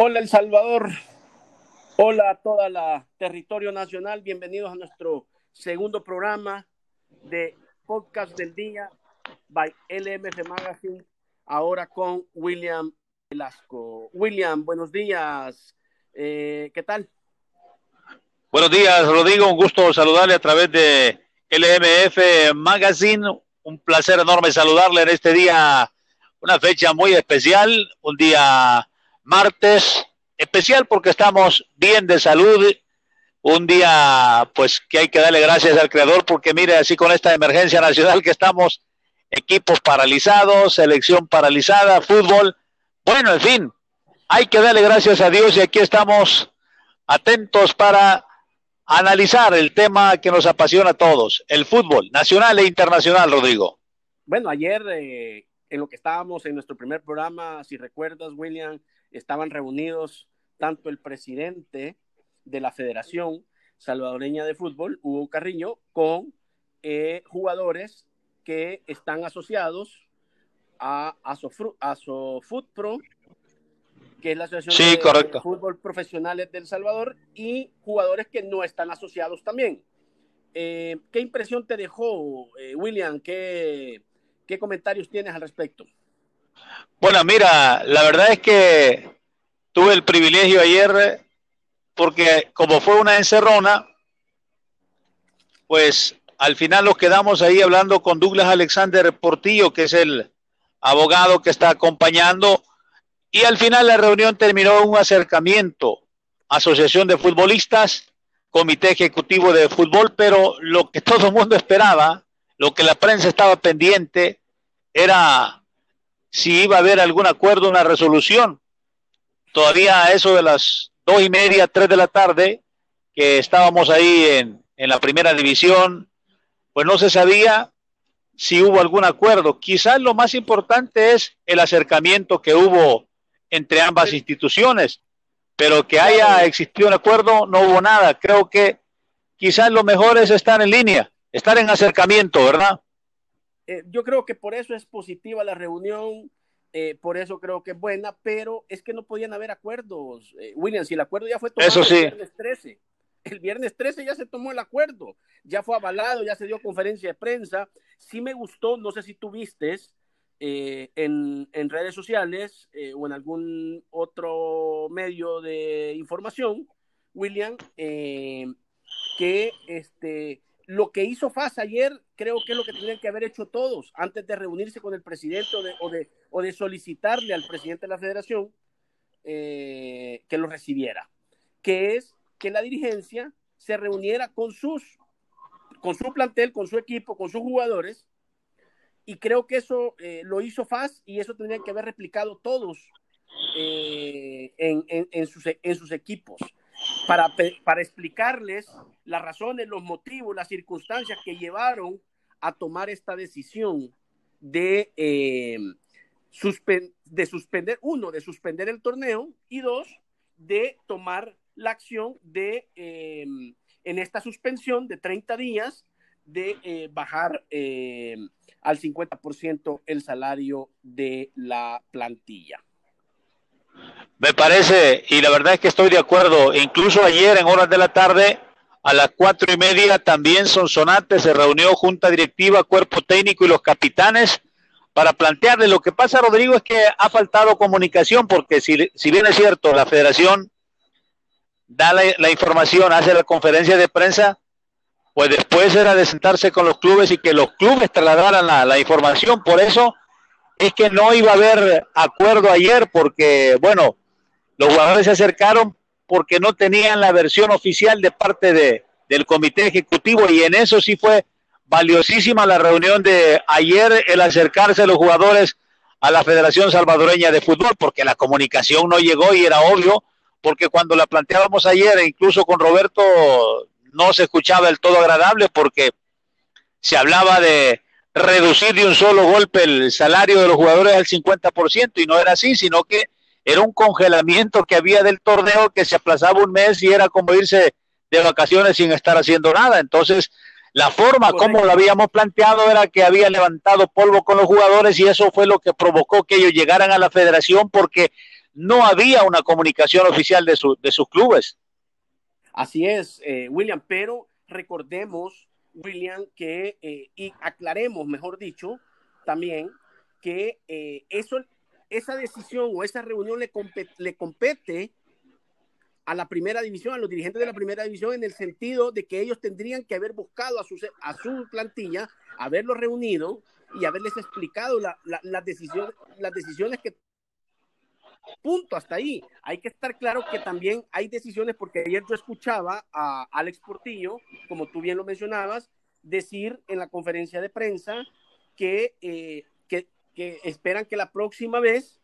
Hola El Salvador, hola a toda la territorio nacional, bienvenidos a nuestro segundo programa de podcast del día by LMF Magazine, ahora con William Velasco. William, buenos días, eh, ¿qué tal? Buenos días, Rodrigo, un gusto saludarle a través de LMF Magazine, un placer enorme saludarle en este día, una fecha muy especial, un día martes, especial porque estamos bien de salud, un día pues que hay que darle gracias al creador porque mire así con esta emergencia nacional que estamos, equipos paralizados, selección paralizada, fútbol, bueno, en fin, hay que darle gracias a Dios y aquí estamos atentos para analizar el tema que nos apasiona a todos, el fútbol nacional e internacional, Rodrigo. Bueno, ayer eh, en lo que estábamos en nuestro primer programa, si recuerdas, William, estaban reunidos tanto el presidente de la Federación Salvadoreña de Fútbol, Hugo Carriño, con eh, jugadores que están asociados a ASOFUTPRO, que es la Asociación de Fútbol Profesionales del Salvador, y jugadores que no están asociados también. Eh, ¿Qué impresión te dejó, eh, William? ¿Qué, ¿Qué comentarios tienes al respecto? Bueno, mira, la verdad es que tuve el privilegio ayer, porque como fue una encerrona, pues al final nos quedamos ahí hablando con Douglas Alexander Portillo, que es el abogado que está acompañando, y al final la reunión terminó en un acercamiento, Asociación de Futbolistas, Comité Ejecutivo de Fútbol, pero lo que todo el mundo esperaba, lo que la prensa estaba pendiente, era si iba a haber algún acuerdo, una resolución. Todavía a eso de las dos y media, tres de la tarde, que estábamos ahí en, en la primera división, pues no se sabía si hubo algún acuerdo. Quizás lo más importante es el acercamiento que hubo entre ambas instituciones, pero que haya existido un acuerdo, no hubo nada. Creo que quizás lo mejor es estar en línea, estar en acercamiento, ¿verdad? Eh, yo creo que por eso es positiva la reunión, eh, por eso creo que es buena, pero es que no podían haber acuerdos. Eh, William, si el acuerdo ya fue tomado el viernes 13, el viernes 13 ya se tomó el acuerdo, ya fue avalado, ya se dio conferencia de prensa. Sí me gustó, no sé si tú vistes en, en, redes sociales o en algún otro medio de información, William, que este lo que hizo FAS ayer creo que es lo que tendrían que haber hecho todos antes de reunirse con el presidente o de, o de, solicitarle al presidente de la federación eh, que lo recibiera, que es que la dirigencia se reuniera con sus con su plantel, con su equipo, con sus jugadores, y creo que eso eh, lo hizo FAS y eso tendrían que haber replicado todos eh, en, en, sus, en sus equipos para, para explicarles las razones, los motivos, las circunstancias que llevaron a tomar esta decisión de, eh, de suspender, uno, de suspender el torneo y dos, de tomar la acción de, eh, en esta suspensión de 30 días, de eh, bajar al 50% el salario de la plantilla. Me parece, y la verdad es que estoy de acuerdo, incluso ayer en horas de la tarde, a las cuatro y media, también Sonsonate se reunió junta directiva, cuerpo técnico y los capitanes para plantearle. Lo que pasa, Rodrigo, es que ha faltado comunicación, porque si, si bien es cierto, la federación da la, información, hace la conferencia de prensa, pues después era de sentarse con los clubes y que los clubes trasladaran la, la información. Por eso es que no iba a haber acuerdo ayer, porque, bueno, los jugadores se acercaron porque no tenían la versión oficial de parte de, del comité ejecutivo y en eso sí fue valiosísima la reunión de ayer, el acercarse a los jugadores a la Federación Salvadoreña de Fútbol, porque la comunicación no llegó y era obvio, porque cuando la planteábamos ayer, incluso con Roberto, no se escuchaba del todo agradable, porque se hablaba de reducir de un solo golpe el salario de los jugadores al 50%, y no era así, sino que era un congelamiento que había del torneo que se aplazaba un mes y era como irse de vacaciones sin estar haciendo nada. Entonces, la forma como lo habíamos planteado era que había levantado polvo con los jugadores y eso fue lo que provocó que ellos llegaran a la federación porque no había una comunicación oficial de, de sus clubes. Así es, eh, William, pero recordemos, William, que, eh, y aclaremos, mejor dicho, también, que eh, eso, esa decisión o esa reunión le, le compete a la primera división, a los dirigentes de la primera división, en el sentido de que ellos tendrían que haber buscado a su, a su plantilla, haberlo reunido y haberles explicado la, la, las, decisiones, las decisiones que... Punto, hasta ahí. Hay que estar claro que también hay decisiones, porque ayer yo escuchaba a Alex Portillo, como tú bien lo mencionabas, decir en la conferencia de prensa que, eh, que, esperan que la próxima vez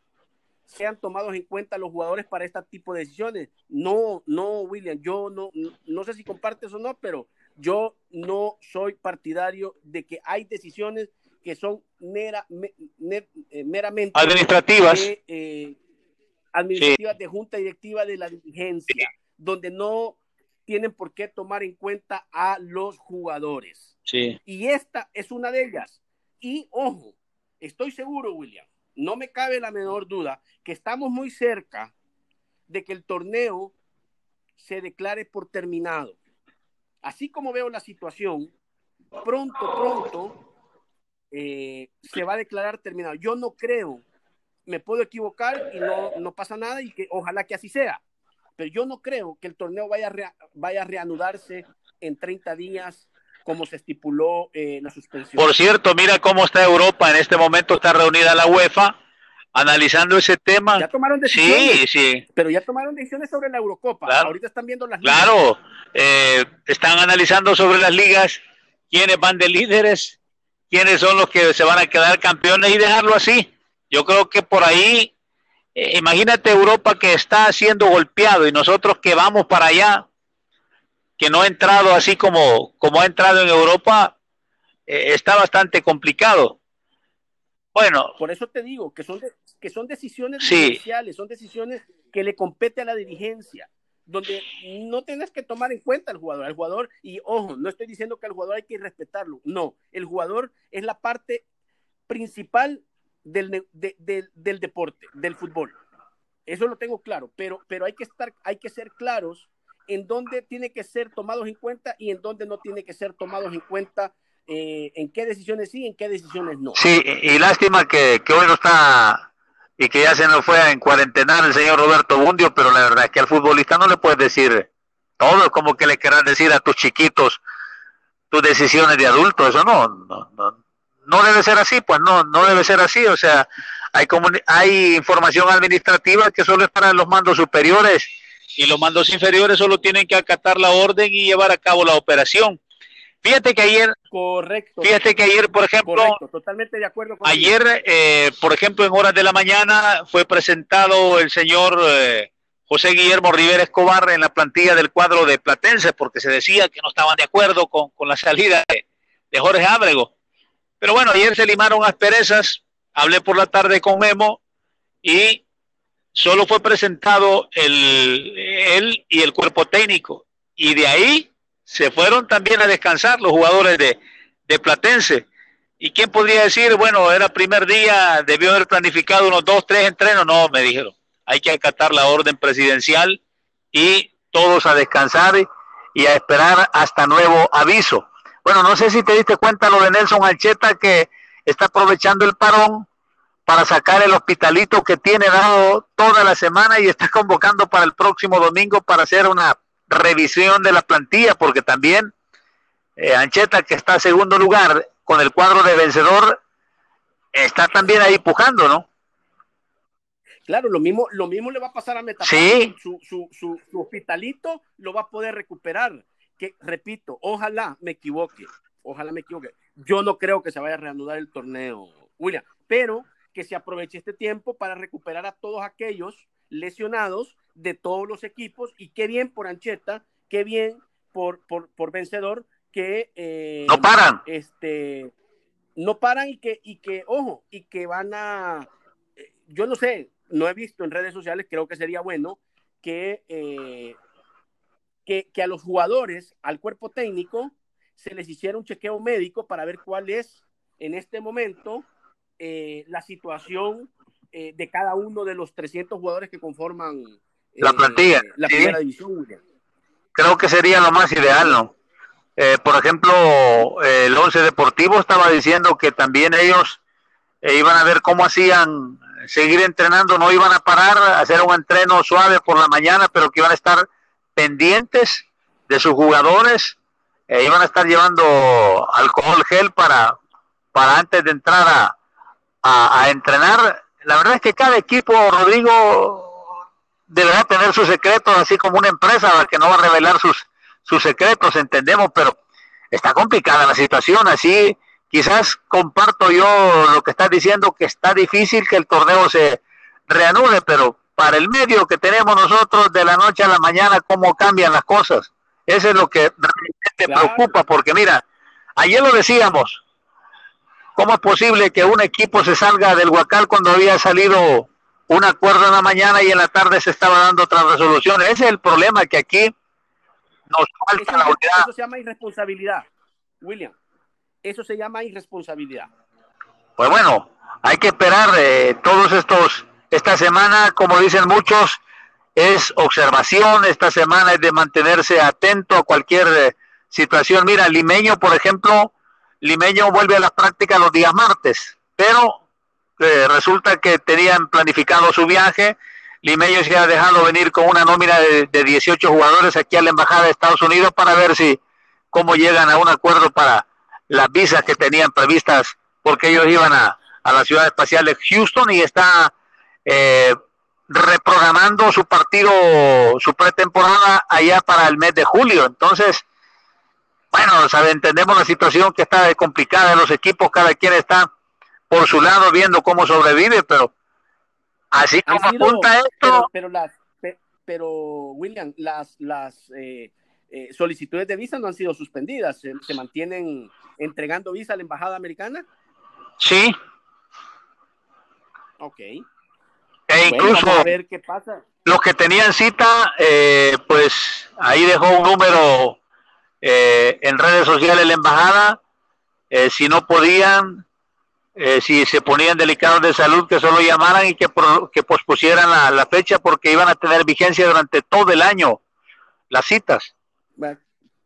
sean tomados en cuenta los jugadores para este tipo de decisiones. No, no, William, yo no, no sé si compartes o no, pero yo no soy partidario de que hay decisiones que son mera, eh, meramente administrativas. De, eh, administrativas de junta directiva de la dirigencia, donde no tienen por qué tomar en cuenta a los jugadores. Sí. Y esta es una de ellas. Y ojo, estoy seguro, William, no me cabe la menor duda que estamos muy cerca de que el torneo se declare por terminado. Así como veo la situación, pronto, pronto eh, se va a declarar terminado. Yo no creo, me puedo equivocar y no, no pasa nada y que ojalá que así sea, pero yo no creo que el torneo vaya vaya a reanudarse en 30 días como se estipuló eh, la suspensión. Por cierto, mira cómo está Europa, en este momento está reunida la UEFA analizando ese tema. Ya tomaron decisiones. Sí, sí. Pero ya tomaron decisiones sobre la Eurocopa. Ahorita están viendo las ligas. Claro, eh, están analizando sobre las ligas, quiénes van de líderes, quiénes son los que se van a quedar campeones y dejarlo así. Yo creo que por ahí, eh, imagínate Europa que está siendo golpeado y nosotros que vamos para allá, que no ha entrado así como, como ha entrado en Europa, eh, está bastante complicado. Bueno. Por eso te digo que son, que son decisiones sí. son decisiones que le compete a la dirigencia, donde no tienes que tomar en cuenta al jugador. Al jugador, y ojo, no estoy diciendo que al jugador hay que respetarlo, no, el jugador es la parte principal del, del deporte, del fútbol. Eso lo tengo claro, pero, pero hay que estar, hay que ser claros en dónde tiene que ser tomados en cuenta y en dónde no tiene que ser tomados en cuenta, eh, en qué decisiones sí, en qué decisiones no. Sí, y lástima que, hoy no está y que ya se nos fue a encuarentenar el señor Roberto Bundio, pero la verdad es que al futbolista no le puedes decir todo, como que le querrás decir a tus chiquitos tus decisiones de adulto, eso no, no, no, no debe ser así, pues no, no debe ser así, o sea, hay, hay información administrativa que solo es para los mandos superiores y los mandos inferiores solo tienen que acatar la orden y llevar a cabo la operación. Fíjate que ayer, correcto. Fíjate que ayer, por ejemplo, totalmente de acuerdo. Con ayer, eh, por ejemplo, en horas de la mañana fue presentado el señor eh, José Guillermo Rivera Escobar en la plantilla del cuadro de Platense, porque se decía que no estaban de acuerdo con, con la salida de, de, Jorge Ábrego. Pero bueno, ayer se limaron asperezas, hablé por la tarde con Memo y solo fue presentado el, él y el cuerpo técnico. Y de ahí se fueron también a descansar los jugadores de, de Platense. ¿Y quién podría decir, bueno, era primer día, debió haber planificado unos dos, tres entrenos? No, me dijeron, hay que acatar la orden presidencial y todos a descansar y a esperar hasta nuevo aviso. Bueno, no sé si te diste cuenta lo de Nelson Alcheta que está aprovechando el parón para sacar el hospitalito que tiene dado toda la semana y está convocando para el próximo domingo para hacer una revisión de la plantilla, porque también eh, Ancheta, que está en segundo lugar con el cuadro de vencedor, está también ahí pujando, ¿no? Claro, lo mismo, lo mismo le va a pasar a Meta Sí. Su, su, su, su, hospitalito lo va a poder recuperar. Que, repito, ojalá me equivoque, ojalá me equivoque. Yo no creo que se vaya a reanudar el torneo, William, pero que se aproveche este tiempo para recuperar a todos aquellos lesionados de todos los equipos y qué bien por Ancheta, qué bien por, por, por vencedor que eh, no paran. Este, no paran y que, y que, ojo, y que van a, eh, yo no sé, no he visto en redes sociales, creo que sería bueno que, eh, que, que, a los jugadores, al cuerpo técnico, se les hiciera un chequeo médico para ver cuál es en este momento la situación eh, de cada uno de los 300 jugadores que conforman la plantilla. La primera división, Creo que sería lo más ideal, ¿no? por ejemplo, el Once Deportivo estaba diciendo que también ellos iban a ver cómo hacían seguir entrenando, no iban a parar, hacer un entreno suave por la mañana, pero que iban a estar pendientes de sus jugadores, iban a estar llevando alcohol gel para, para antes de entrar a, a, entrenar. La verdad es que cada equipo, Rodrigo, deberá tener sus secretos, así como una empresa que no va a revelar sus, sus secretos, entendemos, pero está complicada la situación, así quizás comparto yo lo que estás diciendo, que está difícil que el torneo se reanude, pero para el medio que tenemos nosotros de la noche a la mañana, cómo cambian las cosas. Eso es lo que realmente preocupa, porque mira, ayer lo decíamos, ¿cómo es posible que un equipo se salga del Huacal cuando había salido un acuerdo en la mañana y en la tarde se estaba dando otras resoluciones? Ese es el problema que aquí nos falta la unidad. Eso se llama irresponsabilidad, William. Eso se llama irresponsabilidad. Pues bueno, hay que esperar eh, todos estos, esta semana, como dicen muchos, es observación, esta semana es de mantenerse atento a cualquier eh, situación. Mira, Limeño, por ejemplo, Limeño vuelve a las prácticas los días martes, pero eh, resulta que tenían planificado su viaje. Limeño se ha dejado venir con una nómina de, de 18 jugadores aquí a la Embajada de Estados Unidos para ver si cómo llegan a un acuerdo para las visas que tenían previstas porque ellos iban a, la ciudad espacial de Houston y está eh, reprogramando su partido, su pretemporada allá para el mes de julio. Entonces, bueno, sabe, entendemos la situación que está complicada en los equipos, cada quien está por su lado viendo cómo sobrevive, pero así como apunta esto. Pero, pero, William, las, las eh, eh, solicitudes de visa no han sido suspendidas, se, mantienen entregando visa a la embajada americana. Sí. Ok. E incluso a ver qué pasa. los que tenían cita, eh, pues ahí dejó un número eh, en redes sociales la embajada. si no podían, si se ponían delicados de salud, que solo llamaran y que, que pospusieran la, la fecha porque iban a tener vigencia durante todo el año las citas.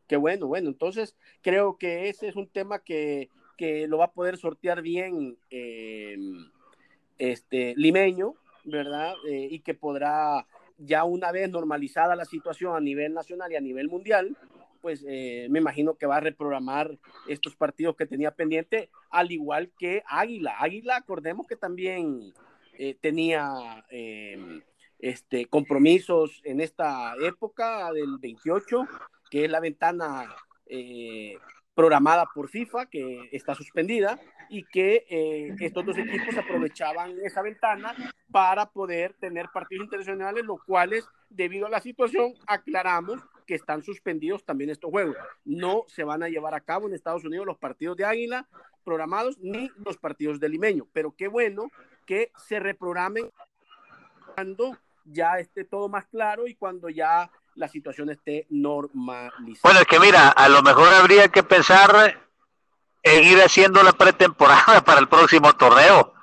Qué bueno, bueno, entonces creo que ese es un tema que, lo va a poder sortear bien em, este limeño, ¿verdad? Eh, y que podrá, ya una vez normalizada la situación a nivel nacional y a nivel mundial, pues eh, me imagino que va a reprogramar estos partidos que tenía pendiente, al igual que Águila. Águila, acordemos que también eh, tenía em, este, compromisos en esta época del 28 que es la ventana eh, programada por FIFA, que está suspendida, y que eh, estos dos equipos aprovechaban esa ventana para poder tener partidos internacionales, los cuales, debido a la situación, aclaramos que están suspendidos también estos juegos. No se van a llevar a cabo en Estados Unidos los partidos de Águila programados ni los partidos de Limeño, pero qué bueno que se reprogramen cuando ya esté todo más claro y cuando ya la situación esté normalizada. Bueno, es que mira, a lo mejor habría que pensar en ir haciendo la pretemporada para el próximo torneo,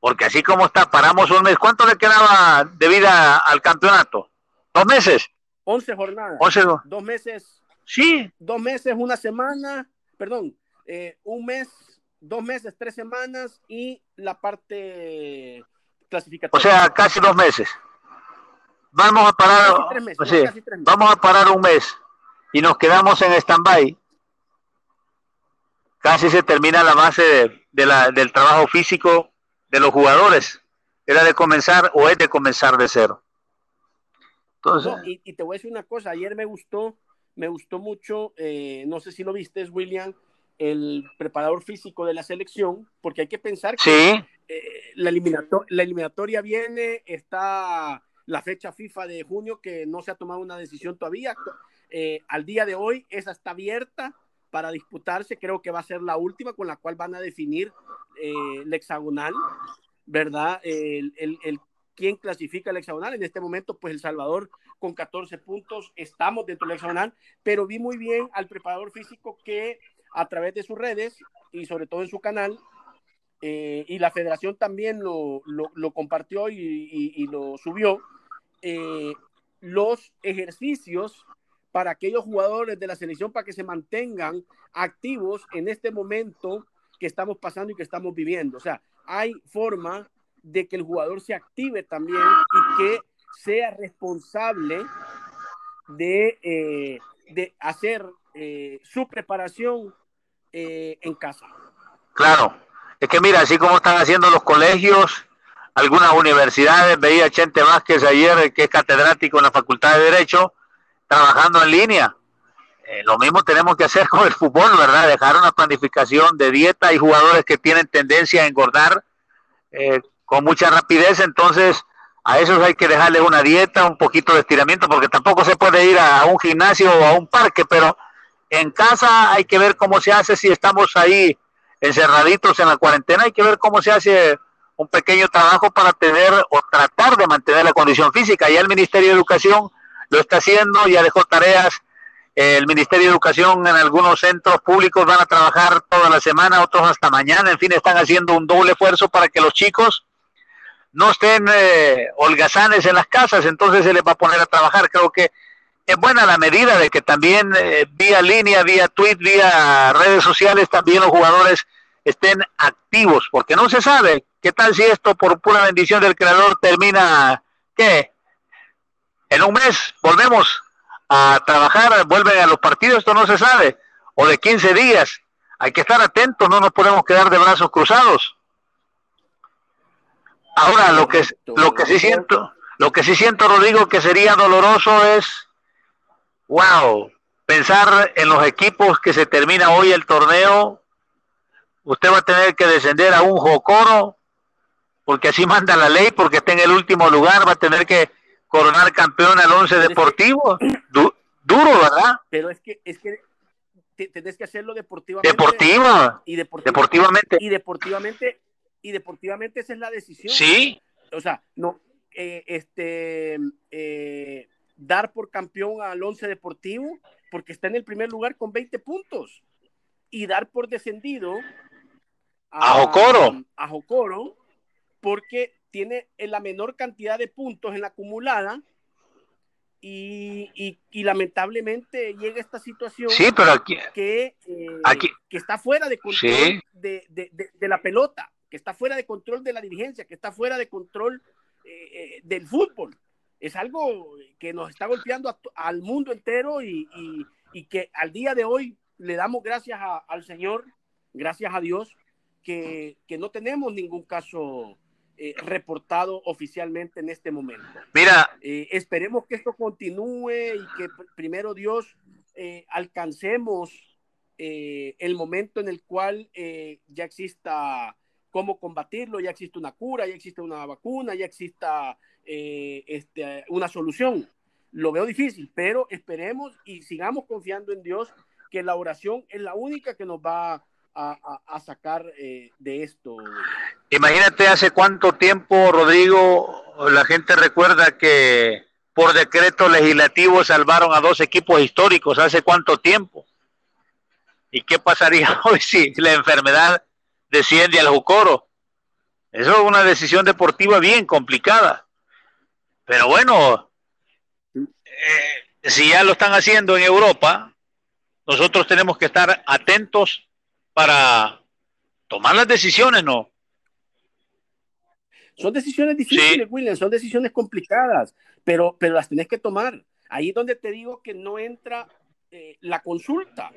porque así como está, paramos un mes. ¿Cuánto le quedaba de vida al campeonato? ¿Dos meses? Once jornadas. Dos meses. Sí. Dos meses, una semana, perdón, eh, un mes, dos meses, tres semanas y la parte clasificatoria. O sea, casi dos meses vamos a parar, pues vamos a parar un mes y nos quedamos en stand-by, casi se termina la base de, la, del trabajo físico de los jugadores. Era de comenzar o es de comenzar de cero. Entonces, y, te voy a decir una cosa, ayer me gustó, me gustó mucho, eh, no sé si lo viste, William, el preparador físico de la selección, porque hay que pensar que eh, la, la eliminatoria viene, está la fecha FIFA de junio, que no se ha tomado una decisión todavía. Eh, al día de hoy, esa está abierta para disputarse. Creo que va a ser la última con la cual van a definir eh, el hexagonal, ¿verdad? El, quién clasifica el hexagonal. En este momento, pues El Salvador con 14 puntos, estamos dentro del hexagonal, pero vi muy bien al preparador físico que a través de sus redes y sobre todo en su canal eh, y la federación también lo, compartió y, lo subió, eh, los ejercicios para aquellos jugadores de la selección para que se mantengan activos en este momento que estamos pasando y que estamos viviendo. O sea, hay forma de que el jugador se active también y que sea responsable de, eh, de hacer eh, su preparación eh, en casa. Claro, es que mira, así como están haciendo los colegios, algunas universidades, veía Chente Vázquez ayer, que es catedrático en la Facultad de Derecho, trabajando en línea. lo mismo tenemos que hacer con el fútbol, ¿verdad? Dejar una planificación de dieta. Hay jugadores que tienen tendencia a engordar con mucha rapidez, entonces a esos hay que dejarle una dieta, un poquito de estiramiento, porque tampoco se puede ir a un gimnasio o a un parque, pero en casa hay que ver cómo se hace si estamos ahí encerraditos en la cuarentena, hay que ver cómo se hace un pequeño trabajo para tener o tratar de mantener la condición física. Ya el Ministerio de Educación lo está haciendo, ya dejó tareas. El Ministerio de Educación en algunos centros públicos van a trabajar toda la semana, otros hasta mañana. En fin, están haciendo un doble esfuerzo para que los chicos no estén eh, holgazanes en las casas, entonces se les va a poner a trabajar. Creo que es buena la medida de que también eh, vía línea, vía tweet, vía redes sociales, también los jugadores estén activos, porque no se sabe qué tal si esto por pura bendición del creador termina, ¿qué? En un mes volvemos a trabajar, vuelven a los partidos, esto no se sabe, o de 15 días. Hay que estar atentos, no nos podemos quedar de brazos cruzados. Ahora, lo que, lo que sí siento, lo que sí siento, Rodrigo, que sería doloroso es, wow, pensar en los equipos que se termina hoy el torneo, usted va a tener que descender a un Jocoro, porque así manda la ley, porque está en el último lugar, va a tener que coronar campeón al Once Deportivo. duro, ¿verdad? Pero es que, es que tenés que hacerlo deportivamente. Deportiva. Y deportivamente. Y deportivamente y deportivamente esa es la decisión. Sí. O sea, no, eh, este, eh, dar por campeón al Once Deportivo porque está en el primer lugar con 20 puntos y dar por descendido a, Jocoro. A Jocoro porque tiene la menor cantidad de puntos en la acumulada y, lamentablemente llega esta situación sí, pero aquí, que, eh, que está fuera de control de, de, la pelota que está fuera de control de la dirigencia, que está fuera de control eh, eh, del fútbol. Es algo que nos está golpeando al mundo entero y, que al día de hoy le damos gracias al Señor, gracias a Dios, que, no tenemos ningún caso eh, reportado oficialmente en este momento. Mira, esperemos que esto continúe y que primero Dios alcancemos el momento en el cual ya exista cómo combatirlo, ya existe una cura, ya existe una vacuna, ya exista eh, este, una solución. Lo veo difícil, pero esperemos y sigamos confiando en Dios que la oración es la única que nos va a, sacar eh, de esto. Imagínate hace cuánto tiempo, Rodrigo, la gente recuerda que por decreto legislativo salvaron a dos equipos históricos, hace cuánto tiempo. ¿Y qué pasaría hoy si la enfermedad desciende al Jucoro. Eso es una decisión deportiva bien complicada. Pero bueno, eh, si ya lo están haciendo en Europa, nosotros tenemos que estar atentos para tomar las decisiones, ¿no? Son decisiones difíciles, William, son decisiones complicadas, pero, pero las tienes que tomar. Ahí es donde te digo que no entra eh, la consulta.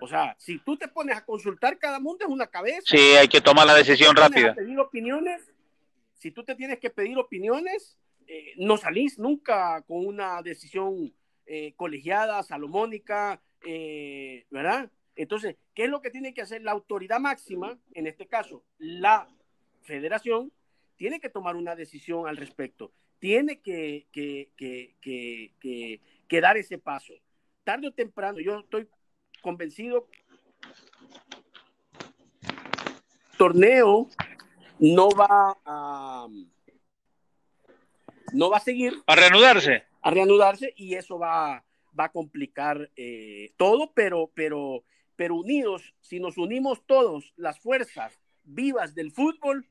O sea, si tú te pones a consultar, cada mundo es una cabeza. Sí, hay que tomar la decisión rápida. pedir opiniones, si tú te tienes que pedir opiniones, eh, no salís nunca con una decisión eh, colegiada, salomónica, eh, ¿verdad? Entonces, ¿qué es lo que tiene que hacer la autoridad máxima, en este caso, la federación? Tiene que tomar una decisión al respecto. Tiene que, que, que, que dar ese paso. Tarde o temprano, yo estoy convencido torneo no va a no va a seguir a reanudarse a reanudarse y eso va, va a complicar eh, todo pero pero pero unidos si nos unimos todos las fuerzas vivas del fútbol,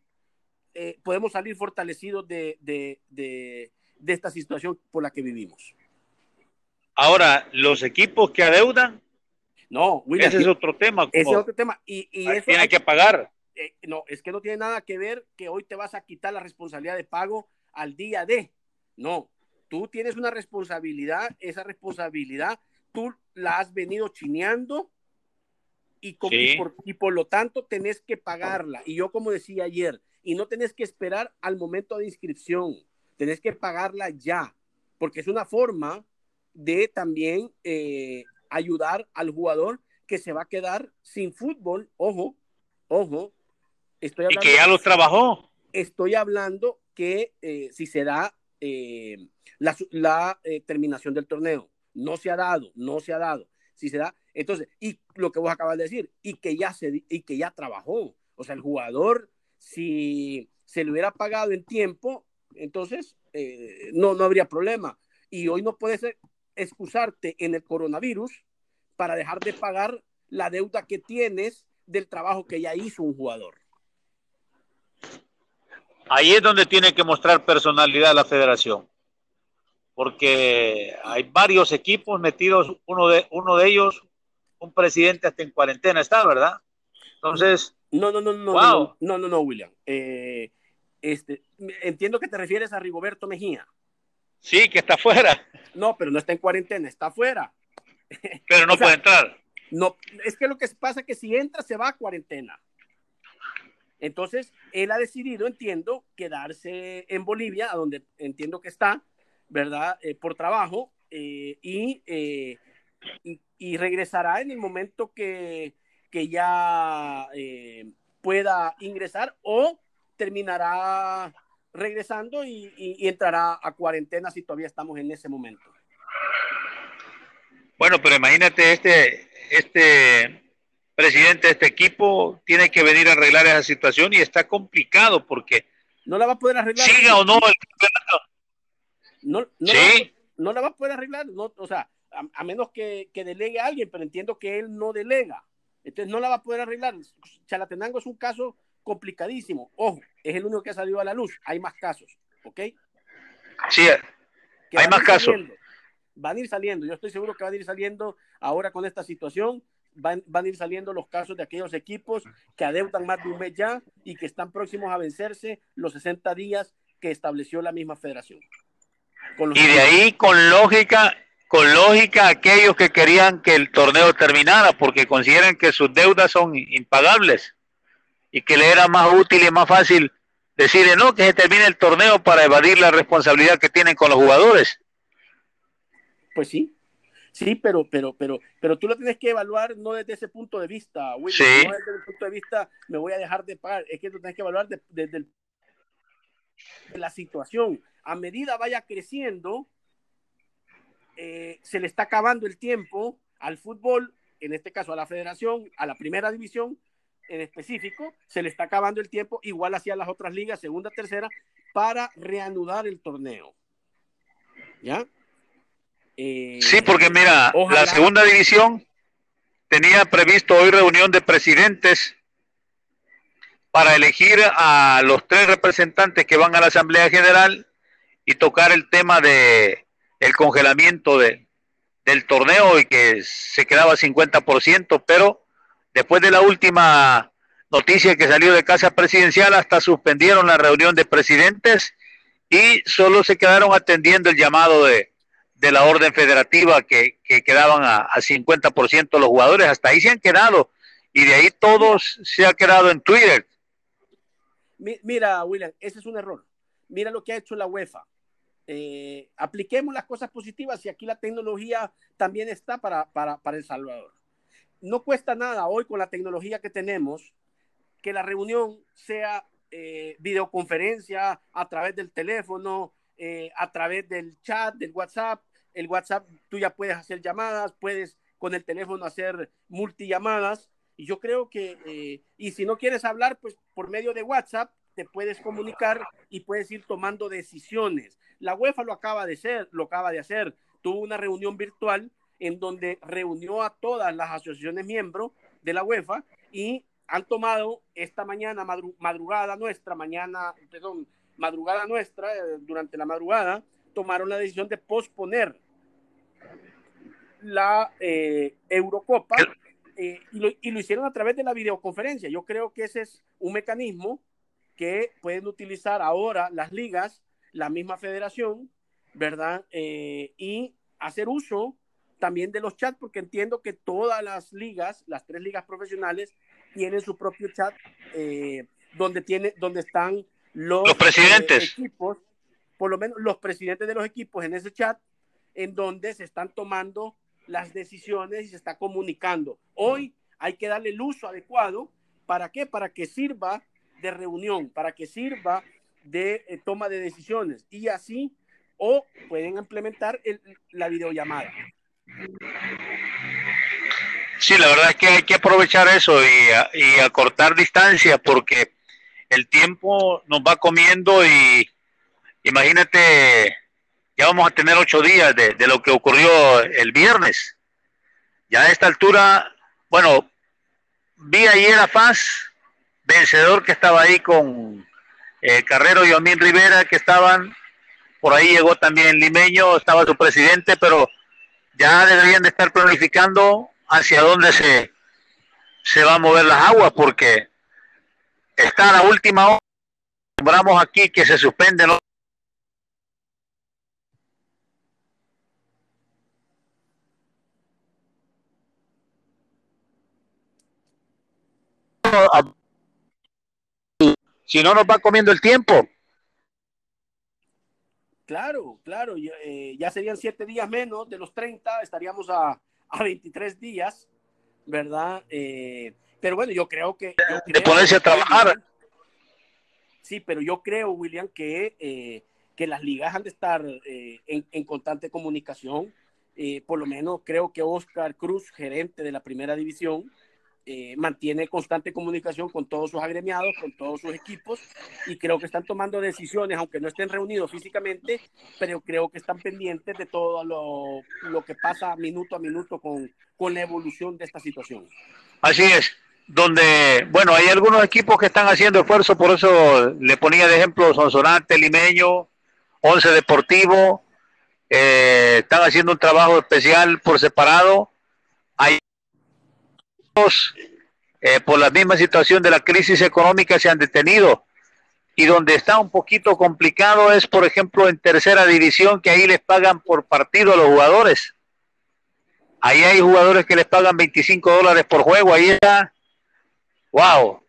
eh, podemos salir fortalecidos de, de, de, esta situación por la que vivimos. Ahora, los equipos que adeudan, no, ese es otro tema. Ese es otro tema. Y, y eso tiene que pagar. Eh, no, es que no tiene nada que ver que hoy te vas a quitar la responsabilidad de pago al día de. No, tú tienes una responsabilidad, esa responsabilidad tú la has venido chineando y, y, por, lo tanto tenés que pagarla. Y yo como decía ayer, y no tenés que esperar al momento de inscripción, tenés que pagarla ya, porque es una forma de también eh, ayudar al jugador que se va a quedar sin fútbol. Ojo, ojo. Estoy hablando, y que ya lo trabajó. Estoy hablando que eh, si se da eh, la, terminación del torneo, no se ha dado, no se ha dado. Si se da, entonces, y lo que vos acabas de decir, y que ya se y que ya trabajó. O sea, el jugador, si se le hubiera pagado en tiempo, entonces no, no habría problema. Y hoy no puede ser, excusarte en el coronavirus para dejar de pagar la deuda que tienes del trabajo que ya hizo un jugador. Ahí es donde tiene que mostrar personalidad la federación, porque hay varios equipos metidos, uno de, uno de ellos, un presidente hasta en cuarentena está, ¿verdad? Entonces... No, no, no, no, no, no, no, no, William. Eh, este, entiendo que te refieres a Rigoberto Mejía. Sí, que está afuera. No, pero no está en cuarentena, está afuera. Pero no puede entrar. No, es que lo que pasa es que si entra se va a cuarentena. Entonces, él ha decidido, entiendo, quedarse en Bolivia, a donde entiendo que está, ¿verdad? Eh, por trabajo, eh, eh, y, y, regresará en el momento que, que ya pueda ingresar o terminará regresando y, entrará a cuarentena si todavía estamos en ese momento. Bueno, pero imagínate este, este presidente de este equipo tiene que venir a arreglar esa situación y está complicado porque no la va a poder arreglar. Siga o no el No, no, la, no la va a poder arreglar, no, o sea, a, menos que, que, delegue a alguien, pero entiendo que él no delega. Entonces no la va a poder arreglar. Chalatenango es un caso complicadísimo. Ojo, es el único que ha salido a la luz. Hay más casos, ¿ok? Sí, hay más casos. van a ir saliendo. Yo estoy seguro que van a ir saliendo ahora con esta situación. Van, van, a ir saliendo los casos de aquellos equipos que adeudan más de un mes ya y que están próximos a vencerse los 60 días que estableció la misma federación. y de ahí, con lógica, con lógica, aquellos que querían que el torneo terminara porque consideran que sus deudas son impagables y que le era más útil y más fácil decirle no, que se termine el torneo para evadir la responsabilidad que tienen con los jugadores. Pues sí, sí, pero, pero, pero, pero tú lo tienes que evaluar no desde ese punto de vista, William, sí. no desde el punto de vista me voy a dejar de pagar, es que tú tienes que evaluar desde la situación. A medida vaya creciendo, eh, se le está acabando el tiempo al fútbol, en este caso a la federación, a la primera división, en específico, se le está acabando el tiempo, igual hacia las otras ligas, segunda, tercera, para reanudar el torneo. ¿Ya? Eh, sí, porque mira, la segunda división tenía previsto hoy reunión de presidentes para elegir a los tres representantes que van a la Asamblea General y tocar el tema de el congelamiento de, del torneo y que se quedaba 50%, pero Después de la última noticia que salió de Casa Presidencial, hasta suspendieron la reunión de presidentes y solo se quedaron atendiendo el llamado de, la orden federativa que, quedaban a, a 50% los jugadores. Hasta ahí se han quedado y de ahí todos se ha quedado en Twitter. Mira, William, ese es un error. Mira lo que ha hecho la UEFA. Eh, apliquemos las cosas positivas y aquí la tecnología también está para, para, para El Salvador no cuesta nada hoy con la tecnología que tenemos que la reunión sea eh, videoconferencia a través del teléfono, eh, a través del chat, del WhatsApp. El WhatsApp tú ya puedes hacer llamadas, puedes con el teléfono hacer multillamadas. Y yo creo que, eh, y si no quieres hablar, pues por medio de WhatsApp te puedes comunicar y puedes ir tomando decisiones. La UEFA lo acaba de hacer, lo acaba de hacer. Tuvo una reunión virtual en donde reunió a todas las asociaciones miembros de la UEFA y han tomado esta mañana, madrugada nuestra, mañana, perdón, madrugada nuestra, eh, durante la madrugada, tomaron la decisión de posponer la eh, Eurocopa eh, y, lo, y, lo, hicieron a través de la videoconferencia. Yo creo que ese es un mecanismo que pueden utilizar ahora las ligas, la misma federación, ¿verdad? y hacer uso también de los chats, porque entiendo que todas las ligas, las tres ligas profesionales, tienen su propio chat donde, tiene, donde están los, presidentes. equipos, por lo menos los presidentes de los equipos en ese chat, en donde se están tomando las decisiones y se está comunicando. Hoy hay que darle el uso adecuado. ¿Para qué? Para que sirva de reunión, para que sirva de eh, toma de decisiones y así o pueden implementar la videollamada. Sí, la verdad es que hay que aprovechar eso y, y acortar distancia porque el tiempo nos va comiendo y imagínate, ya vamos a tener ocho días de, lo que ocurrió el viernes. Ya a esta altura, bueno, vi ayer a Paz, vencedor que estaba ahí con eh, Carrero y Omín Rivera, que estaban, por ahí llegó también Limeño, estaba su presidente, pero ya deberían de estar planificando hacia dónde se, se va a mover las aguas, porque está a la última hora. Nombramos aquí que se suspende ¿no? Si no nos va comiendo el tiempo. Claro, claro, eh, ya serían siete días menos de los 30, estaríamos a, a 23 días, ¿verdad? Eh, pero bueno, yo creo que... de ponerse a trabajar. Sí, pero yo creo, William, que, eh, que las ligas han de estar eh, en, constante comunicación. Eh, por lo menos creo que Oscar Cruz, gerente de la primera división, mantiene constante comunicación con todos sus agremiados, con todos sus equipos, y creo que están tomando decisiones, aunque no estén reunidos físicamente, pero creo que están pendientes de todo lo, lo que pasa minuto a minuto con, con la evolución de esta situación. Así es donde, bueno, hay algunos equipos que están haciendo esfuerzo, por eso le ponía de ejemplo Sonsonate, Limeño, Once Deportivo, eh, están haciendo un trabajo especial por separado. Eh, por la misma situación de la crisis económica se han detenido. Y donde está un poquito complicado es, por ejemplo, en tercera división, que ahí les pagan por partido a los jugadores. Ahí hay jugadores que les pagan 25 dólares por juego. Ahí está wow,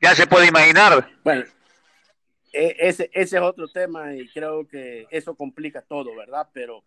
ya se puede imaginar. Bueno, e, ese, ese es otro tema y creo que eso complica todo, ¿verdad? Pero,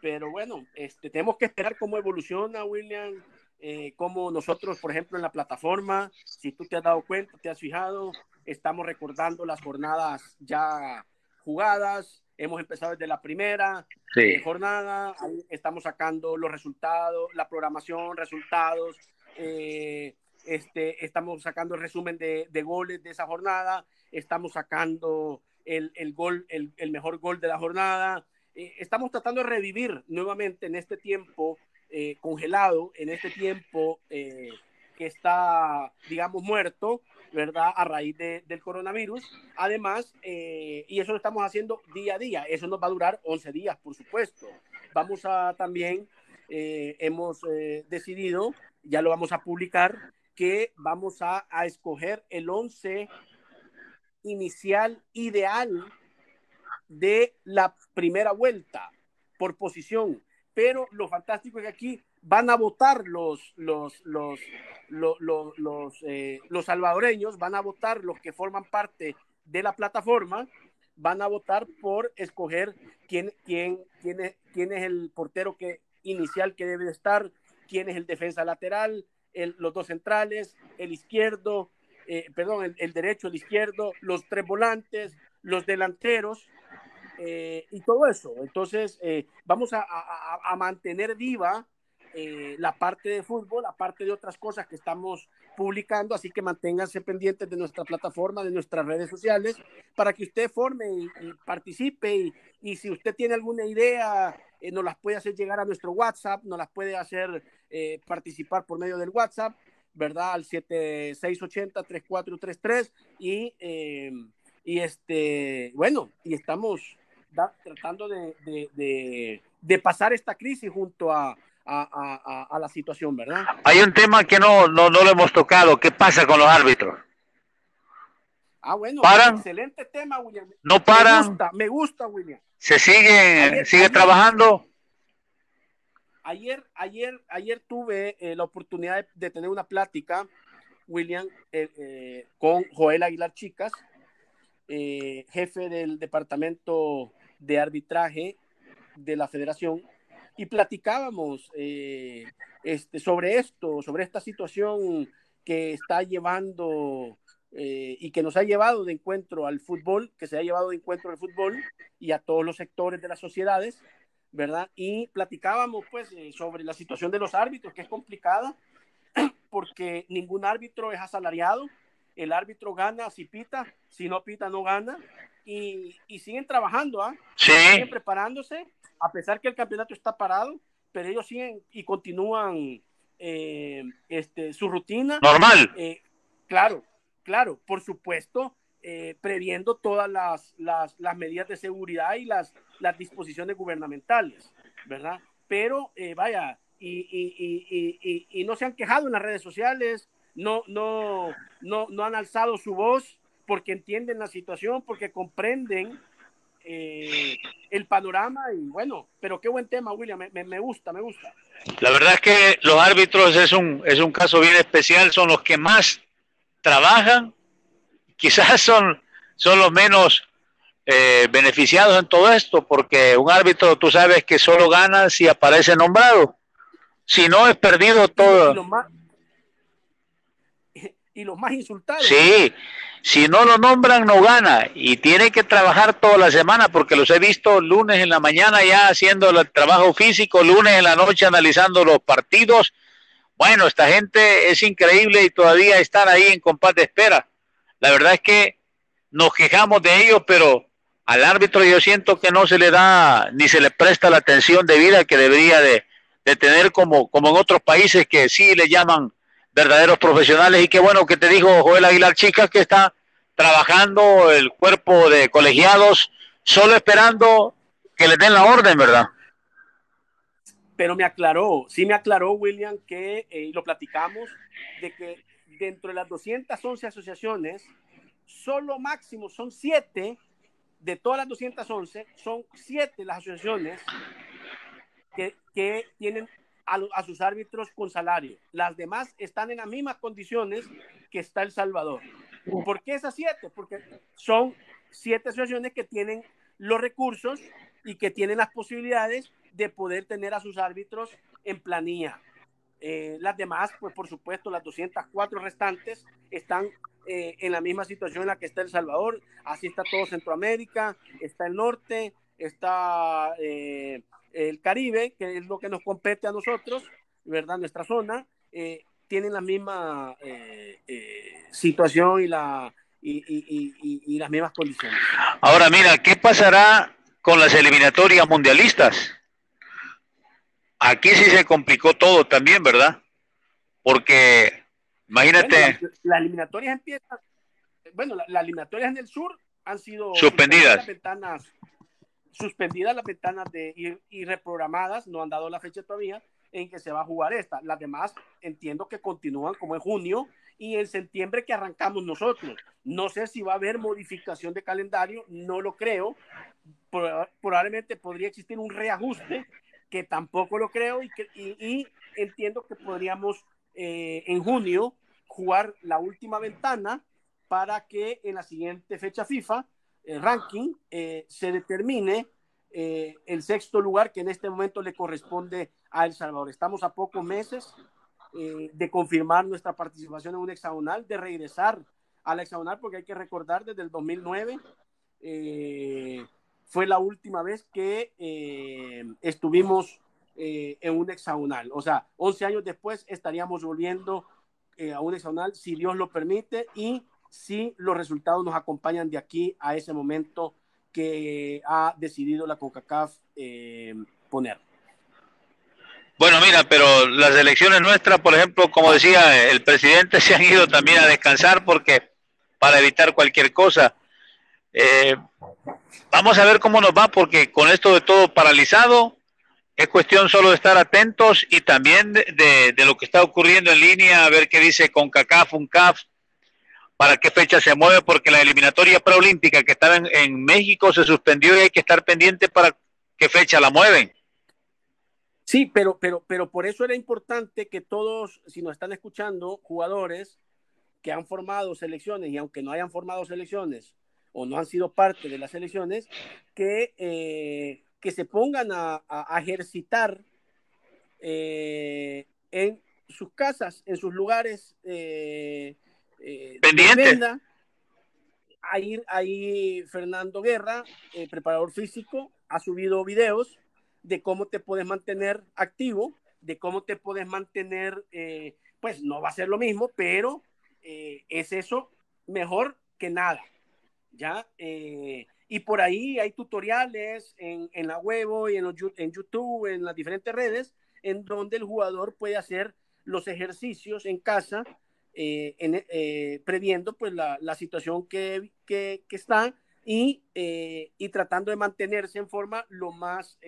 pero bueno, este, tenemos que esperar cómo evoluciona, William, eh, cómo nosotros, por ejemplo, en la plataforma, si tú te has dado cuenta, te has fijado, estamos recordando las jornadas ya jugadas, hemos empezado desde la primera eh, jornada, estamos sacando los resultados, la programación, resultados, eh, este, estamos sacando el resumen de, goles de esa jornada, estamos sacando el, gol, el, mejor gol de la jornada. Eh, estamos tratando de revivir nuevamente en este tiempo eh, congelado, en este tiempo eh, que está, digamos, muerto, ¿verdad? A raíz del coronavirus. Además, y eso lo estamos haciendo día a día. Eso nos va a durar 11 días, por supuesto. Vamos a también, hemos decidido, ya lo vamos a publicar, que vamos a, escoger el 11 inicial ideal de la primera vuelta por posición. Pero lo fantástico es que aquí van a votar los, los, los, los, eh, los, salvadoreños, van a votar los que forman parte de la plataforma, van a votar por escoger quién, quién, quién, es, quién es el portero que, inicial que debe estar, quién es el defensa lateral, los dos centrales, el izquierdo, eh, perdón, el, derecho, el izquierdo, los tres volantes, los delanteros eh, y todo eso. Entonces, eh, vamos a, mantener viva la parte de fútbol, aparte de otras cosas que estamos publicando, así que manténganse pendientes de nuestra plataforma, de nuestras redes sociales, para que usted forme y, participe y, y, si usted tiene alguna idea, nos las puede hacer llegar a nuestro WhatsApp, nos las puede hacer eh, participar por medio del WhatsApp ¿verdad? Al 7680-3433 y, eh, y este, bueno, y estamos tratando de, pasar esta crisis junto a, a, la situación, ¿verdad? Hay un tema que no, no, no lo hemos tocado. ¿Qué pasa con los árbitros? Ah, bueno, excelente tema, William. No paran. Me gusta, me gusta William. Se sigue, sigue trabajando. Ayer, ayer, ayer tuve eh, la oportunidad de, tener una plática, William, eh, eh, con Joel Aguilar Chicas, jefe del departamento de arbitraje de la federación, y platicábamos este, sobre esto, sobre esta situación que está llevando y que nos ha llevado de encuentro al fútbol, que se ha llevado de encuentro al fútbol y a todos los sectores de las sociedades, ¿verdad? Y platicábamos pues eh, sobre la situación de los árbitros, que es complicada, porque ningún árbitro es asalariado, el árbitro gana si pita, si no pita no gana, y, siguen trabajando, ¿ah? Siguen preparándose, a pesar que el campeonato está parado, pero ellos siguen y continúan eh, este, su rutina. Normal. Eh, claro, claro, por supuesto, eh, previendo todas las, las, las, medidas de seguridad y las, las disposiciones gubernamentales, ¿verdad? Pero eh, vaya, y, y, y, y, no se han quejado en las redes sociales, no, no, no, no han alzado su voz porque entienden la situación, porque comprenden eh, el panorama y bueno, pero qué buen tema, William, me, me, gusta, me gusta. La verdad es que los árbitros es un, es un caso bien especial, son los que más trabajan quizás son, son los menos eh, beneficiados en todo esto, porque un árbitro tú sabes que solo gana si aparece nombrado. Si no, es perdido todo. Y los más, insultados. Sí, si no lo nombran, no gana. Y tiene que trabajar toda la semana, porque los he visto lunes en la mañana ya haciendo el trabajo físico, lunes en la noche analizando los partidos. Bueno, esta gente es increíble y todavía están ahí en compás de espera. La verdad es que nos quejamos de ellos, pero al árbitro yo siento que no se le da ni se le presta la atención debida que debería de, tener como, como en otros países que sí le llaman verdaderos profesionales y qué bueno que te dijo Joel Aguilar Chicas que está trabajando el cuerpo de colegiados solo esperando que le den la orden, ¿verdad? Pero me aclaró, sí me aclaró William que, eh, lo platicamos, de que dentro de las 211 asociaciones, solo máximo son siete, de todas las 211, son siete las asociaciones que, que tienen a, sus árbitros con salario. Las demás están en las mismas condiciones que está El Salvador. ¿Por qué esas siete? Porque son siete asociaciones que tienen los recursos y que tienen las posibilidades de poder tener a sus árbitros en planilla. Eh, las demás, pues por supuesto, las 204 restantes están eh, en la misma situación en la que está El Salvador. Así está todo Centroamérica, está el norte, está eh, el Caribe, que es lo que nos compete a nosotros, ¿verdad? Nuestra zona, tienen la misma situación y, la, y las mismas condiciones. Ahora, mira, ¿qué pasará con las eliminatorias mundialistas? Aquí sí se complicó todo también, ¿verdad? Porque, imagínate. Bueno, las eliminatorias empiezan. Bueno, las eliminatorias en el sur han sido suspendidas. Las ventanas, suspendidas las ventanas de y, reprogramadas, no han dado la fecha todavía en que se va a jugar esta. Las demás entiendo que continúan como en junio y en septiembre que arrancamos nosotros. No sé si va a haber modificación de calendario, no lo creo. Probablemente podría existir un reajuste que tampoco lo creo y, que, y, entiendo que podríamos eh, en junio jugar la última ventana para que en la siguiente fecha FIFA, el ranking, eh, se determine eh, el sexto lugar que en este momento le corresponde a El Salvador. Estamos a pocos meses de confirmar nuestra participación en un hexagonal, de regresar al hexagonal, porque hay que recordar desde el 2009 fue la última vez que eh, estuvimos eh, en un hexagonal. O sea, 11 años después estaríamos volviendo eh, a un hexagonal, si Dios lo permite, y si los resultados nos acompañan de aquí a ese momento que ha decidido la CONCACAF poner. Bueno, mira, pero las elecciones nuestras, por ejemplo, como decía el presidente, se han ido también a descansar porque para evitar cualquier cosa. Eh, vamos a ver cómo nos va porque con esto de todo paralizado, es cuestión solo de estar atentos y también de, lo que está ocurriendo en línea, a ver qué dice con CACAF, UNCAF, para qué fecha se mueve, porque la eliminatoria preolímpica que estaba en, México se suspendió y hay que estar pendiente para qué fecha la mueven. Sí, pero, pero, pero por eso era importante que todos, si nos están escuchando, jugadores que han formado selecciones y aunque no hayan formado selecciones o no han sido parte de las selecciones, que eh, que se pongan a, ejercitar eh, en sus casas, en sus lugares eh, eh Ahí, ahí Fernando Guerra, preparador físico, ha subido videos de cómo te puedes mantener activo, de cómo te puedes mantener, eh, pues no va a ser lo mismo, pero es eso mejor que nada. ¿ya? Y por ahí hay tutoriales en, en la web y en, en YouTube, en las diferentes redes, en donde el jugador puede hacer los ejercicios en casa, eh, eh, previendo pues la, la situación que, que, está y, eh, y, tratando de mantenerse en forma lo más,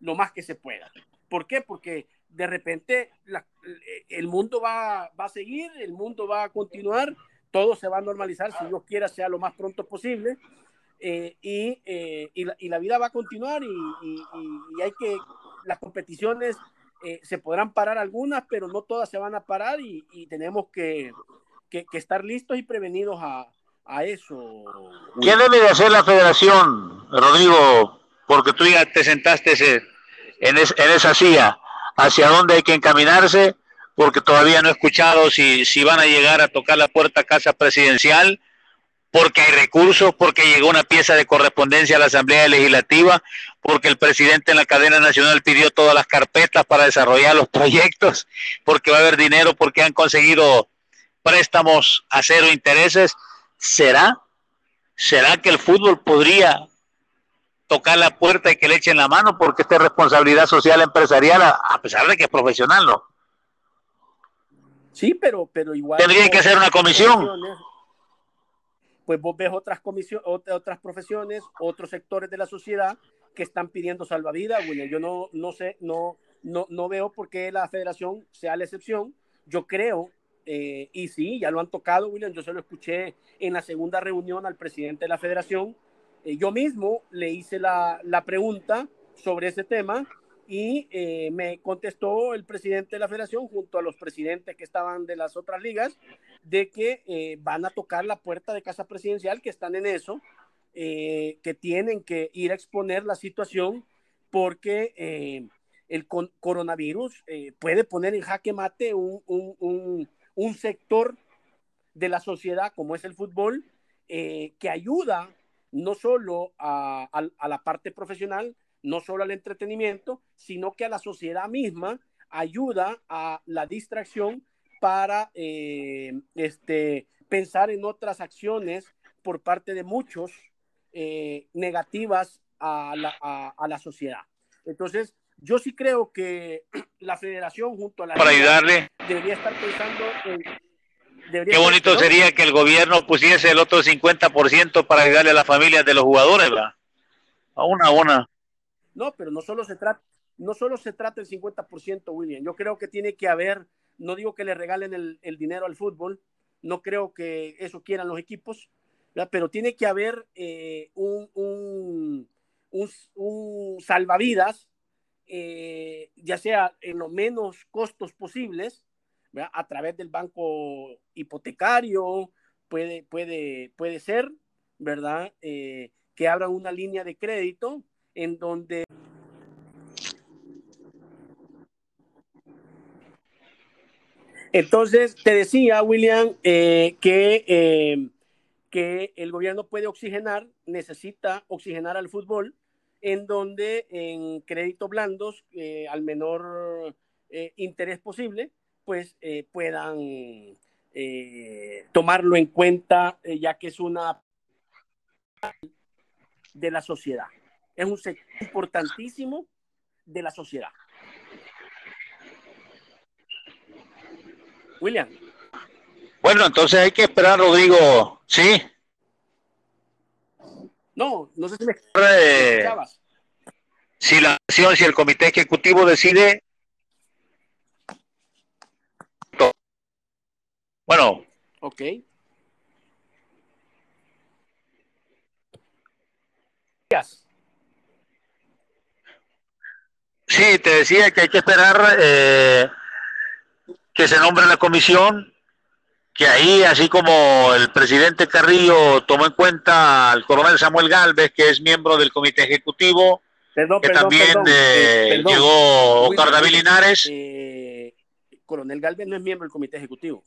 lo más que se pueda. ¿Por qué? Porque de repente el mundo va, va, a seguir, el mundo va a continuar, todo se va a normalizar, si Dios quiera sea lo más pronto posible, y, y, la, y, la, vida va a continuar y hay que, las competiciones eh, se podrán parar algunas, pero no todas se van a parar y, tenemos que, que, estar listos y prevenidos a, a eso. ¿Qué debe de hacer la federación, Rodrigo? Porque tú ya te sentaste en, en esa silla. ¿Hacia dónde hay que encaminarse? Porque todavía no he escuchado si, si van a llegar a tocar la puerta casa presidencial porque hay recursos, porque llegó una pieza de correspondencia a la Asamblea Legislativa, porque el presidente en la cadena nacional pidió todas las carpetas para desarrollar los proyectos, porque va a haber dinero, porque han conseguido préstamos a cero intereses. ¿Será? ¿Será que el fútbol podría tocar la puerta y que le echen la mano? Porque esta es responsabilidad social empresarial, a pesar de que es profesional, ¿no? Sí, pero, pero igual. Tendría que hacer una comisión pues vos ves otras, comisiones, otras profesiones, otros sectores de la sociedad que están pidiendo salvavidas, William. Yo no, no sé, no, no, no veo por qué la federación sea la excepción. Yo creo, eh, y sí, ya lo han tocado, William, yo se lo escuché en la segunda reunión al presidente de la federación. Eh, yo mismo le hice la, la pregunta sobre ese tema y eh, me contestó el presidente de la federación junto a los presidentes que estaban de las otras ligas de que van a tocar la puerta de casa presidencial, que están en eso, eh, que tienen que ir a exponer la situación porque el coronavirus puede poner en jaque mate un, un, un, sector de la sociedad como es el fútbol, que ayuda no solo a, la parte profesional, no solo al entretenimiento, sino que a la sociedad misma ayuda a la distracción para eh, este, pensar en otras acciones por parte de muchos eh, negativas a la, sociedad. Entonces, yo sí creo que la federación junto a la... Para ayudarle. Debería estar pensando en... Qué bonito sería que el gobierno pusiese el otro 50% para ayudarle a las familias de los jugadores, ¿verdad? A una a una. No, pero no solo se trata, no solo se trata del 50%, William. Yo creo que tiene que haber, no digo que le regalen el, dinero al fútbol, no creo que eso quieran los equipos, pero tiene que haber eh, un, un, un, salvavidas, eh, ya sea en los menos costos posibles, a través del banco hipotecario, puede, puede, puede ser, ¿verdad? Eh, que abra una línea de crédito en donde Entonces, te decía, William, eh, que, eh, que el gobierno puede oxigenar, necesita oxigenar al fútbol, en donde en créditos blandos, eh, al menor eh, interés posible, pues eh, puedan tomarlo en cuenta, ya que es una de la sociedad. Es un sector importantísimo de la sociedad. William. Bueno, entonces hay que esperar, Rodrigo. Sí. No, no sé si me eh, Si la si el comité ejecutivo decide. Bueno. Ok. Sí, te decía que hay que esperar eh, que se nombre la comisión, que ahí, así como el presidente Carrillo tomó en cuenta al coronel Samuel Galvez, que es miembro del comité ejecutivo, que también eh, eh, llegó Oscar David Linares. coronel Galvez no es miembro del comité ejecutivo.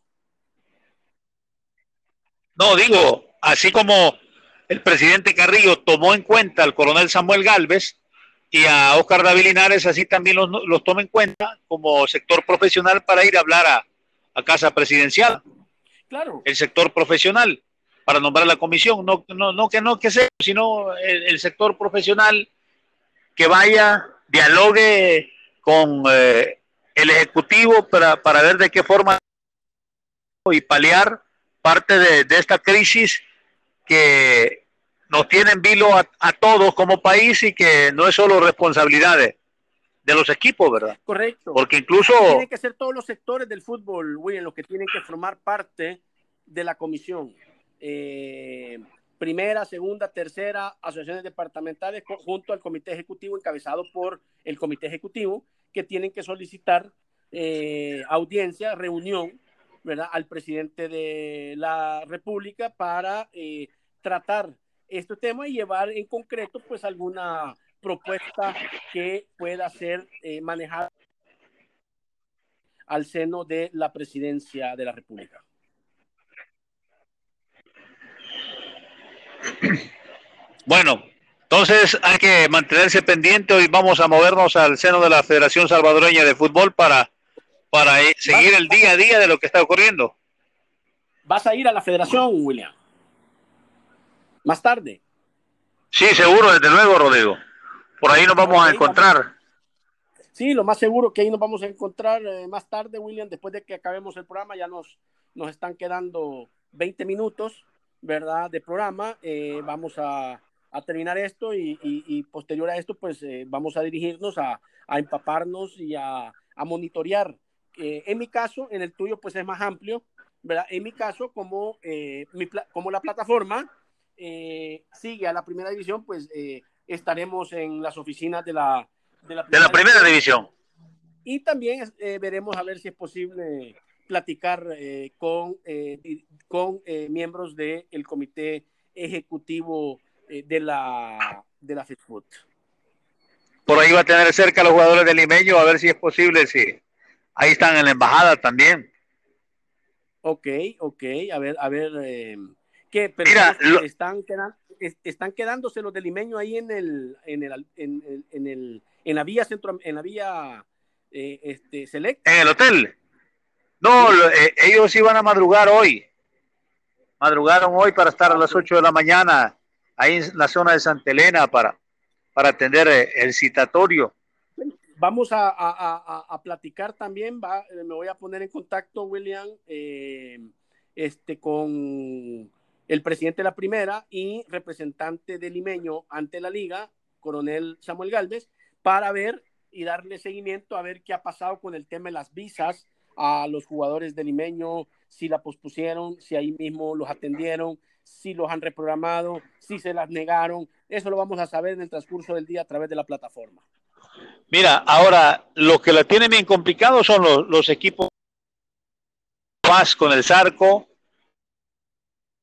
No, digo, así como el presidente Carrillo tomó en cuenta al coronel Samuel Galvez y a Oscar David Linares, así también los, los toma en cuenta como sector profesional para ir a hablar a, Casa Presidencial. Claro. El sector profesional para nombrar la comisión, no, no, que no que sea, sino el, sector profesional que vaya, dialogue con eh, el Ejecutivo para, para ver de qué forma y paliar parte de, esta crisis que nos tienen vilo a, todos como país y que no es solo responsabilidad de, los equipos, ¿verdad? Correcto. Porque incluso... Tienen que ser todos los sectores del fútbol, William, los que tienen que formar parte de la comisión. Eh, primera, segunda, tercera, asociaciones departamentales junto al comité ejecutivo encabezado por el comité ejecutivo que tienen que solicitar eh, audiencia, reunión, ¿verdad? Al presidente de la República para eh, tratar este tema y llevar en concreto pues alguna propuesta que pueda ser eh, manejada al seno de la presidencia de la República. Bueno, entonces hay que mantenerse pendiente. Hoy vamos a movernos al seno de la Federación Salvadoreña de Fútbol para, para seguir el día a día de lo que está ocurriendo. ¿Vas a ir a la federación, William? más tarde. Sí, seguro, desde luego, Rodrigo. Por ahí nos vamos a encontrar. Sí, lo más seguro que ahí nos vamos a encontrar eh, más tarde, William, después de que acabemos el programa, ya nos, nos están quedando 20 minutos, ¿verdad? De programa. Eh, vamos a, terminar esto y, posterior a esto, pues eh, vamos a dirigirnos a, empaparnos y a, monitorear. en mi caso, en el tuyo, pues es más amplio, ¿verdad? En mi caso, como, como la plataforma eh, sigue a la primera división, pues eh, estaremos en las oficinas de la, de la, primera, división. Y también eh, veremos a ver si es posible platicar con, con miembros del comité ejecutivo de la, de la FedFood. Por ahí va a tener cerca a los jugadores del Limeño, a ver si es posible, si ahí están en la embajada también. Ok, ok, a ver, a ver, que Mira, están, quedando, están quedándose los de Limeño ahí en el, en el, en, en el, en la vía centro, en la vía eh, este, select. En el hotel. No, eh, ellos iban a madrugar hoy. Madrugaron hoy para estar a las 8 de la mañana ahí en la zona de Santa Elena para, para atender eh, el citatorio. Vamos a, a, a, platicar también, va, me voy a poner en contacto, William, este, con el presidente de la primera y representante del limeño ante la liga, coronel Samuel Galvez, para ver y darle seguimiento a ver qué ha pasado con el tema de las visas a los jugadores del limeño, si la pospusieron, si ahí mismo los atendieron, si los han reprogramado, si se las negaron. Eso lo vamos a saber en el transcurso del día a través de la plataforma. Mira, ahora lo que la tiene bien complicado son los equipos más con el Zarco,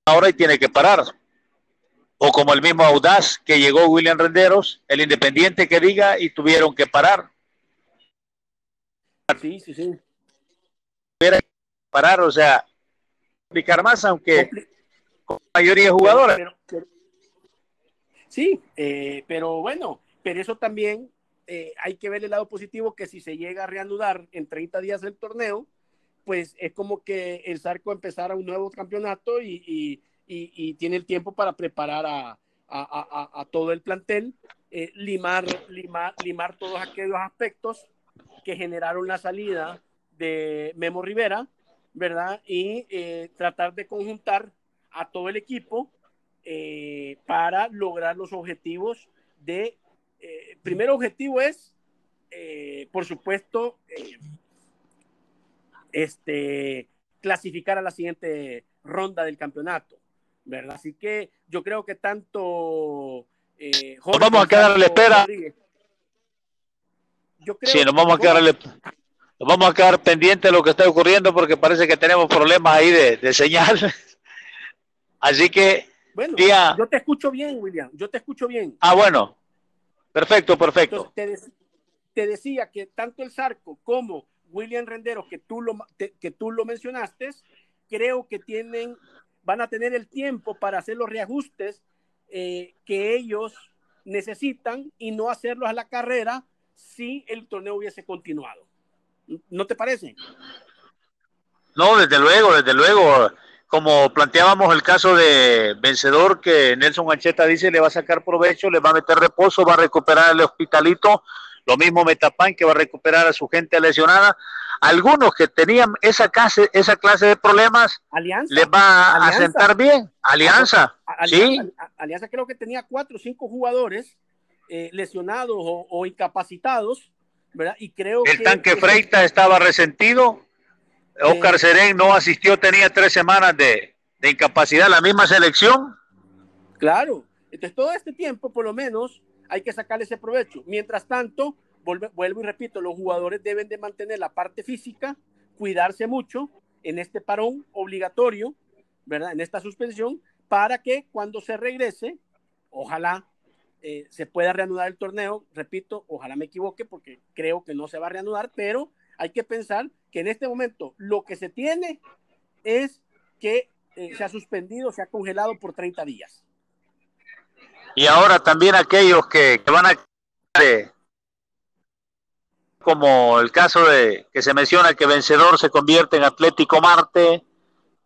ahora y tiene que parar. O como el mismo Audaz que llegó William Renderos, el Independiente que diga y tuvieron que parar. Sí, sí, sí. Parar, o sea, explicar más, aunque con mayoría de jugadores. sí, eh, pero bueno, pero eso también eh, hay que ver el lado positivo que si se llega a reanudar en 30 días el torneo, pues es como que el Zarco empezara un nuevo campeonato y, tiene el tiempo para preparar a, todo el plantel, eh, limar, limar, limar todos aquellos aspectos que generaron la salida de Memo Rivera, ¿verdad? Y tratar de conjuntar a todo el equipo para lograr los objetivos de, primer objetivo es, por supuesto, este, clasificar a la siguiente ronda del campeonato, ¿verdad? Así que yo creo que tanto... Eh, nos vamos a quedar a la espera. Yo creo sí, nos vamos a quedar nos vamos a quedar pendientes de lo que está ocurriendo porque parece que tenemos problemas ahí de, señal. Así que bueno, yo te escucho bien, William. Yo te escucho bien. Ah, bueno. Perfecto, perfecto. te, te, decía que tanto el Zarco como William Rendero, que tú lo, que tú lo mencionaste, creo que tienen, van a tener el tiempo para hacer los reajustes eh, que ellos necesitan y no hacerlos a la carrera si el torneo hubiese continuado. ¿No te parece? No, desde luego, desde luego. Como planteábamos el caso de vencedor que Nelson Ancheta dice le va a sacar provecho, le va a meter reposo, va a recuperar el hospitalito lo mismo Metapan que va a recuperar a su gente lesionada. Algunos que tenían esa clase, esa clase de problemas les va a sentar bien. Alianza, sí. Alianza creo que tenía cuatro o cinco jugadores eh, lesionados o, incapacitados, ¿verdad? Y creo el tanque Freita estaba resentido. Oscar eh, Serén no asistió, tenía tres semanas de, de incapacidad, la misma selección. Claro, entonces todo este tiempo, por lo menos, hay que sacarle ese provecho. Mientras tanto, vuelvo y repito, los jugadores deben de mantener la parte física, cuidarse mucho en este parón obligatorio, ¿verdad? En esta suspensión, para que cuando se regrese, ojalá eh, se pueda reanudar el torneo. Repito, ojalá me equivoque porque creo que no se va a reanudar, pero hay que pensar que en este momento lo que se tiene es que eh, se ha suspendido, se ha congelado por 30 días y ahora también aquellos que, van a como el caso de que se menciona que vencedor se convierte en Atlético Marte,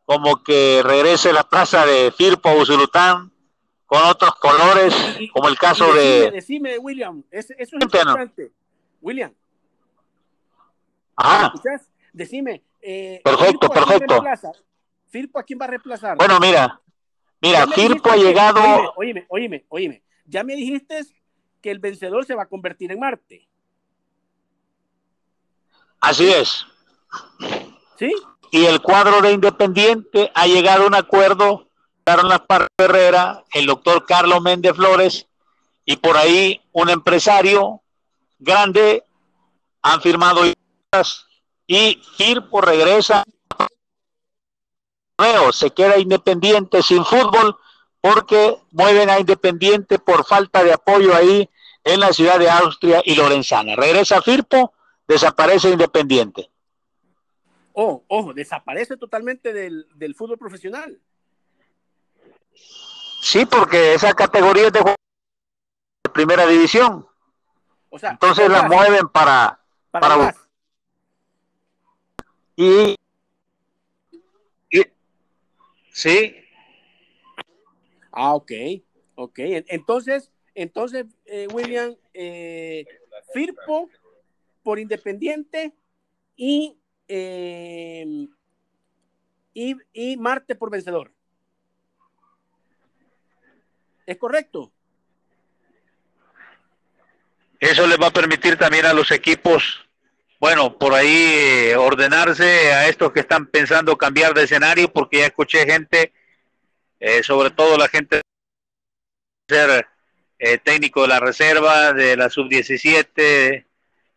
como que regrese la plaza de Firpo Usulután con otros colores, como el caso de... Decime, William, eso es importante. William. Ah. Decime. Eh, perfecto, perfecto. ¿Firpo a quién va a reemplazar? Bueno, mira, Mira, Firpo ha llegado. Oíme, oíme, oíme, Ya me dijiste que el vencedor se va a convertir en Marte. Así es. ¿Sí? Y el cuadro de Independiente ha llegado a un acuerdo. Daron las partes Herrera, el doctor Carlos Méndez Flores y por ahí un empresario grande han firmado y Firpo regresa se queda Independiente sin fútbol porque mueven a Independiente por falta de apoyo ahí en la ciudad de Austria y Lorenzana. Regresa Firpo, desaparece Independiente. Oh, ojo, desaparece totalmente del, fútbol profesional. Sí, porque esa categoría es de, primera división. O sea, Entonces la mueven para, para, para y Sí. Ah, ok, ok. Entonces, entonces eh, William, eh, Firpo por Independiente y, em, y, y Marte por vencedor. ¿Es correcto? Eso les va a permitir también a los equipos bueno, por ahí eh, ordenarse a estos que están pensando cambiar de escenario, porque ya escuché gente, eh, sobre todo la gente ser eh, técnico de la reserva, de la sub-17,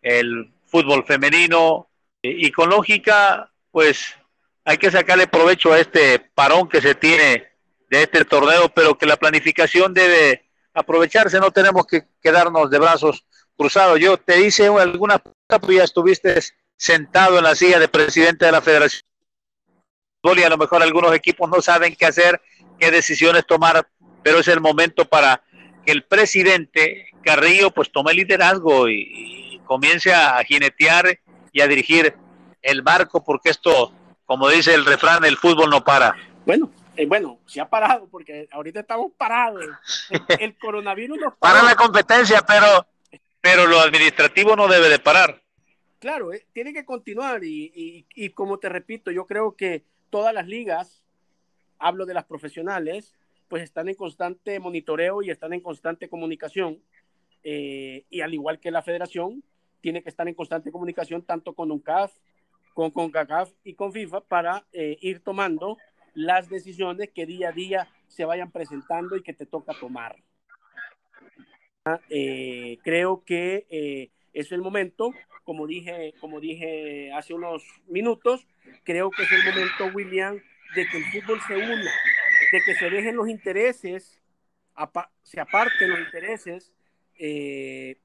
el fútbol femenino, y, con lógica, pues hay que sacarle provecho a este parón que se tiene de este torneo, pero que la planificación debe aprovecharse, no tenemos que quedarnos de brazos cruzados. Yo te hice algunas pues ya estuviste sentado en la silla de presidente de la Federación y a lo mejor algunos equipos no saben qué hacer, qué decisiones tomar, pero es el momento para que el presidente Carrillo pues tome liderazgo y, comience a jinetear y a dirigir el barco porque esto, como dice el refrán, el fútbol no para. Bueno, eh, bueno, se ha parado porque ahorita estamos parados. El, coronavirus nos para la competencia, pero pero lo administrativo no debe de parar. Claro, eh, tiene que continuar y, y, como te repito, yo creo que todas las ligas, hablo de las profesionales, pues están en constante monitoreo y están en constante comunicación. Eh, y al igual que la federación, tiene que estar en constante comunicación tanto con UNCAF, con CONCACAF y con FIFA para eh, ir tomando las decisiones que día a día se vayan presentando y que te toca tomar. Creo que es el momento como dije, como dije hace unos minutos, creo que es el momento, William, de que el fútbol se una, de que se dejen los intereses, se aparten los intereses eh,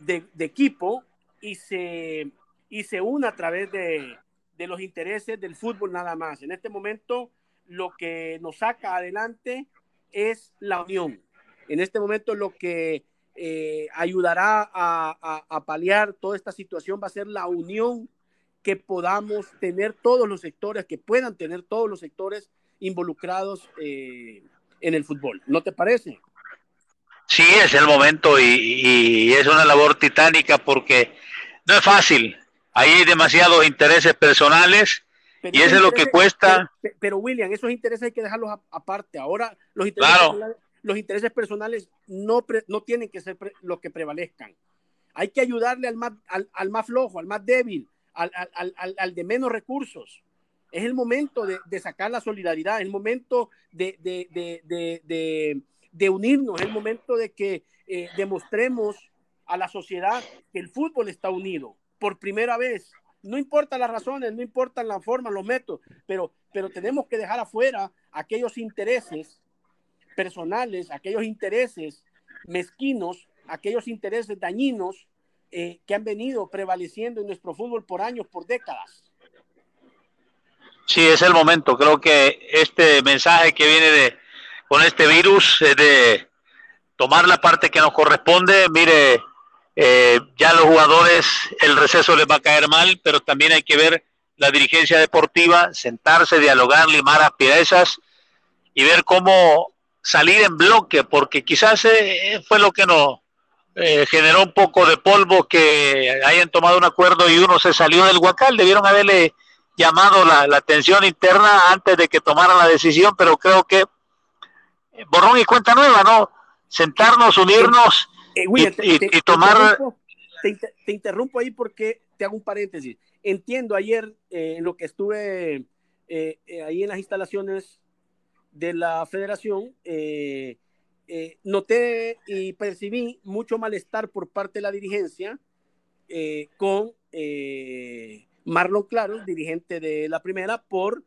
de, equipo y se, y se una a través de, de los intereses del fútbol nada más. En este momento, lo que nos saca adelante es la unión. En este momento, lo que eh, ayudará a, paliar toda esta situación va a ser la unión que podamos tener todos los sectores, que puedan tener todos los sectores involucrados eh, en el fútbol. ¿No te parece? Sí, es el momento y, es una labor titánica porque no es fácil. Hay demasiados intereses personales y eso es lo que cuesta. Pero, William, esos intereses hay que dejarlos aparte. Ahora los intereses claro los intereses personales no, no tienen que ser los que prevalezcan. Hay que ayudarle al más, al, más flojo, al más débil, al, al, de menos recursos. Es el momento de, sacar la solidaridad, es el momento de, de unirnos, es el momento de que eh, demostremos a la sociedad que el fútbol está unido por primera vez. No importa las razones, no importan la forma, los métodos, pero, pero tenemos que dejar afuera aquellos intereses personales, aquellos intereses mezquinos, aquellos intereses dañinos eh, que han venido prevaleciendo en nuestro fútbol por años, por décadas. Sí, es el momento. Creo que este mensaje que viene con este virus es de tomar la parte que nos corresponde. Mire, eh, ya los jugadores el receso les va a caer mal, pero también hay que ver la dirigencia deportiva, sentarse, dialogar, limar asperezas y ver cómo salir en bloque, porque quizás eh, fue lo que nos eh, generó un poco de polvo que hayan tomado un acuerdo y uno se salió del huacal. Debieron haberle llamado la, atención interna antes de que tomaran la decisión, pero creo que eh, borrón y cuenta nueva, ¿no? Sentarnos, unirnos y, tomar... Te interrumpo, ahí porque te hago un paréntesis. Entiendo ayer en lo que estuve ahí en las instalaciones de la federación, eh, eh, noté y percibí mucho malestar por parte de la dirigencia eh, con Marlon Claros, dirigente de la primera, por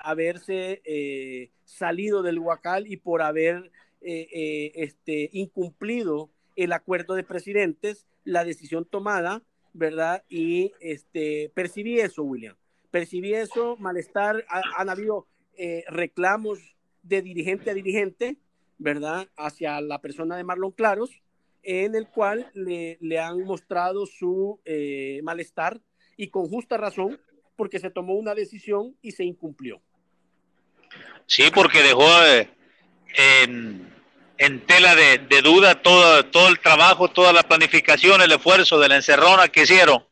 haberse salido del Huacal y por haber este, incumplido el acuerdo de presidentes, la decisión tomada, ¿verdad? Y este, percibí eso, William. Percibí eso, malestar, han habido eh, reclamos de dirigente a dirigente, ¿verdad? Hacia la persona de Marlon Claros, en el cual le, le han mostrado su eh, malestar y con justa razón, porque se tomó una decisión y se incumplió. Sí, porque dejó eh, en, en, tela de, duda todo, todo el trabajo, toda la planificación, el esfuerzo de la encerrona que hicieron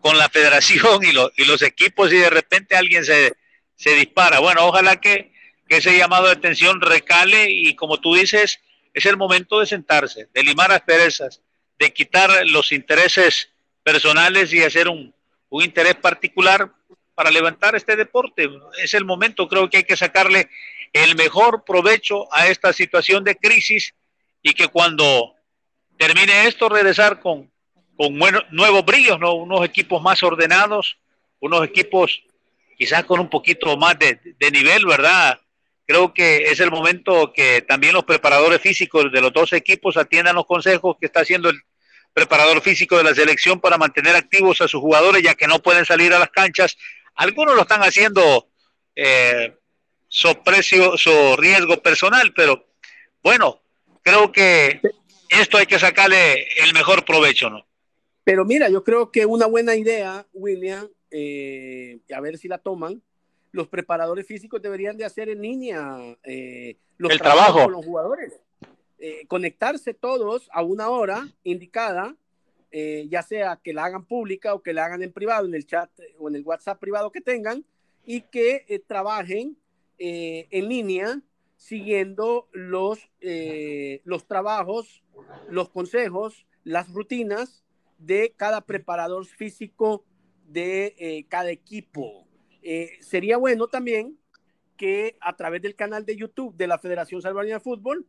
con la federación y, y los equipos y de repente alguien se, se dispara. Bueno, ojalá que, ese llamado de atención recale y como tú dices, es el momento de sentarse, de limar asperezas, de quitar los intereses personales y hacer un, un interés particular para levantar este deporte. Es el momento, creo que hay que sacarle el mejor provecho a esta situación de crisis y que cuando termine esto regresar con, con nuevos brillos, ¿no? unos equipos más ordenados, unos equipos quizás con un poquito más de, nivel, ¿verdad? Creo que es el momento que también los preparadores físicos de los dos equipos atiendan los consejos que está haciendo el preparador físico de la selección para mantener activos a sus jugadores, ya que no pueden salir a las canchas. Algunos lo están haciendo eh, so precio, so riesgo personal, pero bueno, creo que esto hay que sacarle el mejor provecho, ¿no? Pero mira, yo creo que una buena idea, William, eh, a ver si la toman, los preparadores físicos deberían de hacer en línea eh, los el trabajo con los jugadores. Eh, conectarse todos a una hora indicada eh, ya sea que la hagan pública o que la hagan en privado, en el chat o en el WhatsApp privado que tengan, y que trabajen en línea siguiendo los, los trabajos, los consejos, las rutinas de cada preparador físico de cada equipo. sería bueno también que a través del canal de YouTube de la Federación Salvadoreña de Fútbol,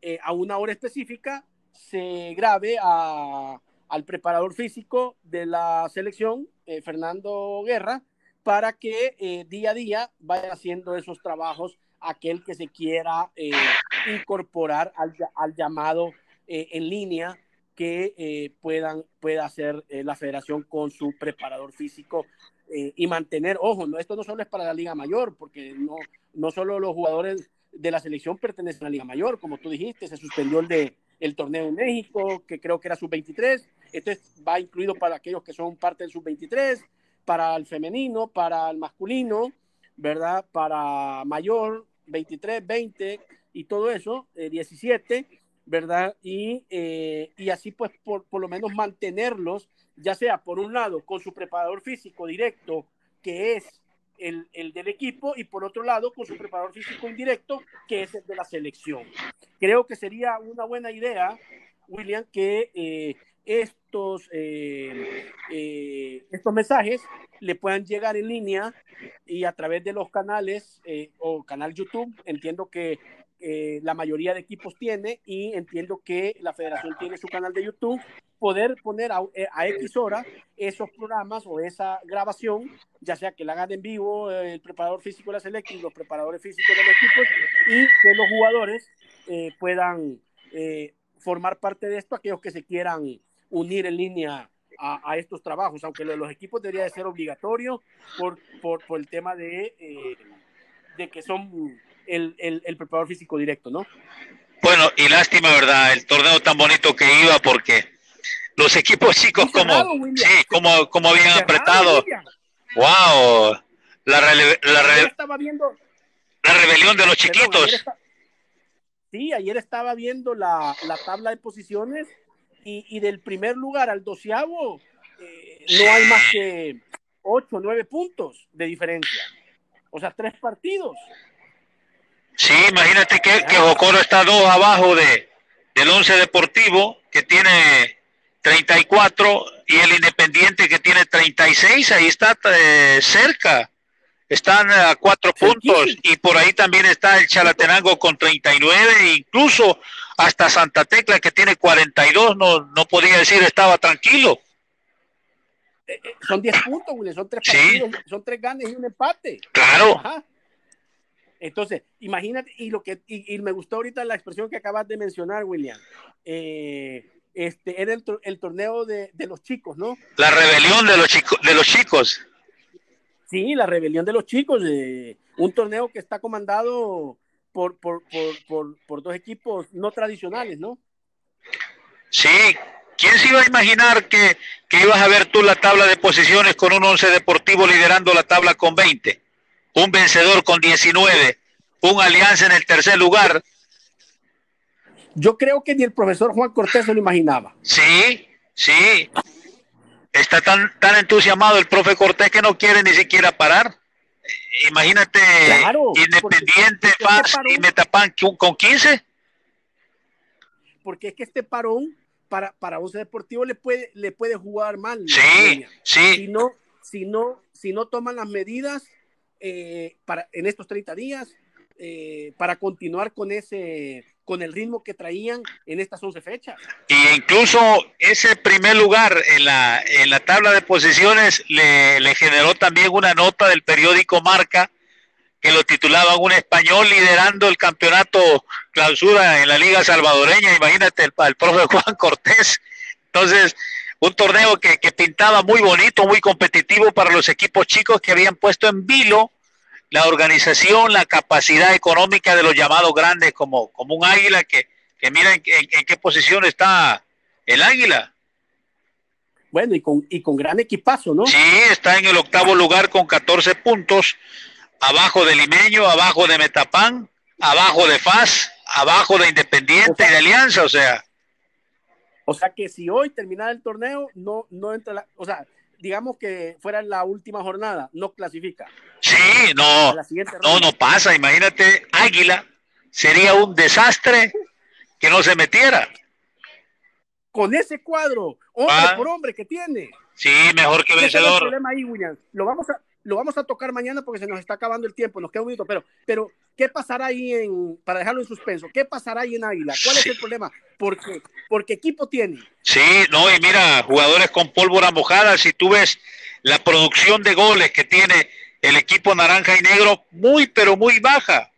eh, a una hora específica, se grabe al preparador físico de la selección, eh, Fernando Guerra, para que eh, día a día vaya haciendo esos trabajos aquel que se quiera incorporar al, al llamado en línea que puedan, pueda hacer la federación con su preparador físico eh, y mantener, ojo, no, esto no solo es para la Liga Mayor, porque no, no solo los jugadores de la selección pertenecen a la Liga Mayor, como tú dijiste, se suspendió el, de, el torneo en México, que creo que era sub-23, esto va incluido para aquellos que son parte del sub-23, para el femenino, para el masculino, ¿verdad? Para mayor, 23, 20 y todo eso, 17, eh, ¿verdad? Y, eh, y así pues por, por lo menos mantenerlos ya sea por un lado con su preparador físico directo, que es el, del equipo, y por otro lado con su preparador físico indirecto, que es el de la selección. Creo que sería una buena idea, William, que eh, estos, eh, estos mensajes le puedan llegar en línea y a través de los canales o canal YouTube. Entiendo que la mayoría de equipos tiene y entiendo que la federación tiene su canal de YouTube poder poner a, eh, a, X hora esos programas o esa grabación, ya sea que la hagan en vivo eh, el preparador físico de la selección los preparadores físicos del equipo, y que los jugadores eh, puedan formar parte de esto, aquellos que se quieran unir en línea a, a estos trabajos, aunque lo de los equipos debería de ser obligatorio por, por, por el tema de, de que son el, el, el preparador físico directo, ¿no? Bueno, y lástima, ¿verdad? El torneo tan bonito que iba porque los equipos chicos como, sí, como, como habían apretado. Wow, la, la, estaba viendo, la rebelión de los chiquitos. sí, ayer estaba viendo la, la tabla de posiciones y, y, del primer lugar al doceavo eh, no hay más que ocho, nueve puntos de diferencia. O sea, tres partidos. Sí, imagínate que, que Jocoro está dos abajo de, del once deportivo que tiene 34 y el Independiente que tiene 36, ahí está eh, cerca. Están a cuatro puntos y por ahí también está el Chalatenango con 39 e incluso hasta Santa Tecla que tiene 42 no, no podía decir estaba tranquilo. Eh, eh, son 10 puntos, son tres partidos, son tres ganes y un empate. Claro. Entonces, imagínate, y lo que y, me gustó ahorita la expresión que acabas de mencionar, William. Eh, este, era el, torneo de, los chicos, ¿no? La rebelión de los, chicos de los chicos. Sí, la rebelión de los chicos, de un torneo que está comandado por, por, dos equipos no tradicionales, ¿no? Sí, ¿quién se iba a imaginar que, que ibas a ver tú la tabla de posiciones con un once deportivo liderando la tabla con 20? Un vencedor con 19, un alianza en el tercer lugar, yo creo que ni el profesor Juan Cortés se lo imaginaba. Sí, sí. Está tan, tan entusiasmado el profe Cortés que no quiere ni siquiera parar. Imagínate, Independiente, Paz y Metapan con 15. Porque es que este parón para, para Once Deportivo le puede, le puede jugar mal. Sí, sí. Si no, si no, si no toman las medidas eh, para, en estos 30 días eh, para continuar con ese con el ritmo que traían en estas 11 fechas. Y incluso ese primer lugar en la, en la tabla de posiciones le, generó también una nota del periódico Marca que lo titulaba un español liderando el campeonato clausura en la Liga Salvadoreña. Imagínate el, el profe Juan Cortés. Entonces, un torneo que, que, pintaba muy bonito, muy competitivo para los equipos chicos que habían puesto en vilo la organización, la capacidad económica de los llamados grandes, como, como un águila que, que mira en, qué posición está el águila. Bueno, y con, y con gran equipazo, ¿no? Sí, está en el octavo lugar con 14 puntos, abajo de Limeño, abajo de Metapán, abajo de FAS, abajo de Independiente y de Alianza, o sea. O sea que si hoy terminara el torneo, no, no entra la, o sea, digamos que fuera la última jornada, no clasifica. Sí, no, no, no pasa. Imagínate, Águila sería un desastre que no se metiera. Con ese cuadro, hombre ah. por hombre que tiene. Sí, mejor que vencedor. problema ahí. Lo vamos a, lo vamos a tocar mañana porque se nos está acabando el tiempo, nos queda un minuto, pero, pero ¿qué pasará ahí en, para dejarlo en suspenso, qué pasará ahí en Águila? ¿Cuál es el problema? Porque, porque equipo tiene. Sí, no, y mira, jugadores con pólvora mojada, si tú ves la producción de goles que tiene el equipo naranja y negro, muy, pero muy baja.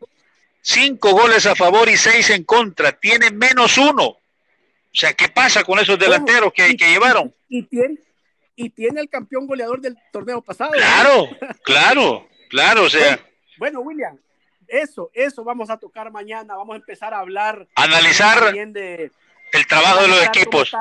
Cinco goles a favor y seis en contra, tiene menos uno. O sea, ¿qué pasa con esos delanteros que, que llevaron? Y tiene, y tiene el campeón goleador del torneo pasado. Claro, claro, claro, o sea. Bueno, William, eso, eso vamos a tocar mañana, vamos a empezar a hablar. Analizar de, el trabajo de los equipos.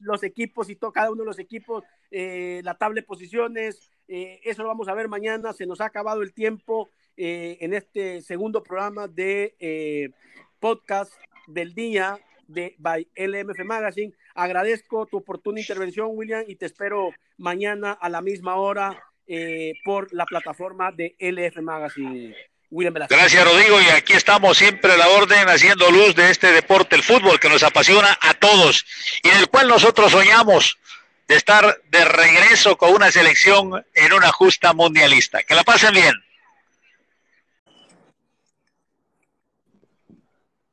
Los equipos y todo, cada uno de los equipos, eh, la tabla de posiciones, eh, eso lo vamos a ver mañana, se nos ha acabado el tiempo eh, en este segundo programa de podcast del día de by LMF Magazine. Agradezco tu oportuna intervención, William, y te espero mañana a la misma hora eh, por la plataforma de LF Magazine. William Gracias, Rodrigo. Y aquí estamos siempre a la orden, haciendo luz de este deporte, el fútbol, que nos apasiona a todos y en el cual nosotros soñamos de estar de regreso con una selección en una justa mundialista. Que la pasen bien.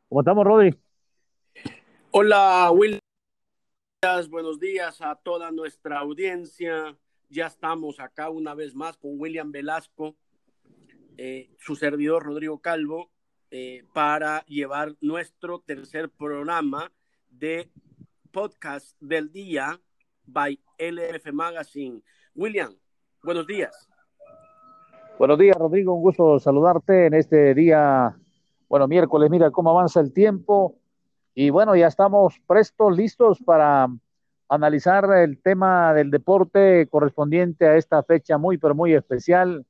¿Cómo estamos, Rodri? Hola, Will. Buenos días a toda nuestra audiencia. Ya estamos acá una vez más con William Velasco, eh, su servidor Rodrigo Calvo, eh, para llevar nuestro tercer programa de podcast del día by LF Magazine. William, buenos días. Buenos días, Rodrigo. Un gusto saludarte en este día, bueno, miércoles. Mira cómo avanza el tiempo y bueno, ya estamos prestos, listos para analizar el tema del deporte correspondiente a esta fecha muy, pero muy especial.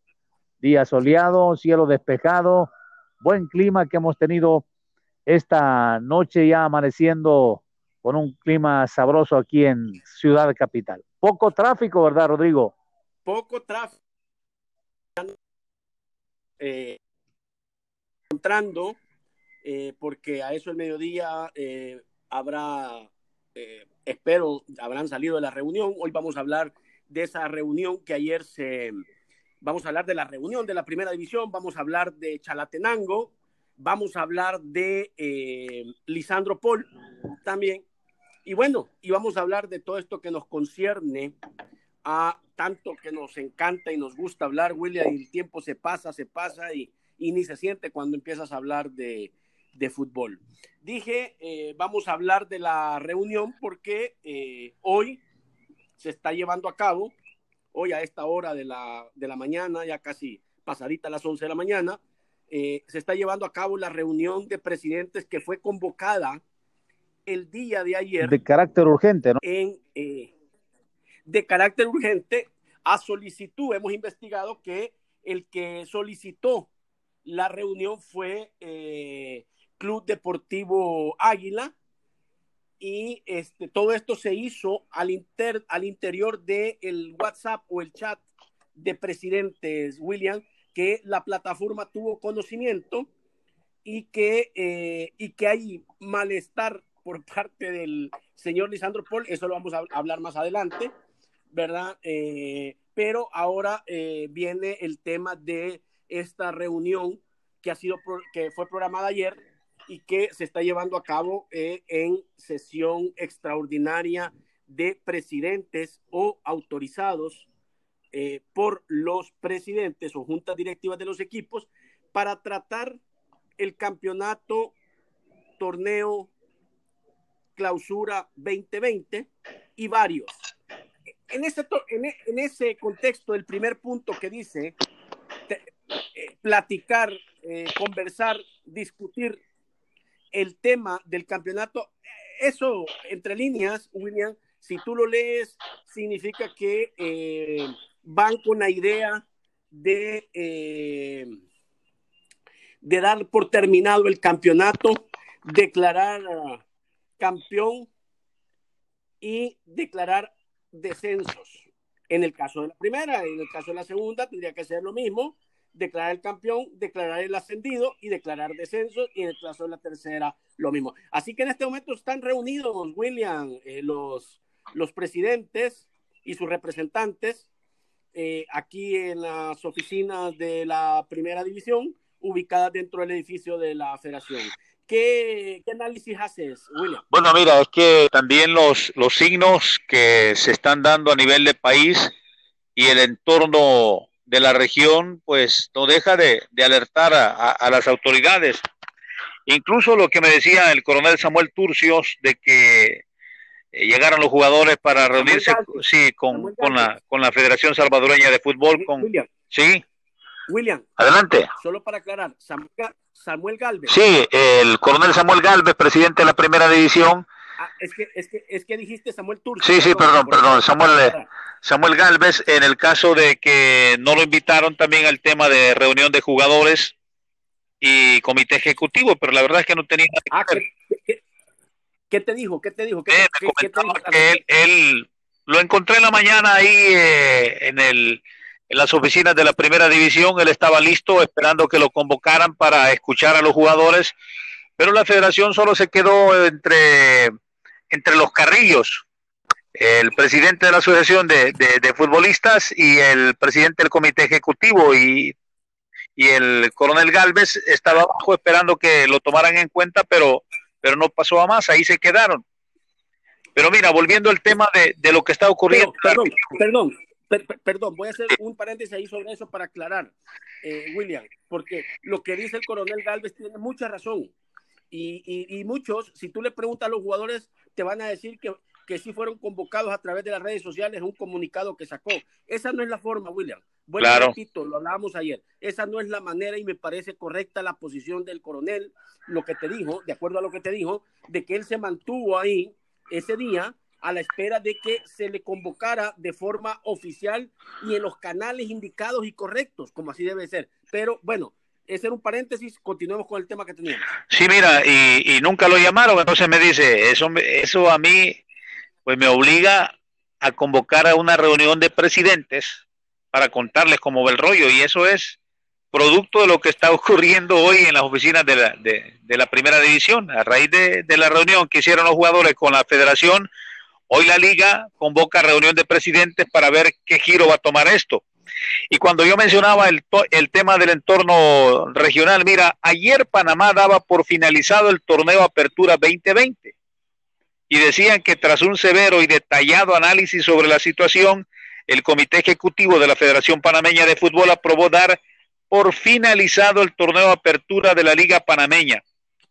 Día soleado, cielo despejado, buen clima que hemos tenido esta noche ya amaneciendo con un clima sabroso aquí en Ciudad Capital. Poco tráfico, ¿verdad, Rodrigo? Poco tráfico. Eh, eh, porque a eso el mediodía eh, habrá, eh, espero, habrán salido de la reunión. Hoy vamos a hablar de esa reunión que ayer se, vamos a hablar de la reunión de la primera división, vamos a hablar de Chalatenango, vamos a hablar de Lisandro Paul también. Y bueno, y vamos a hablar de todo esto que nos concierne a tanto que nos encanta y nos gusta hablar, William, y el tiempo se pasa, se pasa y, y ni se siente cuando empiezas a hablar de, de fútbol. Dije, eh, vamos a hablar de la reunión porque eh, hoy se está llevando a cabo, hoy a esta hora de la, de la mañana, ya casi pasadita a las 11 de la mañana, eh, se está llevando a cabo la reunión de presidentes que fue convocada el día de ayer. De carácter urgente, ¿no? En, de carácter urgente, a solicitud, hemos investigado que el que solicitó la reunión fue Club Deportivo Águila. Y este, todo esto se hizo al, inter, al interior del el WhatsApp o el chat de presidentes, William, que la plataforma tuvo conocimiento y que, eh, y que hay malestar por parte del señor Lisandro Paul, eso lo vamos a hablar más adelante, ¿verdad? Eh, pero ahora eh, viene el tema de esta reunión que ha sido que fue programada ayer y que se está llevando a cabo eh, en sesión extraordinaria de presidentes o autorizados eh, por los presidentes o juntas directivas de los equipos para tratar el campeonato torneo clausura 2020 y varios. En ese, en, ese contexto, el primer punto que dice eh, platicar, conversar, discutir el tema del campeonato, eso entre líneas, William, si tú lo lees, significa que eh, van con la idea de, eh, de dar por terminado el campeonato, declarar campeón y declarar descensos. En el caso de la primera, en el caso de la segunda, tendría que ser lo mismo, declarar el campeón, declarar el ascendido y declarar descensos, y en el caso de la tercera, lo mismo. Así que en este momento están reunidos, William, eh, los, los presidentes y sus representantes eh, aquí en las oficinas de la primera división, ubicadas dentro del edificio de la federación. ¿Qué, análisis haces, William? Bueno, mira, es que también los, los signos que se están dando a nivel de país y el entorno de la región, pues no deja de, alertar a, las autoridades. Incluso lo que me decía el coronel Samuel Turcios de que eh, llegaron los jugadores para reunirse sí, con, con, la, con la Federación Salvadoreña de Fútbol. Con, William. Sí. William. Adelante. Solo para aclarar, Samuel, Samuel Galvez. Sí, el coronel Samuel Galvez, presidente de la primera división. Ah, es, que, es, que, es que dijiste Samuel Turco. Sí, sí, perdón, perdón, Samuel, eh, Samuel Galvez, en el caso de que no lo invitaron también al tema de reunión de jugadores y comité ejecutivo, pero la verdad es que no tenía ah, ¿qué, te dijo? ¿Qué te dijo? ¿Qué, te dijo? Que él, lo encontré en la mañana ahí eh, en el en las oficinas de la primera división. Él estaba listo esperando que lo convocaran para escuchar a los jugadores, pero la federación solo se quedó entre, entre los carrillos. El presidente de la asociación de, futbolistas y el presidente del comité ejecutivo y, y el coronel Galvez estaba abajo esperando que lo tomaran en cuenta, pero, pero no pasó a más, ahí se quedaron. Pero mira, volviendo al tema de, de lo que está ocurriendo. perdón, perdón, perdón, voy a hacer un paréntesis ahí sobre eso para aclarar, eh, William, porque lo que dice el coronel Galvez tiene mucha razón. Y, muchos, si tú le preguntas a los jugadores, te van a decir que, que sí fueron convocados a través de las redes sociales un comunicado que sacó. Esa no es la forma, William. Bueno, claro. repito, lo hablábamos ayer. Esa no es la manera y me parece correcta la posición del coronel, lo que te dijo, de acuerdo a lo que te dijo, de que él se mantuvo ahí ese día a la espera de que se le convocara de forma oficial y en los canales indicados y correctos, como así debe ser. Pero bueno, ese era un paréntesis, continuemos con el tema que teníamos. Sí, mira, y, nunca lo llamaron, entonces me dice, eso, eso a mí, pues me obliga a convocar a una reunión de presidentes para contarles cómo va el rollo, y eso es producto de lo que está ocurriendo hoy en las oficinas de la, de, la primera división, a raíz de, de la reunión que hicieron los jugadores con la federación, Hoy la liga convoca reunión de presidentes para ver qué giro va a tomar esto. Y cuando yo mencionaba el, el, tema del entorno regional, mira, ayer Panamá daba por finalizado el torneo Apertura 2020 y decían que tras un severo y detallado análisis sobre la situación, el Comité Ejecutivo de la Federación Panameña de Fútbol aprobó dar por finalizado el torneo Apertura de la Liga Panameña,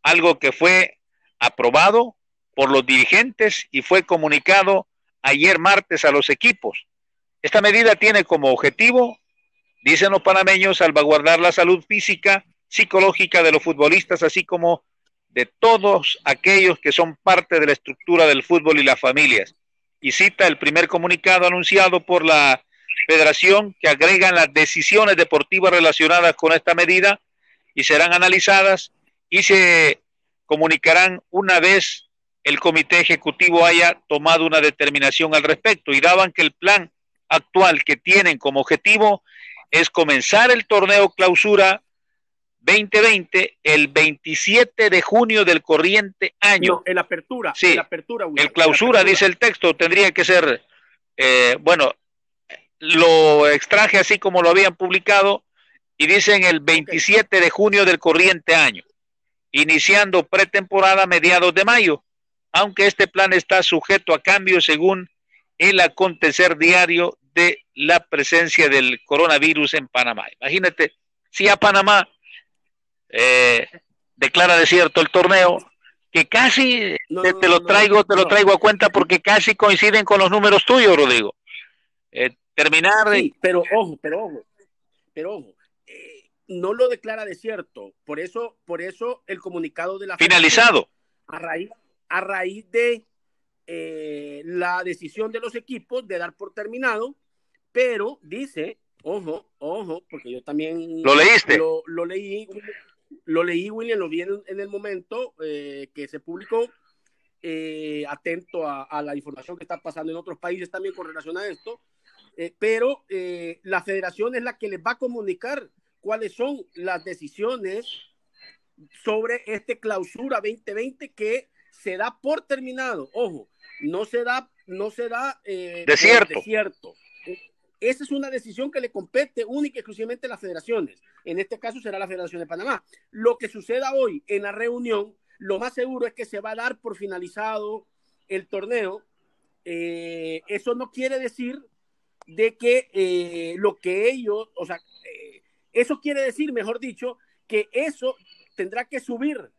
algo que fue aprobado por los dirigentes y fue comunicado ayer martes a los equipos. Esta medida tiene como objetivo, dicen los panameños, salvaguardar la salud física, psicológica de los futbolistas, así como de todos aquellos que son parte de la estructura del fútbol y las familias. Y cita el primer comunicado anunciado por la federación que agregan las decisiones deportivas relacionadas con esta medida y serán analizadas y se comunicarán una vez el comité ejecutivo haya tomado una determinación al respecto y daban que el plan actual que tienen como objetivo es comenzar el torneo clausura 2020 el 27 de junio del corriente año. No, el apertura. Sí, el apertura. el clausura, dice el texto, tendría que ser, eh, bueno, lo extraje así como lo habían publicado y dicen el 27 de junio del corriente año, iniciando pretemporada a mediados de mayo aunque este plan está sujeto a cambio según el acontecer diario de la presencia del coronavirus en Panamá. Imagínate, si a Panamá eh, declara desierto el torneo, que casi te, lo traigo, te lo traigo a cuenta porque casi coinciden con los números tuyos, Rodrigo. Eh, terminar de... pero ojo, pero ojo, pero ojo, eh, no lo declara desierto, por eso, por eso el comunicado de la finalizado. A raíz, a raíz de eh, la decisión de los equipos de dar por terminado, pero dice, ojo, ojo, porque yo también lo leíste, lo, leí, lo leí, William, lo vi en, el momento eh, que se publicó, eh, atento a, la información que está pasando en otros países también con relación a esto, eh, pero la federación es la que les va a comunicar cuáles son las decisiones sobre este clausura 2020 que se da por terminado. Ojo, no se da, no se da desierto. Esa es una decisión que le compete única y exclusivamente a las federaciones. En este caso será la Federación de Panamá. Lo que suceda hoy en la reunión lo más seguro es que se va a dar por finalizado el torneo. Eh, eso no quiere decir de que eh, lo que ellos, o sea, eh, eso quiere decir, mejor dicho, que eso tendrá que subir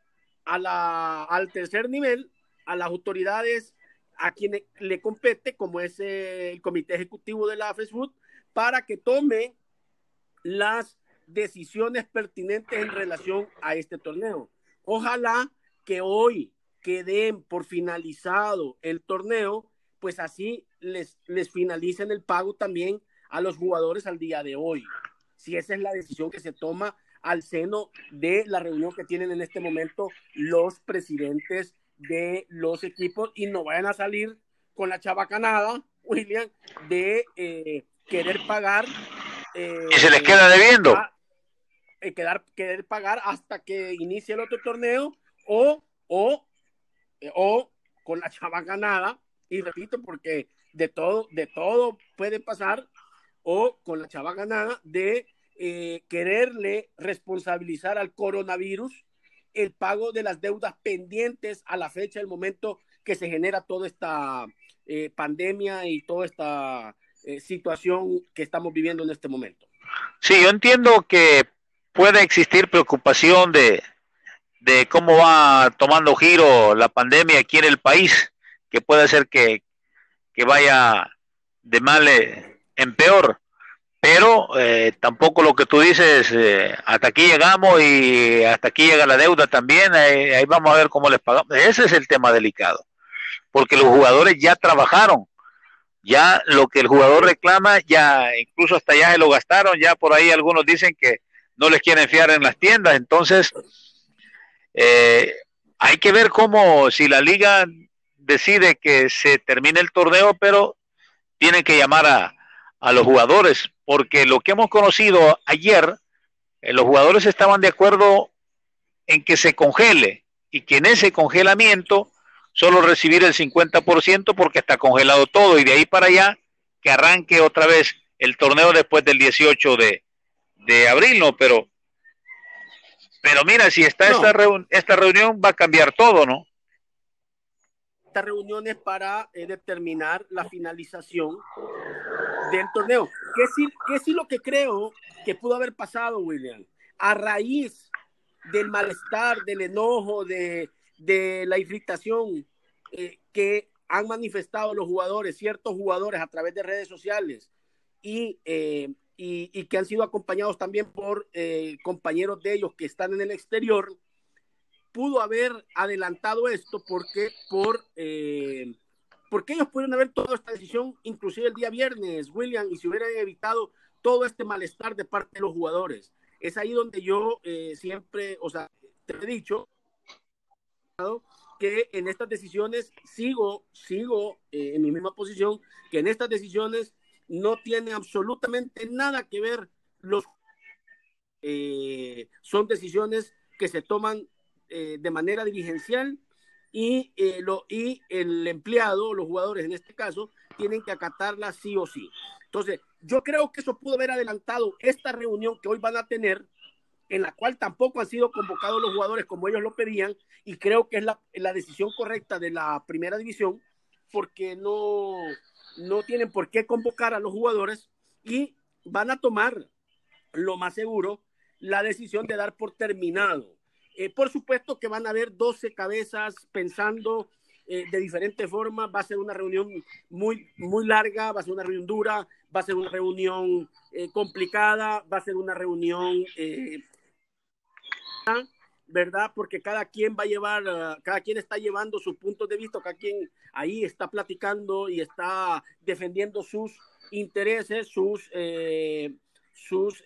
a la, al tercer nivel a las autoridades a quienes le compete, como es el comité ejecutivo de la FESFUT, para que tome las decisiones pertinentes en relación a este torneo. Ojalá que hoy queden por finalizado el torneo, pues así les, les finalicen el pago también a los jugadores al día de hoy. Si esa es la decisión que se toma al seno de la reunión que tienen en este momento los presidentes de los equipos y no vayan a salir con la chabacanada, William, de eh, querer pagar. Eh, y se les queda debiendo. Eh, quedar, querer pagar hasta que inicie el otro torneo o, o, o con la chava ganada, y repito, porque de todo, de todo puede pasar, o con la chava ganada de eh, quererle responsabilizar al coronavirus el pago de las deudas pendientes a la fecha, el momento que se genera toda esta eh, pandemia y toda esta eh, situación que estamos viviendo en este momento. Sí, yo entiendo que puede existir preocupación de, de cómo va tomando giro la pandemia aquí en el país, que puede ser que, vaya de mal en peor. Pero eh, tampoco lo que tú dices, eh, hasta aquí llegamos y hasta aquí llega la deuda también, ahí vamos a ver cómo les pagamos. Ese es el tema delicado, porque los jugadores ya trabajaron, ya lo que el jugador reclama, ya incluso hasta ya se lo gastaron, ya por ahí algunos dicen que no les quieren fiar en las tiendas, entonces eh, hay que ver cómo, si la liga decide que se termine el torneo, pero tienen que llamar a, los jugadores, porque lo que hemos conocido ayer, eh, los jugadores estaban de acuerdo en que se congele y que en ese congelamiento solo recibir el 50% porque está congelado todo y de ahí para allá que arranque otra vez el torneo después del 18 de, de abril, ¿no? Pero pero mira, si está esta, esta reunión va a cambiar todo, ¿no? Esta reunión es para eh, determinar la finalización del torneo. ¿Qué sí, ¿Qué sí lo que creo que pudo haber pasado, William? A raíz del malestar, del enojo, de, de la irritación eh, que han manifestado los jugadores, ciertos jugadores a través de redes sociales y eh, y, que han sido acompañados también por eh, compañeros de ellos que están en el exterior, pudo haber adelantado esto porque, por, eh, porque ellos pudieron haber tomado esta decisión inclusive el día viernes, William, y se hubieran evitado todo este malestar de parte de los jugadores. Es ahí donde yo eh, siempre, o sea, te he dicho que en estas decisiones sigo, sigo en mi misma posición, que en estas decisiones no tiene absolutamente nada que ver los eh, son decisiones que se toman eh, de manera dirigencial y, eh, lo, y el empleado, los jugadores en este caso, tienen que acatarla sí o sí. Entonces, yo creo que eso pudo haber adelantado esta reunión que hoy van a tener, en la cual tampoco han sido convocados los jugadores como ellos lo pedían, y creo que es la, la decisión correcta de la primera división, porque no, no tienen por qué convocar a los jugadores y van a tomar, lo más seguro, la decisión de dar por terminado. Eh, por supuesto que van a haber 12 cabezas pensando eh, de diferentes formas. Va a ser una reunión muy, muy larga, va a ser una reunión dura, va a ser una reunión eh, complicada, va a ser una reunión ¿verdad? Porque cada quien va a llevar, cada quien está llevando sus puntos de vista, cada quien ahí está platicando y está defendiendo sus intereses, sus, sus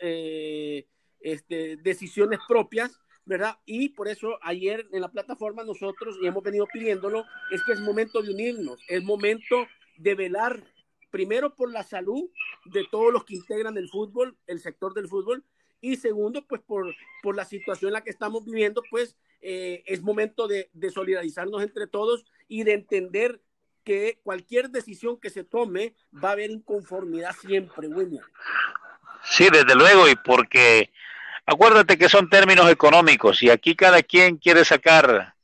este, decisiones propias, ¿verdad? Y por eso ayer en la plataforma nosotros, y hemos venido pidiéndolo, es que es momento de unirnos, es momento de velar primero por la salud de todos los que integran el fútbol, el sector del fútbol, y segundo, pues por, por la situación en la que estamos viviendo, pues eh, es momento de, de, solidarizarnos entre todos y de entender que cualquier decisión que se tome va a haber inconformidad siempre, William. Sí, desde luego, y porque acuérdate que son términos económicos y aquí cada quien quiere sacar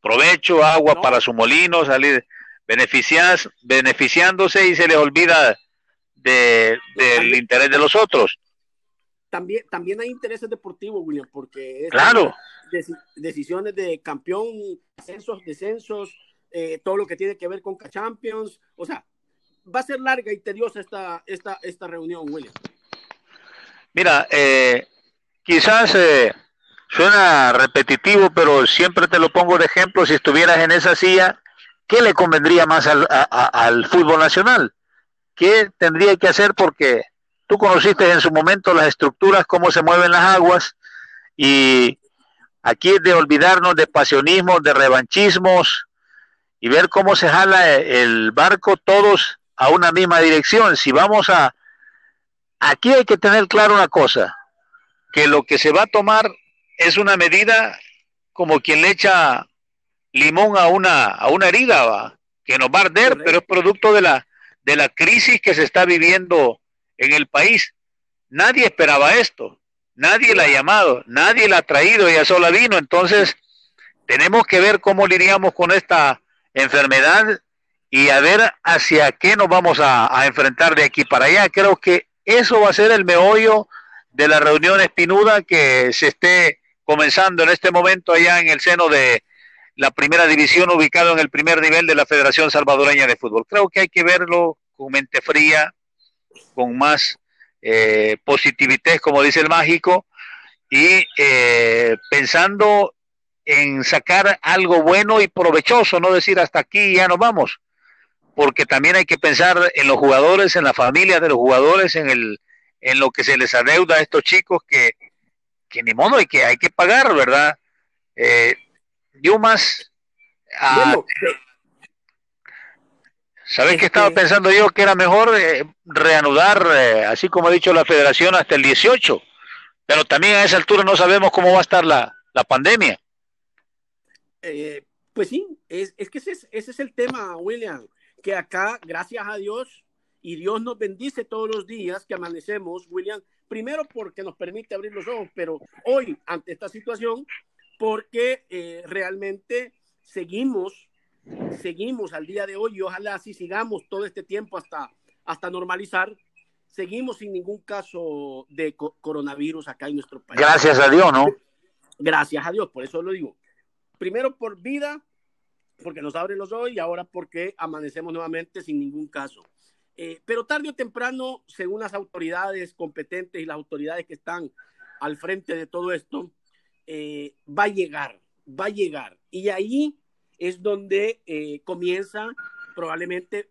provecho, agua para su molino, salir beneficias, beneficiándose y se les olvida de, del interés de los otros. También, también hay intereses deportivos, William, porque claro. decisiones de campeón, ascensos, descensos, eh, todo lo que tiene que ver con Champions, o sea, va a ser larga y tediosa esta, esta, esta reunión, William. Mira, eh, quizás eh, suena repetitivo, pero siempre te lo pongo de ejemplo. Si estuvieras en esa silla, ¿qué le convendría más al, fútbol nacional? ¿Qué tendría que hacer? Porque tú conociste en su momento las estructuras, cómo se mueven las aguas, y aquí es de olvidarnos de pasionismos, de revanchismos, y ver cómo se jala el barco todos a una misma dirección. Si vamos a... Aquí hay que tener claro una cosa, que lo que se va a tomar es una medida como quien le echa limón a una, a una herida, que nos va a arder, pero es producto de la, de la crisis que se está viviendo en el país. Nadie esperaba esto, nadie la ha llamado, nadie la ha traído, ella sola vino, entonces tenemos que ver cómo lidiamos con esta enfermedad y a ver hacia qué nos vamos a, a enfrentar de aquí para allá. Creo que eso va a ser el meollo de la reunión espinuda que se esté comenzando en este momento allá en el seno de la primera división ubicado en el primer nivel de la Federación Salvadoreña de Fútbol. Creo que hay que verlo con mente fría, con más eh, positividad, como dice el mágico, y eh, pensando en sacar algo bueno y provechoso, no decir hasta aquí ya nos vamos, porque también hay que pensar en los jugadores, en la familia de los jugadores, en el en lo que se les adeuda a estos chicos que, que ni modo hay que hay que pagar, ¿verdad? Eh, yo más. Ah, ¿Sabes qué estaba este pensando yo? Que era mejor eh, reanudar, eh, así como ha dicho la federación, hasta el 18. Pero también a esa altura no sabemos cómo va a estar la, la pandemia. Eh, pues sí, es, es que ese es, ese es el tema, William, que acá, gracias a Dios, y Dios nos bendice todos los días que amanecemos, William, primero porque nos permite abrir los ojos, pero hoy, ante esta situación, porque eh, realmente seguimos, seguimos al día de hoy y ojalá así sigamos todo este tiempo hasta, hasta normalizar. Seguimos sin ningún caso de coronavirus acá en nuestro país. Gracias a Dios, ¿no? Gracias a Dios, por eso lo digo. Primero por vida, porque nos abre los ojos y ahora porque amanecemos nuevamente sin ningún caso. Eh, pero tarde o temprano, según las autoridades competentes y las autoridades que están al frente de todo esto, eh, va a llegar, va a llegar. Y ahí es donde eh, comienza probablemente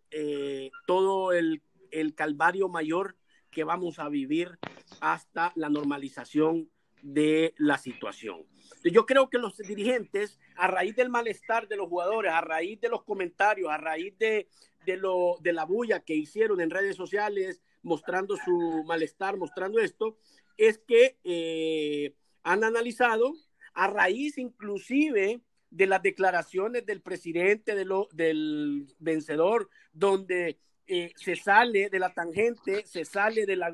todo el, el, calvario mayor que vamos a vivir hasta la normalización de la situación. Yo creo que los dirigentes, a raíz del malestar de los jugadores, a raíz de los comentarios, a raíz de, de, lo, de la bulla que hicieron en redes sociales, mostrando su malestar, mostrando esto, es que han analizado a raíz inclusive de las declaraciones del presidente de del vencedor, donde eh, se sale de la tangente, se sale de la,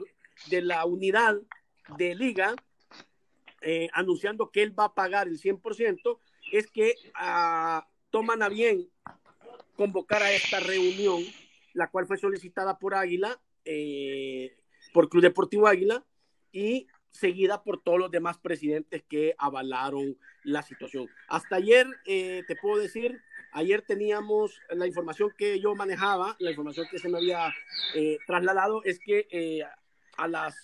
de la unidad de liga, eh, anunciando que él va a pagar el 100%, es que uh, toman a bien convocar a esta reunión, la cual fue solicitada por Águila, eh, por Club Deportivo Águila, y seguida por todos los demás presidentes que avalaron la situación. Hasta ayer, eh, te puedo decir, ayer teníamos la información que yo manejaba, la información que se me había eh, trasladado es que eh, a las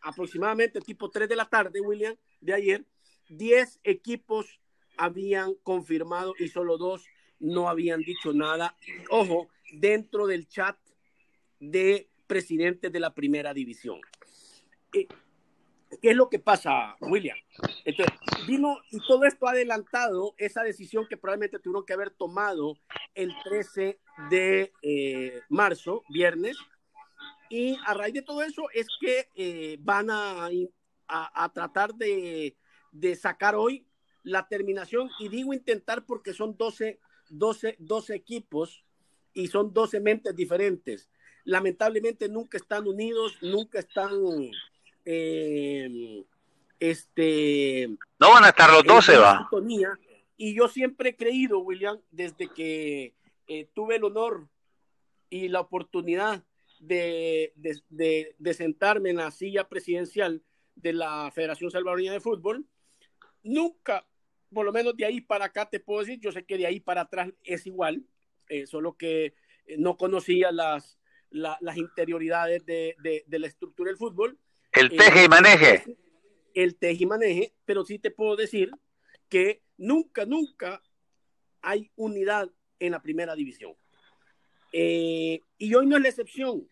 aproximadamente tipo 3 de la tarde, William, de ayer, 10 equipos habían confirmado y solo dos no habían dicho nada. Ojo, dentro del chat de presidentes de la primera división ¿Qué es lo que pasa, William? Entonces, vino y todo esto adelantado esa decisión que probablemente tuvieron que haber tomado el 13 de eh, marzo, viernes, y a raíz de todo eso es que eh, van a, a, tratar de, de, sacar hoy la terminación, y digo intentar porque son 12, 12, 12 equipos y son 12 mentes diferentes. Lamentablemente nunca están unidos, nunca están eh, este, no van a estar los 12, va. Y yo siempre he creído, William, desde que eh, tuve el honor y la oportunidad de, de, sentarme en la silla presidencial de la Federación Salvadoreña de Fútbol, nunca, por lo menos de ahí para acá te puedo decir, yo sé que de ahí para atrás es igual, eh, solo que no conocía las, las interioridades de, de, la estructura del fútbol, el eh, teje y maneje. El teje y maneje, pero sí te puedo decir que nunca, nunca hay unidad en la primera división. Eh, y hoy no es la excepción.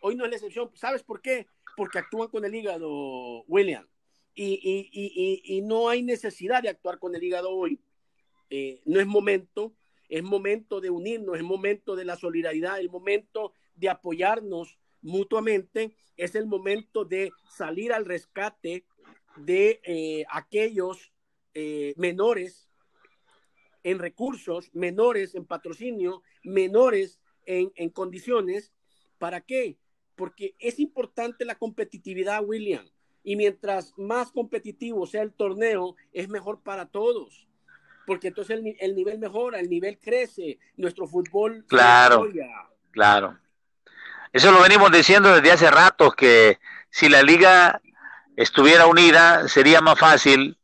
Hoy no es la excepción. ¿Sabes por qué? Porque actúan con el hígado, William. Y, no hay necesidad de actuar con el hígado hoy. Eh, no es momento. Es momento de unirnos, es momento de la solidaridad, es momento de apoyarnos mutuamente, es el momento de salir al rescate de eh, aquellos eh, menores en recursos, menores en patrocinio, menores en, en condiciones. ¿Para qué? Porque es importante la competitividad, William. Y mientras más competitivo sea el torneo, es mejor para todos. Porque entonces el, el nivel mejora, el nivel crece, nuestro fútbol. Claro, claro. Eso lo venimos diciendo desde hace rato, que si la liga estuviera unida, sería más fácil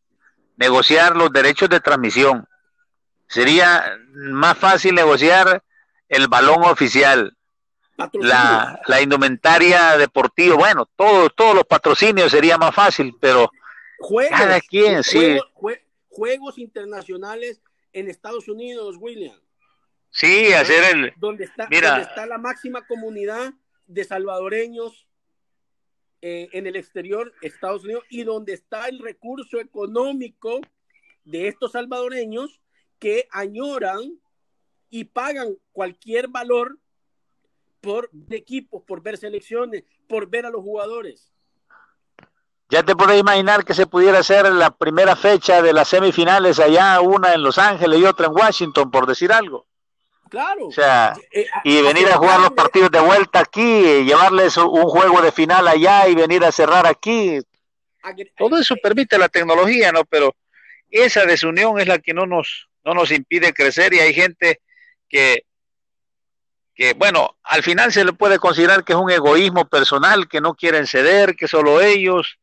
negociar los derechos de transmisión. Sería más fácil negociar el balón oficial, la, la, indumentaria deportiva, bueno, todos todos los patrocinios sería más fácil, pero juegos, cada quien, sí. Juegos, internacionales en Estados Unidos, William. Sí, hacer el... Donde está, mira, está la máxima comunidad de salvadoreños eh, en el exterior, Estados Unidos, y donde está el recurso económico de estos salvadoreños que añoran y pagan cualquier valor por equipos, por ver selecciones, por ver a los jugadores. Ya te puedes imaginar que se pudiera hacer la primera fecha de las semifinales allá, una en Los Ángeles y otra en Washington, por decir algo. Claro. O sea, eh, y venir a jugar los partidos de vuelta aquí, y llevarles un juego de final allá y venir a cerrar aquí. Todo eso permite la tecnología, ¿no? Pero esa desunión es la que no nos, no nos impide crecer y hay gente que, que, bueno, al final se le puede considerar que es un egoísmo personal, que no quieren ceder, que solo ellos,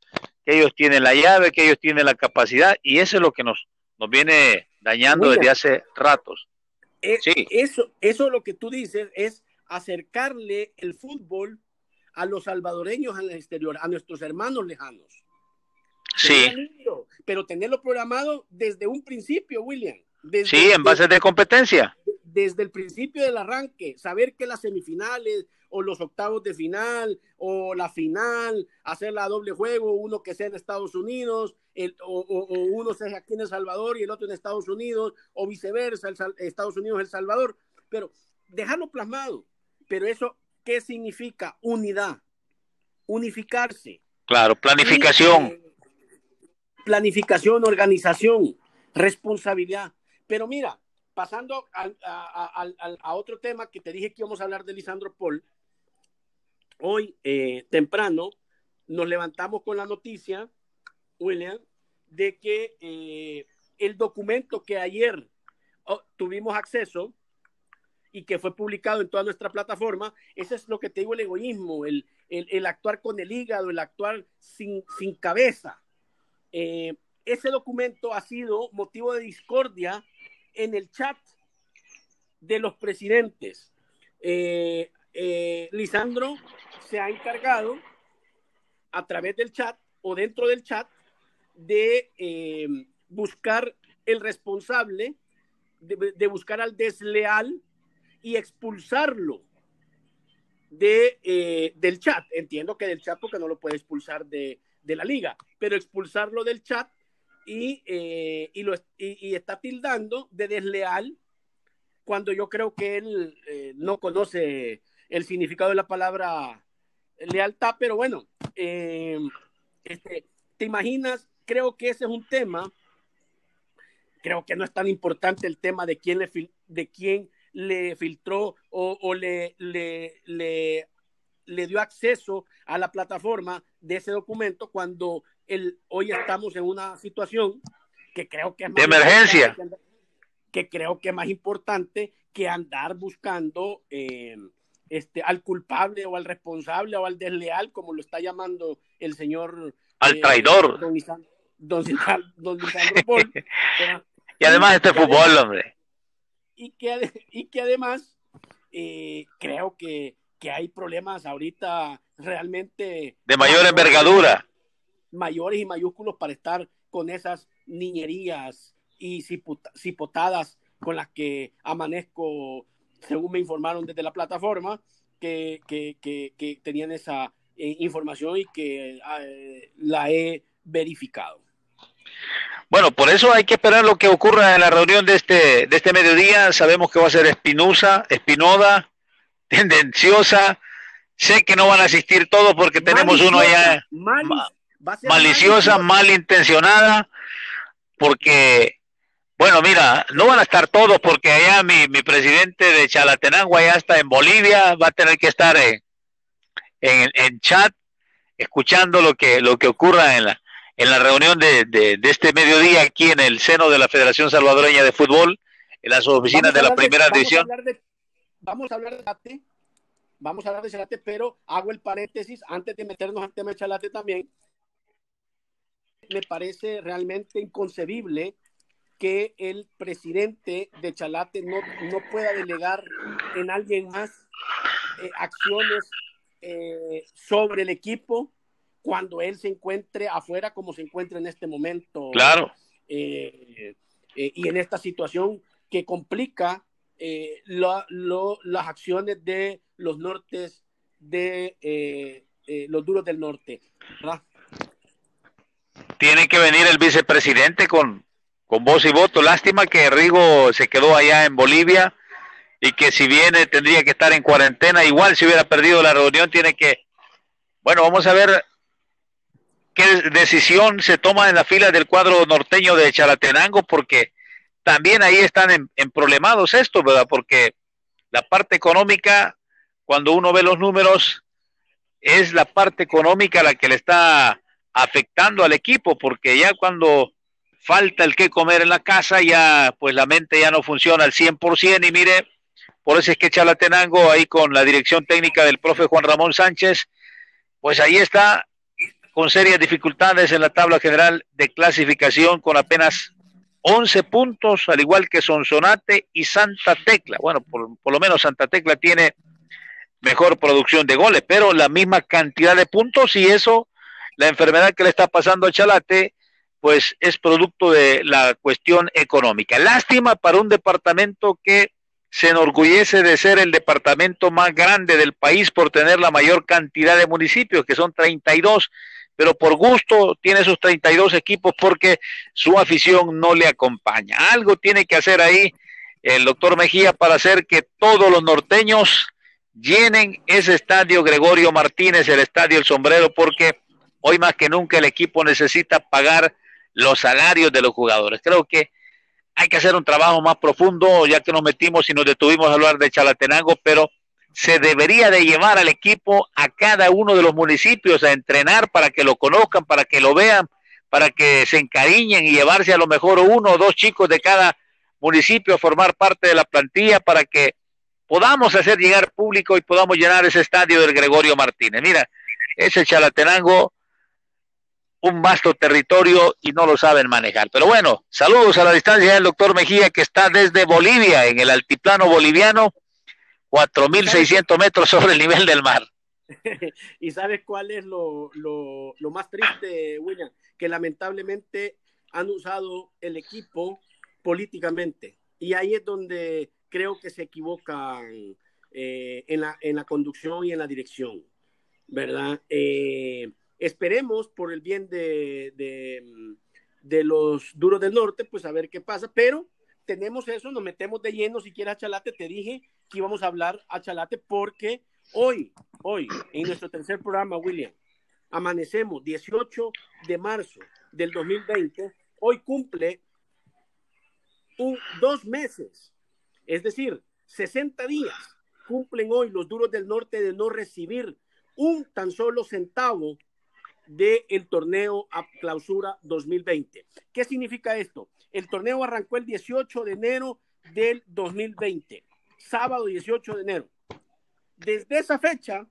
que ellos tienen la llave, que ellos tienen la capacidad y eso es lo que nos, nos viene dañando desde hace ratos. Eh, eso, eso lo que tú dices es acercarle el fútbol a los salvadoreños en el exterior, a nuestros hermanos lejanos. Sí. pero tenerlo programado desde un principio, William. sí, en base de competencia. Desde el principio del arranque, saber que las semifinales o los octavos de final o la final, hacer la doble juego, uno que sea en Estados Unidos, o, uno sea aquí en El Salvador y el otro en Estados Unidos, o viceversa, Estados Unidos, El Salvador, pero dejarlo plasmado. Pero eso, ¿qué significa? Unidad, unificarse. Claro, planificación. Eh, planificación, organización, responsabilidad. Pero mira, pasando a, a, otro tema que te dije que íbamos a hablar de Lisandro Paul, hoy eh, temprano nos levantamos con la noticia, William, de que eh, el documento que ayer oh, tuvimos acceso y que fue publicado en toda nuestra plataforma, ese es lo que te digo, el egoísmo, el, el, actuar con el hígado, el actuar sin, sin cabeza. Eh, ese documento ha sido motivo de discordia en el chat de los presidentes. Lisandro se ha encargado a través del chat o dentro del chat de eh, buscar el responsable, de, buscar al desleal y expulsarlo de, eh, del chat. Entiendo que del chat porque no lo puede expulsar de, de la liga, pero expulsarlo del chat y, eh, y, lo, y, está tildando de desleal cuando yo creo que él eh, no conoce el significado de la palabra lealtad, pero bueno, eh, este, ¿te imaginas? Creo que ese es un tema, creo que no es tan importante el tema de quién le, de quién le filtró o, o le, le, le, le dio acceso a la plataforma de ese documento cuando el, hoy estamos en una situación que creo que es de emergencia. Que, creo que es más importante que andar buscando eh, este, al culpable o al responsable o al desleal, como lo está llamando el señor. Al eh, traidor. Don, don, don, y además este fútbol, hombre. Y que, y que además eh, creo que, que hay problemas ahorita realmente... De mayor envergadura. Mayores y mayúsculos para estar con esas niñerías y cipotadas con las que amanezco, según me informaron desde la plataforma, que, que, que, tenían esa eh, información y que eh, la he verificado. Bueno, por eso hay que esperar lo que ocurra en la reunión de este, de este mediodía. Sabemos que va a ser espinosa, espinoda, tendenciosa. Sé que no van a asistir todos porque tenemos uno ya maliciosa, malintencionada, porque, bueno, mira, no van a estar todos porque allá mi, mi presidente de Chalatenango ya está en Bolivia, va a tener que estar en, en, en chat escuchando lo que, lo que ocurra en la, en la reunión de, de, este mediodía aquí en el seno de la Federación Salvadoreña de Fútbol, en las oficinas de la primera división. Vamos a hablar de Chalate, vamos a hablar de Chalate, pero hago el paréntesis antes de meternos al tema de Chalate también. Me parece realmente inconcebible que el presidente de Chalate no, no pueda delegar en alguien más eh, acciones eh, sobre el equipo cuando él se encuentre afuera como se encuentra en este momento. Claro. Eh, y en esta situación que complica eh, las acciones de los nortes, de los duros del norte. Tiene que venir el vicepresidente con, con voz y voto. Lástima que Rigo se quedó allá en Bolivia y que si viene tendría que estar en cuarentena. Igual si hubiera perdido la reunión, tiene que... Bueno, vamos a ver qué decisión se toma en la fila del cuadro norteño de Chalatenango, porque también ahí están en, problemados estos, ¿verdad? Porque la parte económica, cuando uno ve los números, es la parte económica la que le está afectando al equipo, porque ya cuando falta el que comer en la casa, ya pues la mente ya no funciona al 100% y mire, por eso es que Chalatenango ahí con la dirección técnica del profe Juan Ramón Sánchez, pues ahí está con serias dificultades en la tabla general de clasificación con apenas 11 puntos, al igual que Sonsonate y Santa Tecla. Bueno, por, lo menos Santa Tecla tiene mejor producción de goles, pero la misma cantidad de puntos y eso, la enfermedad que le está pasando a Chalate, pues es producto de la cuestión económica. Lástima para un departamento que se enorgullece de ser el departamento más grande del país por tener la mayor cantidad de municipios, que son 32 pero por gusto tiene sus 32 equipos porque su afición no le acompaña. Algo tiene que hacer ahí el doctor Mejía para hacer que todos los norteños llenen ese estadio Gregorio Martínez, el estadio El Sombrero, porque hoy más que nunca el equipo necesita pagar los salarios de los jugadores. Creo que hay que hacer un trabajo más profundo, ya que nos metimos y nos detuvimos a hablar de Chalatenango, pero se debería de llevar al equipo a cada uno de los municipios a entrenar para que lo conozcan, para que lo vean, para que se encariñen y llevarse a lo mejor uno o dos chicos de cada municipio a formar parte de la plantilla para que podamos hacer llegar público y podamos llenar ese estadio del Gregorio Martínez. Mira, ese Chalatenango, un vasto territorio y no lo saben manejar. Pero bueno, saludos a la distancia del doctor Mejía que está desde Bolivia, en el altiplano boliviano 4.600 metros sobre el nivel del mar. ¿Y sabes cuál es lo, lo, más triste, William? Que lamentablemente han usado el equipo políticamente. Y ahí es donde creo que se equivocan eh, en, la, en la conducción y en la dirección, ¿verdad? Eh, esperemos por el bien de, de, los duros del norte, pues a ver qué pasa, pero tenemos eso, nos metemos de lleno si quieres a Chalate, te dije que íbamos a hablar a Chalate porque hoy, hoy, en nuestro tercer programa, William, amanecemos 18 de marzo del 2020, hoy cumple un, dos meses, es decir, 60 días cumplen hoy los duros del norte de no recibir un tan solo centavo del el torneo a clausura 2020. ¿Qué significa esto? El torneo arrancó el 18 de enero del 2020, sábado 18 de enero. Desde esa fecha,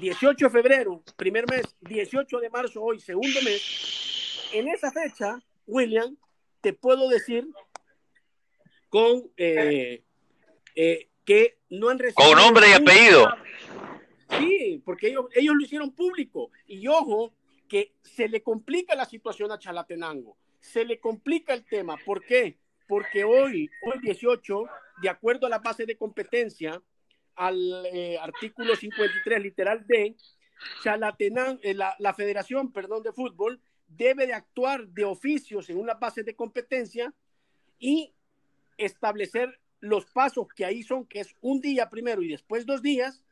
18 de febrero, primer mes, 18 de marzo, hoy, segundo mes, en esa fecha, William, te puedo decir con eh, eh, que no han recibido. Con nombre y apellido. Sí, porque ellos, ellos lo hicieron público. Y ojo, que se le complica la situación a Chalatenango. Se le complica el tema. ¿Por qué? Porque hoy, hoy 18, de acuerdo a la base de competencia, al eh, artículo 53, literal D, Chalatenango, eh, la, la Federación perdón, de Fútbol debe de actuar de oficios en una base de competencia y establecer los pasos que ahí son, que es un día primero y después dos días,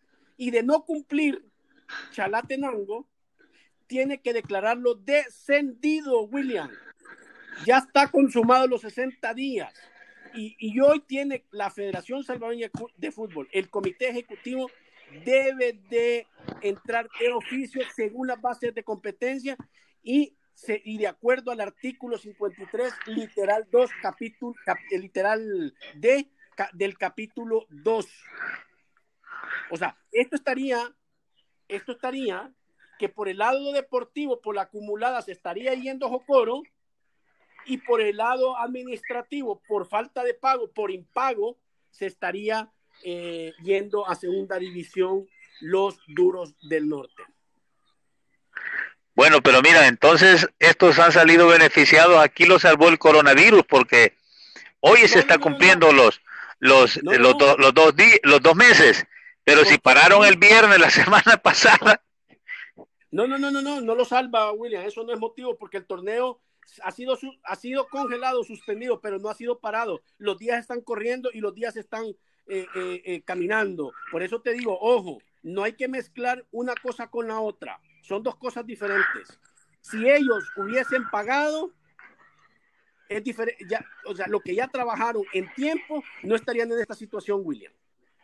y de no cumplir Chalatenango, tiene que declararlo descendido, William. Ya está consumado los 60 días. Y, y hoy tiene la Federación Salvadoreña de Fútbol, el Comité Ejecutivo debe de entrar en oficio según las bases de competencia y, se, y de acuerdo al artículo 53, literal 2, capítulo, literal D, del capítulo 2. O sea, esto estaría, esto estaría que por el lado deportivo, por la acumulada, se estaría yendo Jocoro y por el lado administrativo, por falta de pago, por impago, se estaría eh, yendo a segunda división los duros del norte. Bueno, pero mira, entonces estos han salido beneficiados. Aquí lo salvó el coronavirus porque hoy se está cumpliendo los los, los, los, dos los dos meses. Pero si pararon el viernes la semana pasada. No, no, no, no, no, no lo salva, William. Eso no es motivo porque el torneo ha sido, ha sido congelado, suspendido, pero no ha sido parado. Los días están corriendo y los días están eh, eh, eh, caminando. Por eso te digo, ojo, no hay que mezclar una cosa con la otra. Son dos cosas diferentes. Si ellos hubiesen pagado, es diferente, ya, o sea, lo que ya trabajaron en tiempo no estarían en esta situación, William.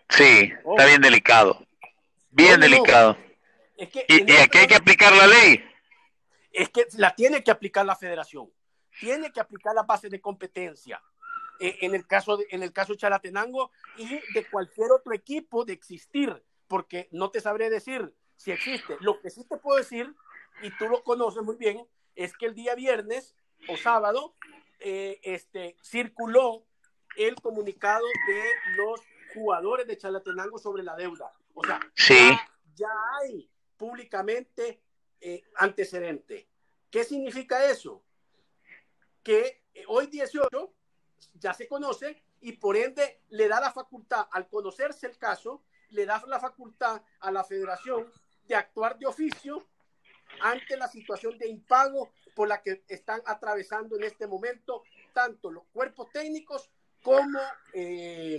Sí, está bien delicado. Bien delicado. ¿Y, aquí hay que aplicar la ley? Es que la tiene que aplicar la federación. Tiene que aplicar la base de competencia. Eh, en, el caso de, en el caso de Chalatenango y de cualquier otro equipo de existir, porque no te sabré decir si existe. Lo que sí te puedo decir, y tú lo conoces muy bien, es que el día viernes o sábado eh, este, circuló el comunicado de los jugadores de Chalatenango sobre la deuda. O sea, ya, hay públicamente eh, antecedente. ¿Qué significa eso? Que eh, hoy 18 ya se conoce y por ende le da la facultad, al conocerse el caso, le da la facultad a la federación de actuar de oficio ante la situación de impago por la que están atravesando en este momento tanto los cuerpos técnicos como, eh,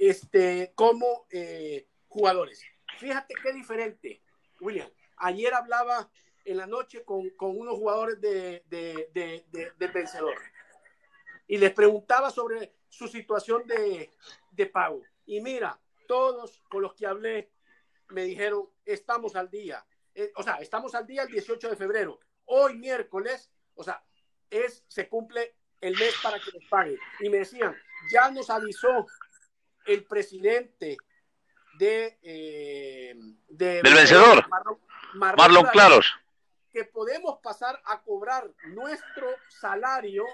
este, como eh, jugadores. Fíjate qué diferente, William. Ayer hablaba en la noche con, unos jugadores de, del vencedor y les preguntaba sobre su situación de, de pago. Y mira, todos con los que hablé me dijeron, estamos al día. Eh, o sea, estamos al día el 18 de febrero. Hoy miércoles, o sea, es, se cumple el mes para que les paguen. Y me decían, ya nos avisó el presidente de, eh, del vencedor, Marlon, Claros, que podemos pasar a cobrar nuestro salario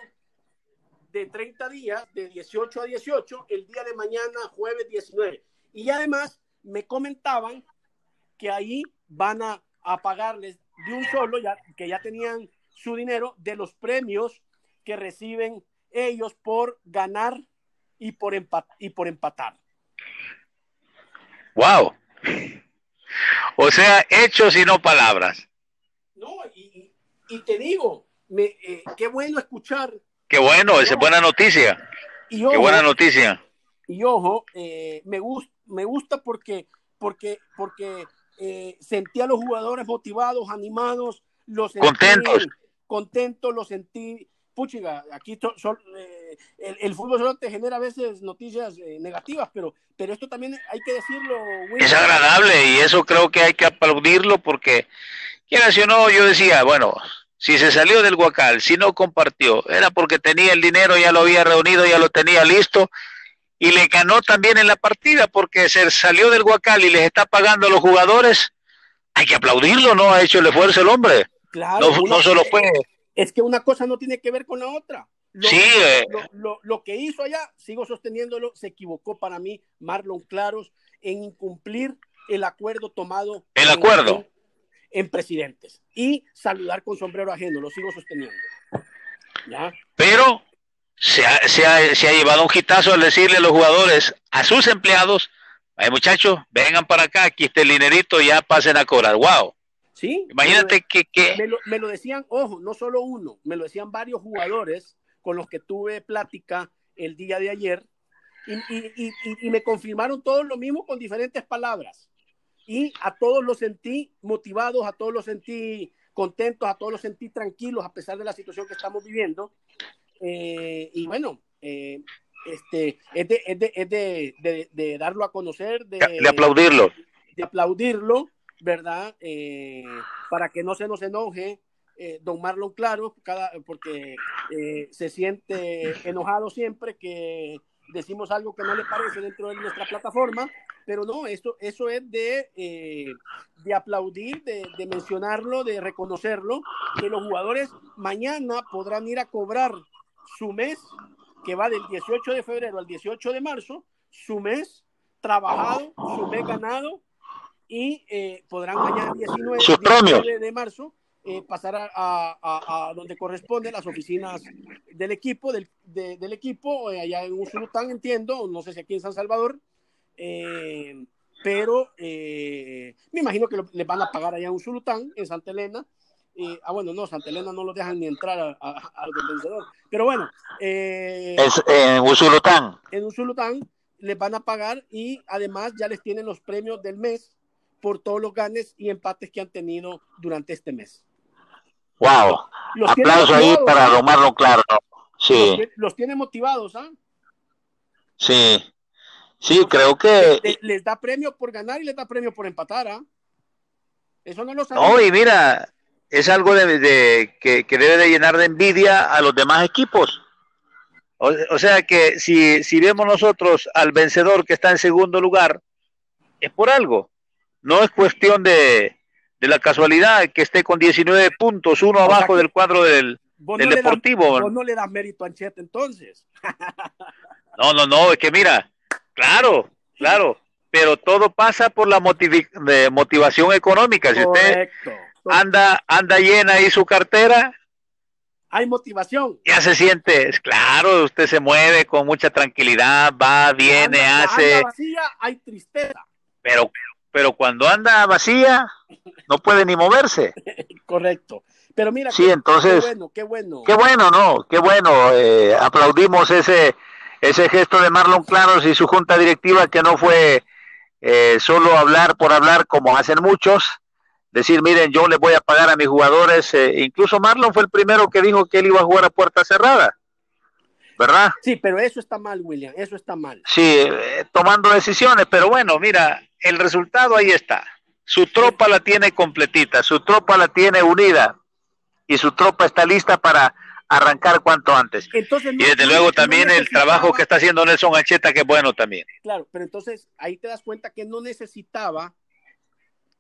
de 30 días, de 18 a 18, el día de mañana, jueves 19. Y además me comentaban que ahí van a, pagarles de un solo, ya, que ya tenían su dinero, de los premios que reciben ellos por ganar y por, y por empatar. ¡Wow! O sea, hechos y no palabras. No, y, te digo, me, eh, qué bueno escuchar. Qué bueno, esa es buena noticia. qué buena noticia. Y ojo, eh, me, gusta me gusta porque, porque, porque eh, sentí a los jugadores motivados, animados, los contentos. Contentos, los sentí. Puchiga, aquí eh, el, fútbol solo te genera a veces noticias eh, negativas, pero, pero esto también hay que decirlo. Es agradable y eso creo que hay que aplaudirlo porque, quiera si o no, yo decía, bueno, si se salió del Guacal, si no compartió, era porque tenía el dinero, ya lo había reunido, ya lo tenía listo y le ganó también en la partida porque se salió del Guacal y les está pagando a los jugadores. Hay que aplaudirlo, ¿no? Ha hecho el esfuerzo el hombre. Claro. No, no solo fue es que una cosa no tiene que ver con la otra. Lo, sí, eh. lo, que hizo allá, sigo sosteniéndolo, se equivocó para mí Marlon Claros en incumplir el acuerdo tomado. El acuerdo. En, presidentes. Y saludar con sombrero ajeno, lo sigo sosteniendo. Pero se ha, se, ha, se ha, llevado un hitazo al decirle a los jugadores, a sus empleados, muchachos, vengan para acá, aquí está el dinerito, ya pasen a cobrar. ¡Wow! Sí. Imagínate que... Me, lo, decían, ojo, no solo uno, me lo decían varios jugadores con los que tuve plática el día de ayer y, me confirmaron todos lo mismo con diferentes palabras. Y a todos los sentí motivados, a todos los sentí contentos, a todos los sentí tranquilos a pesar de la situación que estamos viviendo. Eh, y bueno, eh, este, es, de, es, de, de, darlo a conocer, de, de aplaudirlo. De aplaudirlo ¿verdad? Eh, para que no se nos enoje eh, don Marlon Claro, cada, porque eh, se siente enojado siempre que decimos algo que no le parece dentro de nuestra plataforma, pero no, eso, eso es de, de aplaudir, de, de, mencionarlo, de reconocerlo, que los jugadores mañana podrán ir a cobrar su mes, que va del 18 de febrero al 18 de marzo, su mes trabajado, su mes ganado, y eh, podrán mañana 19, de marzo eh, pasar a, a, donde corresponde las oficinas del equipo, del, del equipo, eh, allá en Usulután, entiendo, no sé si aquí en San Salvador, pero me imagino que les van a pagar allá en Usulután, en Santa Elena. ah, bueno, no, Santa Elena no lo dejan ni entrar al vencedor. Pero bueno. es en Usulután. En Usulután les van a pagar y además ya les tienen los premios del mes por todos los ganes y empates que han tenido durante este mes. Wow. Aplauso ahí para tomarlo claro. Sí. Los, tiene motivados, ¿ah? Sí. Sí, creo que. Les, da premio por ganar y les da premio por empatar, ¿ah? Eso no lo sabemos. No, y mira, es algo de, que, debe de llenar de envidia a los demás equipos. O, o, sea que si, si vemos nosotros al vencedor que está en segundo lugar, es por algo no es cuestión de, la casualidad que esté con 19 puntos, uno abajo del cuadro del, Deportivo. no le das mérito a Anchete entonces. no, no, no, es que mira, claro, claro, pero todo pasa por la motivación económica. Si usted anda, anda llena ahí su cartera, hay motivación. Ya se siente, claro, usted se mueve con mucha tranquilidad, va, viene, hace. Anda vacía, hay tristeza. Pero pero cuando anda vacía no puede ni moverse. Correcto. Pero mira, sí, entonces, qué bueno, qué bueno. Qué bueno, ¿no? Qué bueno. Eh, aplaudimos ese, ese gesto de Marlon Claros y su junta directiva que no fue eh, solo hablar por hablar como hacen muchos, decir, miren, yo les voy a pagar a mis jugadores. Eh, incluso Marlon fue el primero que dijo que él iba a jugar a puerta cerrada. ¿Verdad? Sí, pero eso está mal, William, eso está mal. Sí, tomando decisiones, pero bueno, mira, el resultado ahí está. Su tropa la tiene completita, su tropa la tiene unida y su tropa está lista para arrancar cuanto antes. y desde luego también el trabajo que está haciendo Nelson Acheta, que es bueno también. Claro, pero entonces ahí te das cuenta que no necesitaba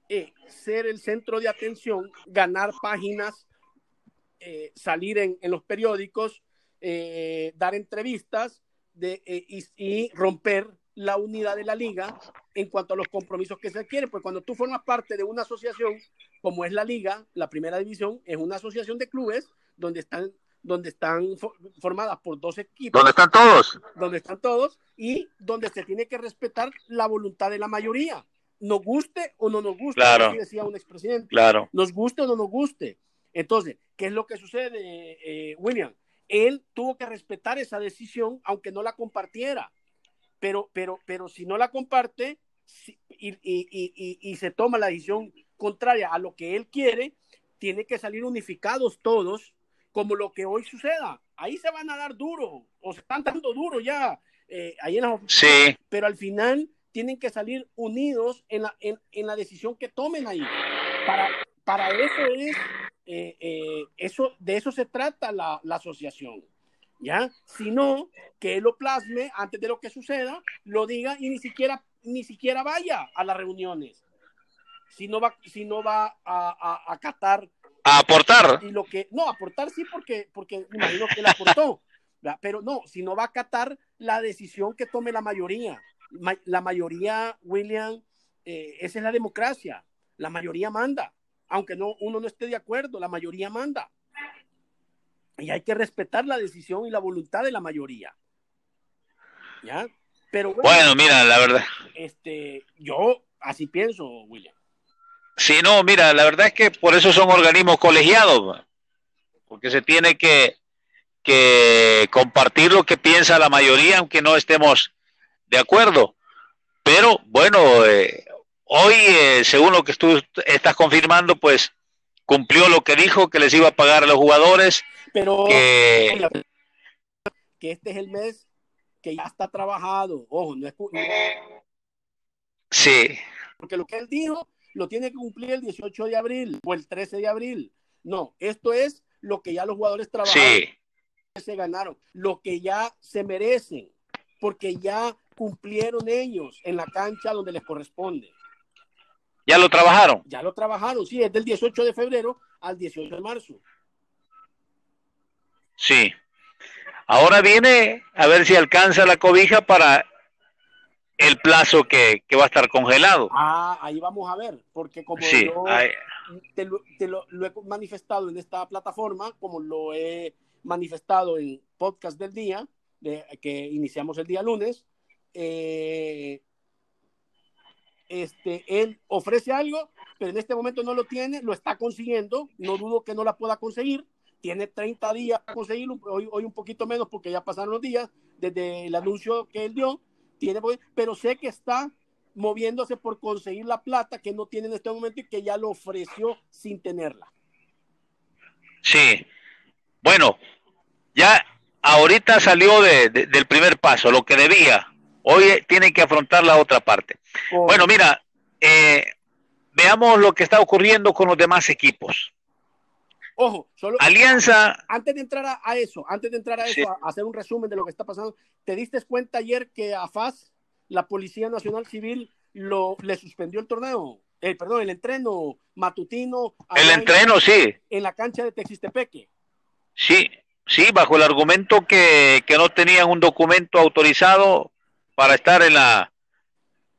eh, ser el centro de atención, ganar páginas, eh, salir en, los periódicos, eh, dar entrevistas de, y romper la unidad de la liga en cuanto a los compromisos que se quieren, pues cuando tú formas parte de una asociación como es la liga, la primera división es una asociación de clubes donde están donde están formadas por dos equipos. Donde están todos. Donde están todos y donde se tiene que respetar la voluntad de la mayoría. nos guste o no nos guste, claro. así decía un expresidente. Claro. Nos guste o no nos guste. Entonces, ¿qué es lo que sucede, eh, William? Él tuvo que respetar esa decisión, aunque no la compartiera. Pero, pero, pero si no la comparte y, y, y, y se toma la decisión contraria a lo que él quiere, tiene que salir unificados todos, como lo que hoy suceda. Ahí se van a dar duro, o se están dando duro ya, eh, ahí en las oficinas. Sí. Pero al final tienen que salir unidos en la, en, en la decisión que tomen ahí. Para, para eso es, eh, eh, eso, de eso se trata la, la asociación. ¿Ya? Sino que él lo plasme antes de lo que suceda, lo diga y ni siquiera, ni siquiera vaya a las reuniones si no va, si no va a, a, a. A aportar. Y lo que, no, aportar sí, porque, porque me imagino que él aportó, pero no, si no va a acatar la decisión que tome la mayoría. La mayoría, William, eh, esa es la democracia. La mayoría manda. Aunque no, uno no esté de acuerdo, la mayoría manda. Y hay que respetar la decisión y la voluntad de la mayoría. ¿Ya? Pero bueno, bueno mira, la verdad. Este, yo así pienso, William. Sí, no, mira, la verdad es que por eso son organismos colegiados, porque se tiene que, que compartir lo que piensa la mayoría, aunque no estemos de acuerdo. Pero bueno, eh, hoy, eh, según lo que tú estás confirmando, pues cumplió lo que dijo, que les iba a pagar a los jugadores. Pero que, que este es el mes que ya está trabajado. Ojo, no es. Sí. Porque lo que él dijo lo tiene que cumplir el 18 de abril o el 13 de abril. No, esto es lo que ya los jugadores trabajaron, sí. se ganaron, lo que ya se merecen, porque ya cumplieron ellos en la cancha donde les corresponde. ¿Ya lo trabajaron? Ya lo trabajaron, sí, es del 18 de febrero al 18 de marzo. Sí. Ahora viene a ver si alcanza la cobija para el plazo que, que, va a estar congelado. Ah, ahí vamos a ver, porque como sí, yo ahí... te, lo, te lo, lo, he manifestado en esta plataforma, como lo he manifestado en podcast del día, de, que iniciamos el día lunes, eh, este, él ofrece algo, pero en este momento no lo tiene, lo está consiguiendo, no dudo que no la pueda conseguir, tiene 30 días para conseguirlo, hoy, hoy un poquito menos porque ya pasaron los días desde el anuncio que él dio, tiene, pero sé que está moviéndose por conseguir la plata que no tiene en este momento y que ya lo ofreció sin tenerla. Sí, bueno, ya ahorita salió de, de, del primer paso, lo que debía. Hoy tiene que afrontar la otra parte. Oh. Bueno, mira, eh, veamos lo que está ocurriendo con los demás equipos. Ojo, solo Alianza. Antes de entrar a, a eso, antes de entrar a eso, sí. a, a, hacer un resumen de lo que está pasando, ¿te diste cuenta ayer que a FAS, la Policía Nacional Civil, lo, le suspendió el torneo? El, eh, perdón, el entreno matutino. El entreno, en, sí. En la cancha de Texistepeque. Sí, sí, bajo el argumento que, que no tenían un documento autorizado para estar en la,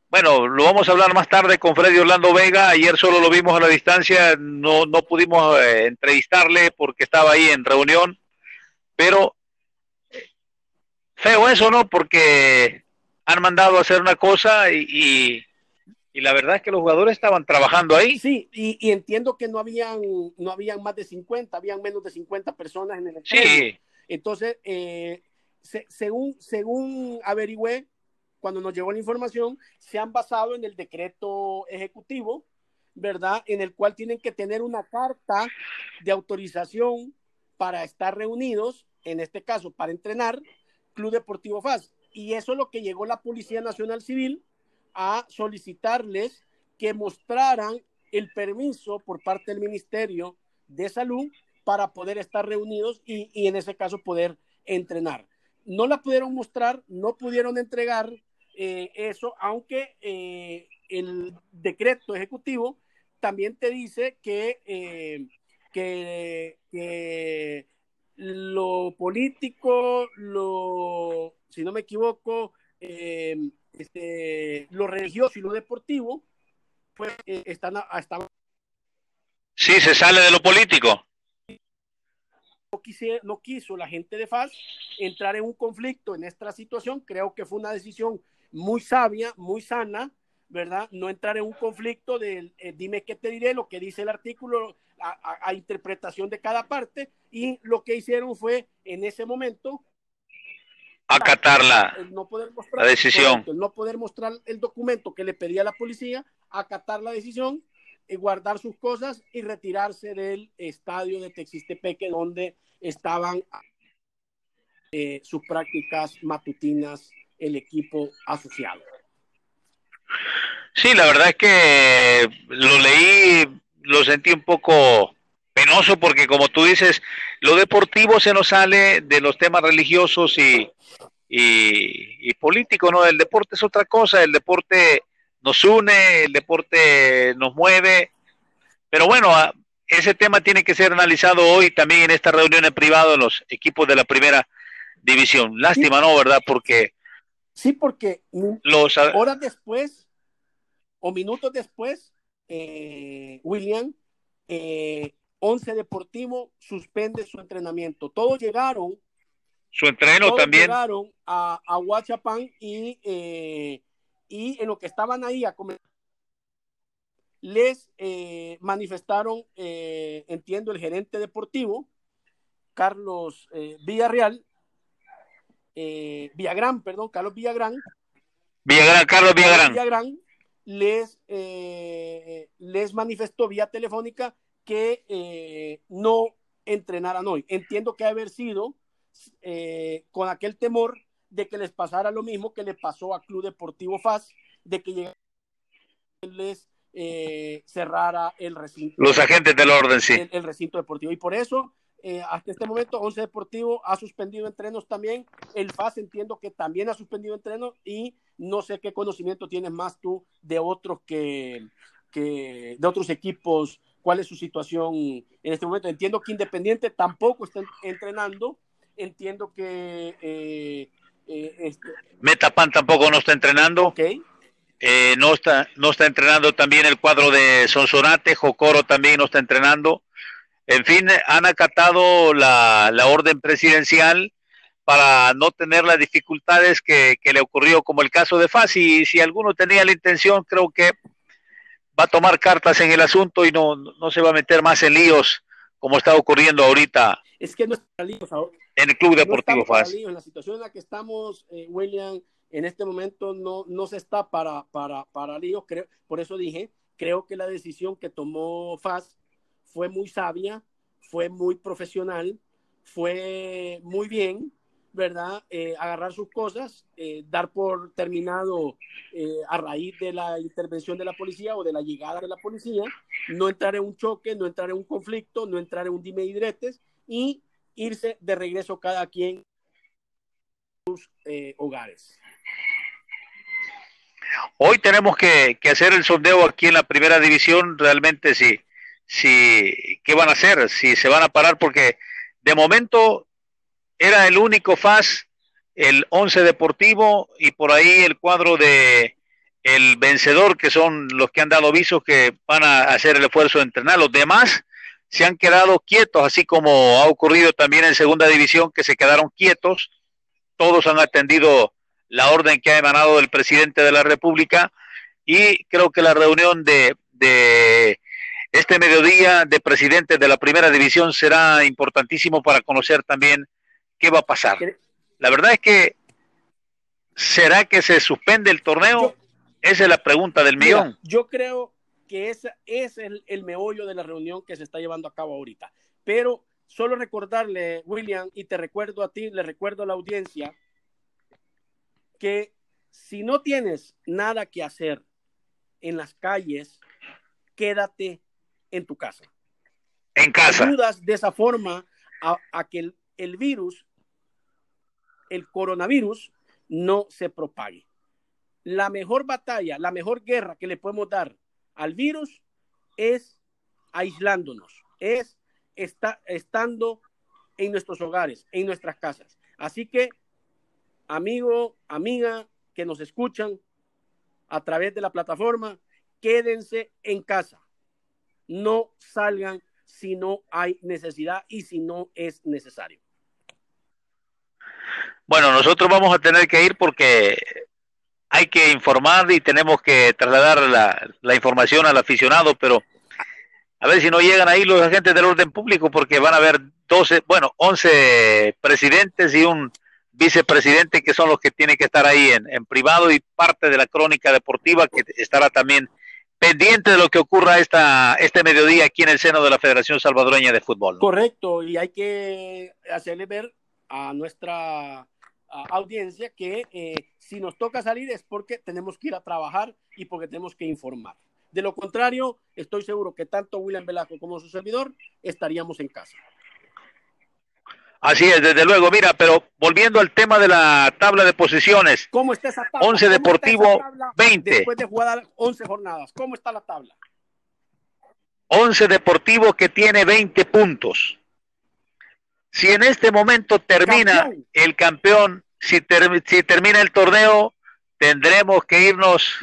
bueno, lo vamos a hablar más tarde con Freddy Orlando Vega. Ayer solo lo vimos a la distancia, no, no pudimos eh, entrevistarle porque estaba ahí en reunión. Pero feo eso, ¿no? Porque han mandado a hacer una cosa y, y, y la verdad es que los jugadores estaban trabajando ahí. Sí, y, y, entiendo que no habían, no habían más de 50, habían menos de 50 personas en el estadio. Sí. Entonces, eh, se, según, según averigüé, cuando nos llegó la información, se han basado en el decreto ejecutivo, ¿verdad? En el cual tienen que tener una carta de autorización para estar reunidos, en este caso, para entrenar, Club Deportivo FAS. Y eso es lo que llegó la Policía Nacional Civil a solicitarles que mostraran el permiso por parte del Ministerio de Salud para poder estar reunidos y, y en ese caso poder entrenar. No la pudieron mostrar, no pudieron entregar eh, eso, aunque eh, el decreto ejecutivo también te dice que, eh, que, que, lo político, lo, si no me equivoco, este, lo religioso y lo deportivo, pues están, están... Sí, se sale de lo político. No, quise, no quiso la gente de FAS entrar en un conflicto en esta situación. Creo que fue una decisión muy sabia, muy sana, ¿verdad? No entrar en un conflicto de eh, dime qué te diré, lo que dice el artículo, a, interpretación de cada parte, y lo que hicieron fue en ese momento acatar la, no poder mostrar, la decisión. no poder mostrar el documento que le pedía la policía, acatar la decisión, guardar sus cosas y retirarse del estadio de Texistepeque donde estaban eh, sus prácticas matutinas el equipo asociado. Sí, la verdad es que lo leí, lo sentí un poco penoso porque como tú dices, lo deportivo se nos sale de los temas religiosos y, y, políticos, ¿no? El deporte es otra cosa, el deporte nos une, el deporte nos mueve, pero bueno, ese tema tiene que ser analizado hoy también en esta reunión en privado de los equipos de la primera división. Lástima, ¿no? ¿Verdad? Porque... Sí, porque los, horas después o minutos después, eh, William, eh, Once Deportivo suspende su entrenamiento. Todos llegaron. Su entreno también. Llegaron a, a Huachapán y, eh, y en lo que estaban ahí a comer, les eh, manifestaron, entiendo, el gerente deportivo, Carlos Villarreal, Villagrán, perdón, Carlos Villagrán. Villagrán, Carlos Villagrán. Villagrán les, eh, les manifestó vía telefónica que eh, no entrenaran hoy. Entiendo que haber sido eh, con aquel temor de que les pasara lo mismo que le pasó a Club Deportivo FAS, de que les cerrara el recinto. Los agentes del orden, sí. El, recinto deportivo. Y por eso, hasta este momento, Once Deportivo ha suspendido entrenos también. El FAS entiendo que también ha suspendido entrenos y no sé qué conocimiento tienes más tú de otros que, de otros equipos, cuál es su situación en este momento. Entiendo que Independiente tampoco está entrenando. Entiendo que eh, eh, este Metapan tampoco no está entrenando. Okay. Eh, no está no está entrenando también el cuadro de Sonsonate, Jocoro también no está entrenando. En fin, han acatado la, la orden presidencial para no tener las dificultades que, le ocurrió, como el caso de Faz. Y si alguno tenía la intención, creo que va a tomar cartas en el asunto y no, no se va a meter más en líos como está ocurriendo ahorita. Es que no está líos En el Club Deportivo FAS. En la situación en la que estamos, eh, William, en este momento no, no se está para, para, para líos. Creo, por eso dije, creo que la decisión que tomó FAS fue muy sabia, fue muy profesional, fue muy bien ¿verdad? Eh, agarrar sus cosas, eh, dar por terminado eh, a raíz de la intervención de la policía o de la llegada de la policía, no entrar en un choque, no entrar en un conflicto, no entrar en un dime y diretes y irse de regreso cada quien a sus hogares. Hoy tenemos que, que, hacer el sondeo aquí en la primera división, realmente si, si, ¿qué van a hacer? Si se van a parar, porque de momento era el único FAS, el 11 Deportivo y por ahí el cuadro de el vencedor, que son los que han dado avisos que van a hacer el esfuerzo de entrenar. Los demás se han quedado quietos, así como ha ocurrido también en segunda división, que se quedaron quietos. Todos han atendido la orden que ha emanado del presidente de la República y creo que la reunión de, de este mediodía de presidentes de la primera división será importantísimo para conocer también ¿qué va a pasar? La verdad es que, ¿será que se suspende el torneo? Esa es la pregunta del millón. yo creo que ese es el, el meollo de la reunión que se está llevando a cabo ahorita. Pero solo recordarle, William, y te recuerdo a ti, le recuerdo a la audiencia, que si no tienes nada que hacer en las calles, quédate en tu casa. En casa. Ayudas de esa forma a, a que el, el virus el coronavirus no se propague. La mejor batalla, la mejor guerra que le podemos dar al virus es aislándonos, es estando en nuestros hogares, en nuestras casas. Así que, amigo, amiga que nos escuchan a través de la plataforma, quédense en casa. No salgan si no hay necesidad y si no es necesario. Bueno, nosotros vamos a tener que ir porque hay que informar y tenemos que trasladar la, información al aficionado, pero a ver si no llegan ahí los agentes del orden público porque van a haber 12, bueno, 11 presidentes y un vicepresidente que son los que tienen que estar ahí en, en privado y parte de la crónica deportiva que estará también pendiente de lo que ocurra esta, este mediodía aquí en el seno de la Federación Salvadoreña de Fútbol. Correcto, y hay que hacerle ver a nuestra audiencia que eh, si nos toca salir es porque tenemos que ir a trabajar y porque tenemos que informar. De lo contrario, estoy seguro que tanto William Velasco como su servidor estaríamos en casa. Así es, desde luego. Mira, pero volviendo al tema de la tabla de posiciones. ¿Cómo está esa tabla? 11 Deportivo, 20. Después de jugar 11 jornadas, ¿cómo está la tabla? 11 Deportivo que tiene 20 puntos. Si en este momento termina el campeón, si, si, termina el torneo, tendremos que irnos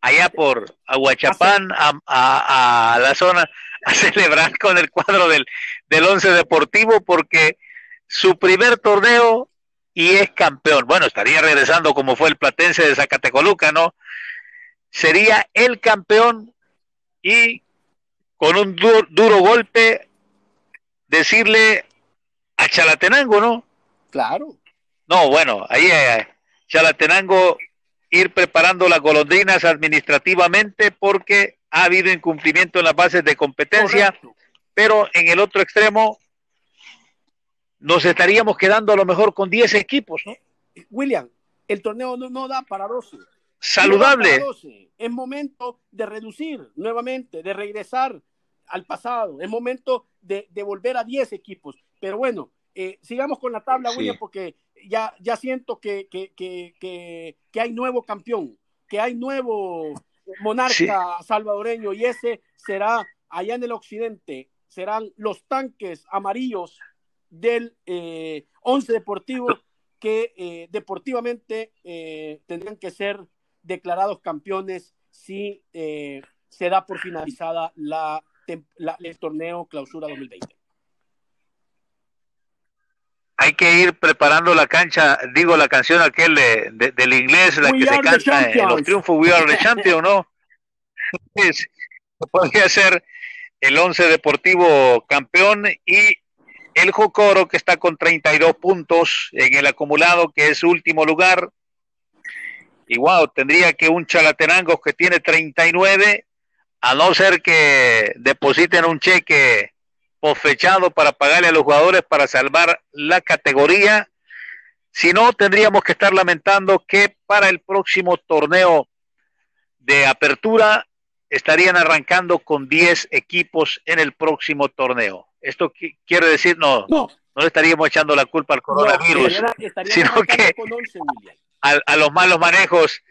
allá por Aguachapán, a, a, la zona, a celebrar con el cuadro del, del Once Deportivo, porque su primer torneo y es campeón. Bueno, estaría regresando como fue el Platense de Zacatecoluca, ¿no? Sería el campeón y con un duro golpe decirle a Chalatenango, ¿no? Claro. No, bueno, ahí eh, Chalatenango ir preparando las golondrinas administrativamente porque ha habido incumplimiento en las bases de competencia, pero en el otro extremo nos estaríamos quedando a lo mejor con 10 equipos, ¿no? William, el torneo no, da para 12. Saludable. Es momento de reducir nuevamente, de regresar al pasado. Es momento de, volver a 10 equipos. Pero bueno, eh, sigamos con la tabla, William, porque ya, ya siento que, que, hay nuevo campeón, que hay nuevo monarca salvadoreño y ese será allá en el occidente, serán los tanques amarillos del eh, Once Deportivo que eh, deportivamente eh, tendrían que ser declarados campeones si se da por finalizada la, el torneo clausura 2020 hay que ir preparando la cancha, digo la canción aquel de, del inglés, la que se canta en los triunfos We Are the Champions, ¿no? podría ser el once deportivo campeón y el Jocoro, que está con 32 puntos en el acumulado, que es último lugar. Y wow, tendría que un Chalatenango que tiene 39, a no ser que depositen un cheque fechado para pagarle a los jugadores para salvar la categoría. Si no, tendríamos que estar lamentando que para el próximo torneo de apertura estarían arrancando con 10 equipos en el próximo torneo. Esto quiere decir, no, no, le estaríamos echando la culpa al coronavirus, sino que a, los malos manejos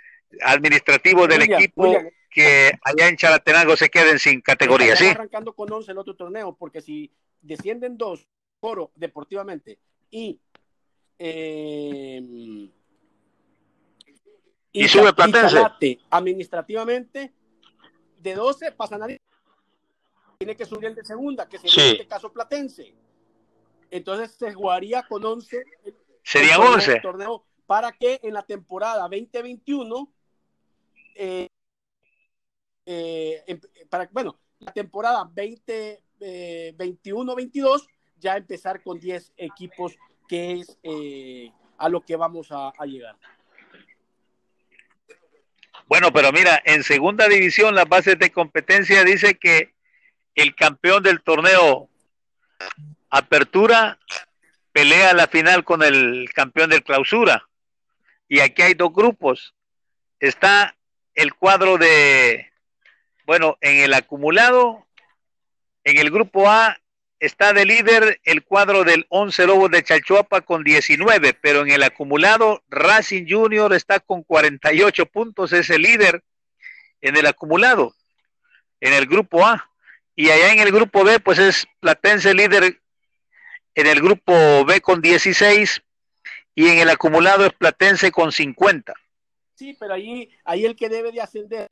administrativos del equipo que allá en Chalatenango se queden sin categoría, ¿sí? arrancando con 11 el otro torneo, porque si descienden dos, Coro deportivamente y eh, y, sube Platense. administrativamente de 12 pasan a tiene que subir el de segunda, que sería en este caso Platense. Entonces se jugaría con 11. Sería 11. Torneo para que en la temporada 2021, eh, eh, em, para, bueno, la temporada 2021-22 eh, ya empezar con 10 equipos, que es a lo que vamos a llegar. Bueno, pero mira, en segunda división las bases de competencia dice que el campeón del torneo Apertura pelea la final con el campeón del Clausura. Y aquí hay dos grupos. Está el cuadro de, bueno, en el acumulado, en el grupo A está de líder el cuadro del 11 Lobos de Chalchuapa con 19, pero en el acumulado Racing Junior está con 48 puntos, es el líder en el acumulado, en el grupo A. Y allá en el grupo B, pues es Platense líder en el grupo B con 16 y en el acumulado es Platense con 50. Sí, pero ahí, ahí el que debe de ascender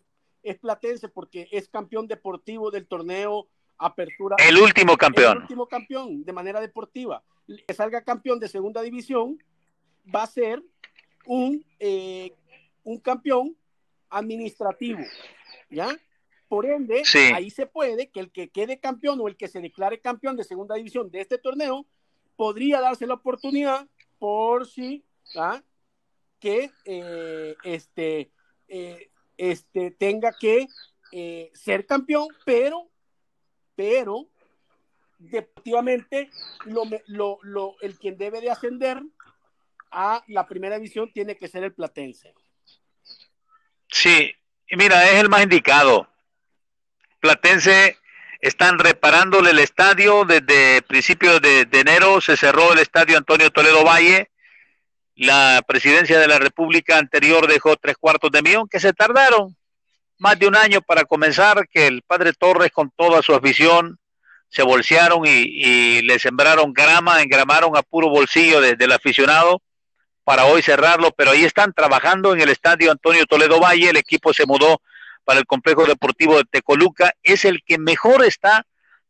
es Platense porque es campeón deportivo del torneo Apertura. El último campeón. El último campeón de manera deportiva. Que salga campeón de segunda división va a ser un, eh, un campeón administrativo, ¿ya? Por ende, ahí se puede que el que quede campeón o el que se declare campeón de segunda división de este torneo podría darse la oportunidad por si ¿ah? que eh, este, eh, este tenga que eh, ser campeón, pero, pero deportivamente lo, lo, el quien debe de ascender a la primera división tiene que ser el Platense. Sí, mira, es el más indicado. Platense están reparándole el estadio desde principios de, enero, se cerró el estadio Antonio Toledo Valle, la presidencia de la República anterior dejó tres cuartos de millón que se tardaron más de un año para comenzar, que el padre Torres con toda su afición se bolsearon y, le sembraron grama, engramaron a puro bolsillo del aficionado para hoy cerrarlo, pero ahí están trabajando en el estadio Antonio Toledo Valle, el equipo se mudó para el complejo deportivo de Tecoluca, es el que mejor está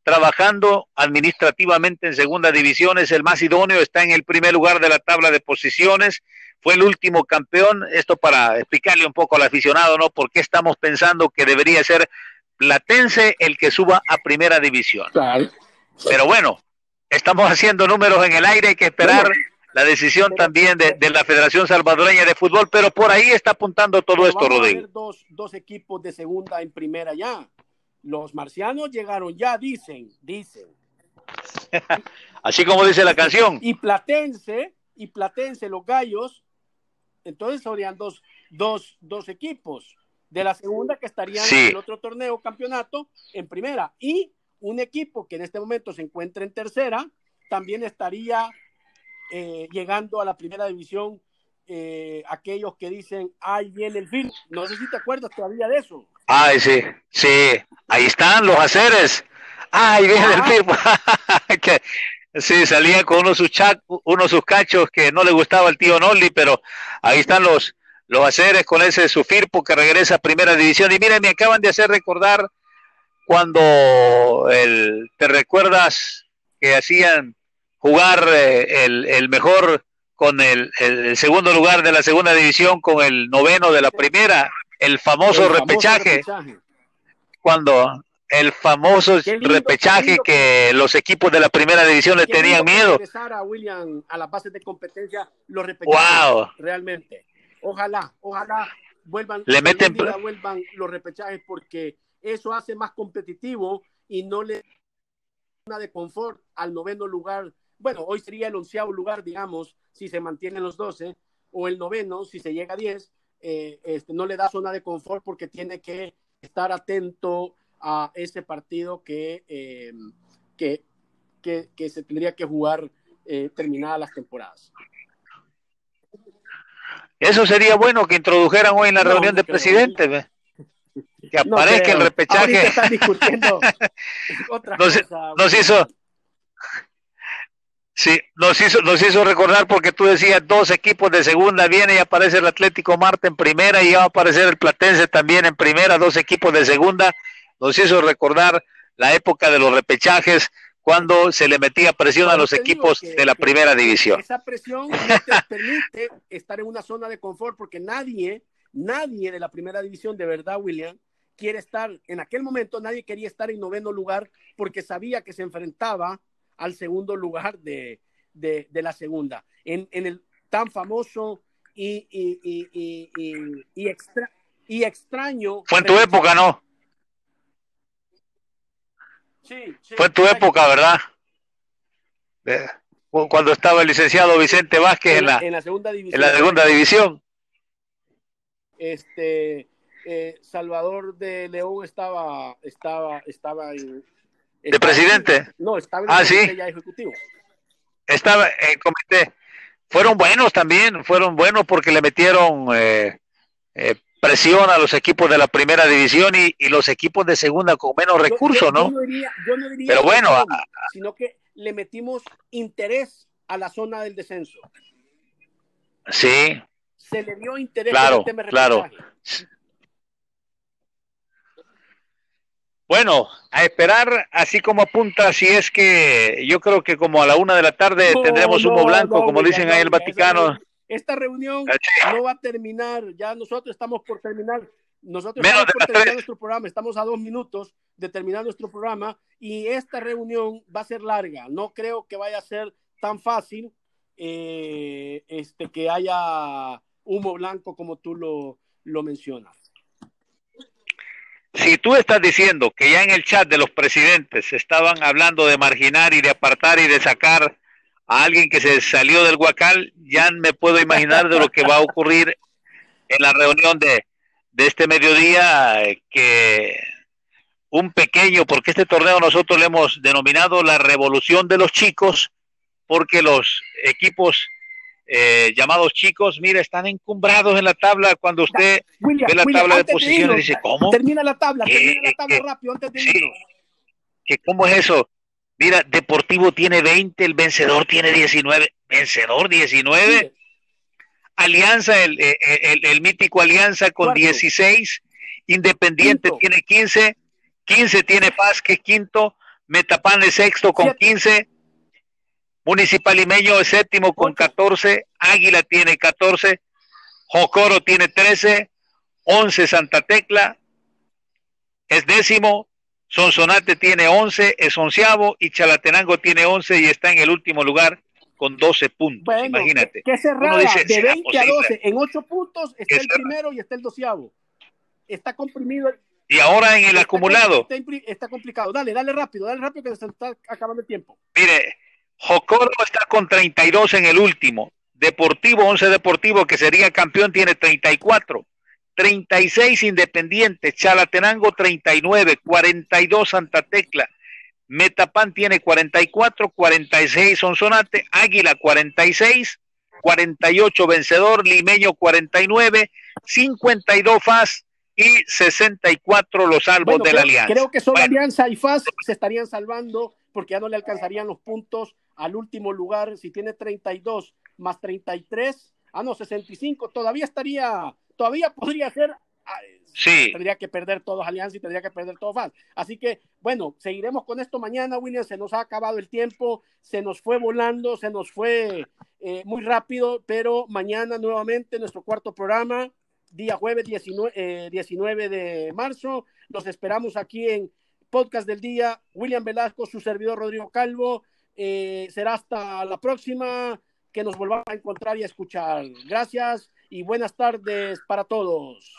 trabajando administrativamente en segunda división, es el más idóneo, está en el primer lugar de la tabla de posiciones, fue el último campeón, esto para explicarle un poco al aficionado, ¿no? ¿Por qué estamos pensando que debería ser Platense el que suba a primera división? Pero bueno, estamos haciendo números en el aire, hay que esperar la decisión también de, la Federación Salvadoreña de Fútbol, pero por ahí está apuntando todo esto, Rodrigo. dos, dos equipos de segunda en primera ya. Los marcianos llegaron ya, dicen, dicen. Así como dice la canción. Y Platense, y Platense, los gallos, entonces serían dos, dos, dos equipos de la segunda que estarían en el otro torneo campeonato en primera. Y un equipo que en este momento se encuentra en tercera, también estaría eh, llegando a la primera división, eh, aquellos que dicen, ahí viene el fin. No sé si te acuerdas todavía de eso. Ay, sí, sí, ahí están los aceres. Ay, viene el que, sí, salía con uno de sus, uno sus cachos que no le gustaba el tío Nolly, pero ahí están los, los aceres con ese su Firpo que regresa a primera división. Y miren, me acaban de hacer recordar cuando el, te recuerdas que hacían jugar eh, el, mejor con el, segundo lugar de la segunda división con el noveno de la primera, el famoso, repechaje, cuando el famoso repechaje que los equipos de la primera división le tenían miedo. A William a la base de competencia los repechajes wow. realmente. Ojalá, ojalá vuelvan, le meten vuelvan los repechajes porque eso hace más competitivo y no le una de confort al noveno lugar bueno, hoy sería el onceavo lugar, digamos, si se mantienen los 12, o el noveno, si se llega a 10, eh, este, no le da zona de confort porque tiene que estar atento a ese partido que, eh, que, que, se tendría que jugar eh, terminadas las temporadas. Eso sería bueno que introdujeran hoy en la reunión de presidentes. Que aparezca el repechaje. Están discutiendo otra cosa, nos hizo, Sí, nos hizo, nos hizo recordar porque tú decías dos equipos de segunda, viene y aparece el Atlético Marte en primera y va a aparecer el Platense también en primera, dos equipos de segunda. Nos hizo recordar la época de los repechajes cuando se le metía presión a los equipos de la primera división. Esa presión no te permite estar en una zona de confort porque nadie, nadie de la primera división, de verdad, William, quiere estar, en aquel momento nadie quería estar en noveno lugar porque sabía que se enfrentaba al segundo lugar de, la segunda. En, el tan famoso y, y, extra, y extraño. Fue en tu época, ¿no? Sí, Fue en tu época, ¿verdad? Cuando estaba el licenciado Vicente Vázquez en, la, segunda división. En la segunda división. Este, eh, Salvador de León estaba, estaba, estaba en, ¿De presidente? No, estaba en el ah, comité ya ejecutivo. Estaba en el comité. Fueron buenos también, fueron buenos porque le metieron eh, eh, presión a los equipos de la primera división y, los equipos de segunda con menos recursos, ¿no? Yo no diría, yo no diría Pero bueno, sino que le metimos interés a la zona del descenso. Sí. Se le dio interés claro, claro. Bueno, a esperar, así como apunta, si es que yo creo que como a la una de la tarde tendremos humo blanco, como dicen ahí el Vaticano. esta reunión no va a terminar, ya nosotros estamos por terminar, nosotros estamos por terminar nuestro programa, estamos a dos minutos de terminar nuestro programa y esta reunión va a ser larga, no creo que vaya a ser tan fácil eh, este, que haya humo blanco como tú lo, lo mencionas. Si tú estás diciendo que ya en el chat de los presidentes estaban hablando de marginar y de apartar y de sacar a alguien que se salió del Huacal, ya me puedo imaginar de lo que va a ocurrir en la reunión de, de este mediodía, que un pequeño, porque este torneo nosotros le hemos denominado la revolución de los chicos, porque los equipos eh, llamados chicos, mira, están encumbrados en la tabla cuando usted ve la tabla de posiciones dice, ¿cómo? Termina la tabla, termina la tabla rápido antes de sí, que ¿Cómo es eso? Mira, Deportivo tiene 20, el vencedor tiene 19. ¿Vencedor 19? Alianza, el, el, mítico Alianza con 16. Independiente tiene 15. 15 tiene Paz, que es quinto. Metapan es sexto con 15. Municipal Limeño es séptimo con 14. Águila tiene 14. Jocoro tiene 13. 11 Santa Tecla es décimo. Sonsonate tiene 11, es onceavo y Chalatenango tiene 11 y está en el último lugar con 12 puntos. Imagínate. Que cerrada de 20 a 12 en 8 puntos está el primero y está el doceavo. Está comprimido. Y ahora en el acumulado. Está, complicado. Dale, dale rápido, dale rápido que se está acabando el tiempo. Mire, Jocoro está con 32 en el último. Deportivo, 11 Deportivo, que sería campeón, tiene 34. 36 Independiente, Chalatenango 39, 42 Santa Tecla, Metapan tiene 44, 46 Sonsonate, Águila 46, 48 Vencedor, Limeño 49, 52 FAS y 64 los salvos de la Alianza. Creo que solo Alianza y FAS se estarían salvando porque ya no le alcanzarían los puntos al último lugar. Si tiene 32 más 33, ah, no, 65, todavía estaría todavía podría ser. Ah, sí. Tendría que perder todos Alianza y tendría que perder todos fans. Así que, bueno, seguiremos con esto mañana, William. Se nos ha acabado el tiempo, se nos fue volando, se nos fue eh, muy rápido, pero mañana nuevamente nuestro cuarto programa, día jueves 19, 19 eh, de marzo. Los esperamos aquí en Podcast del Día. William Velasco, su servidor Rodrigo Calvo. Eh, será hasta la próxima que nos volvamos a encontrar y a escuchar. Gracias y buenas tardes para todos.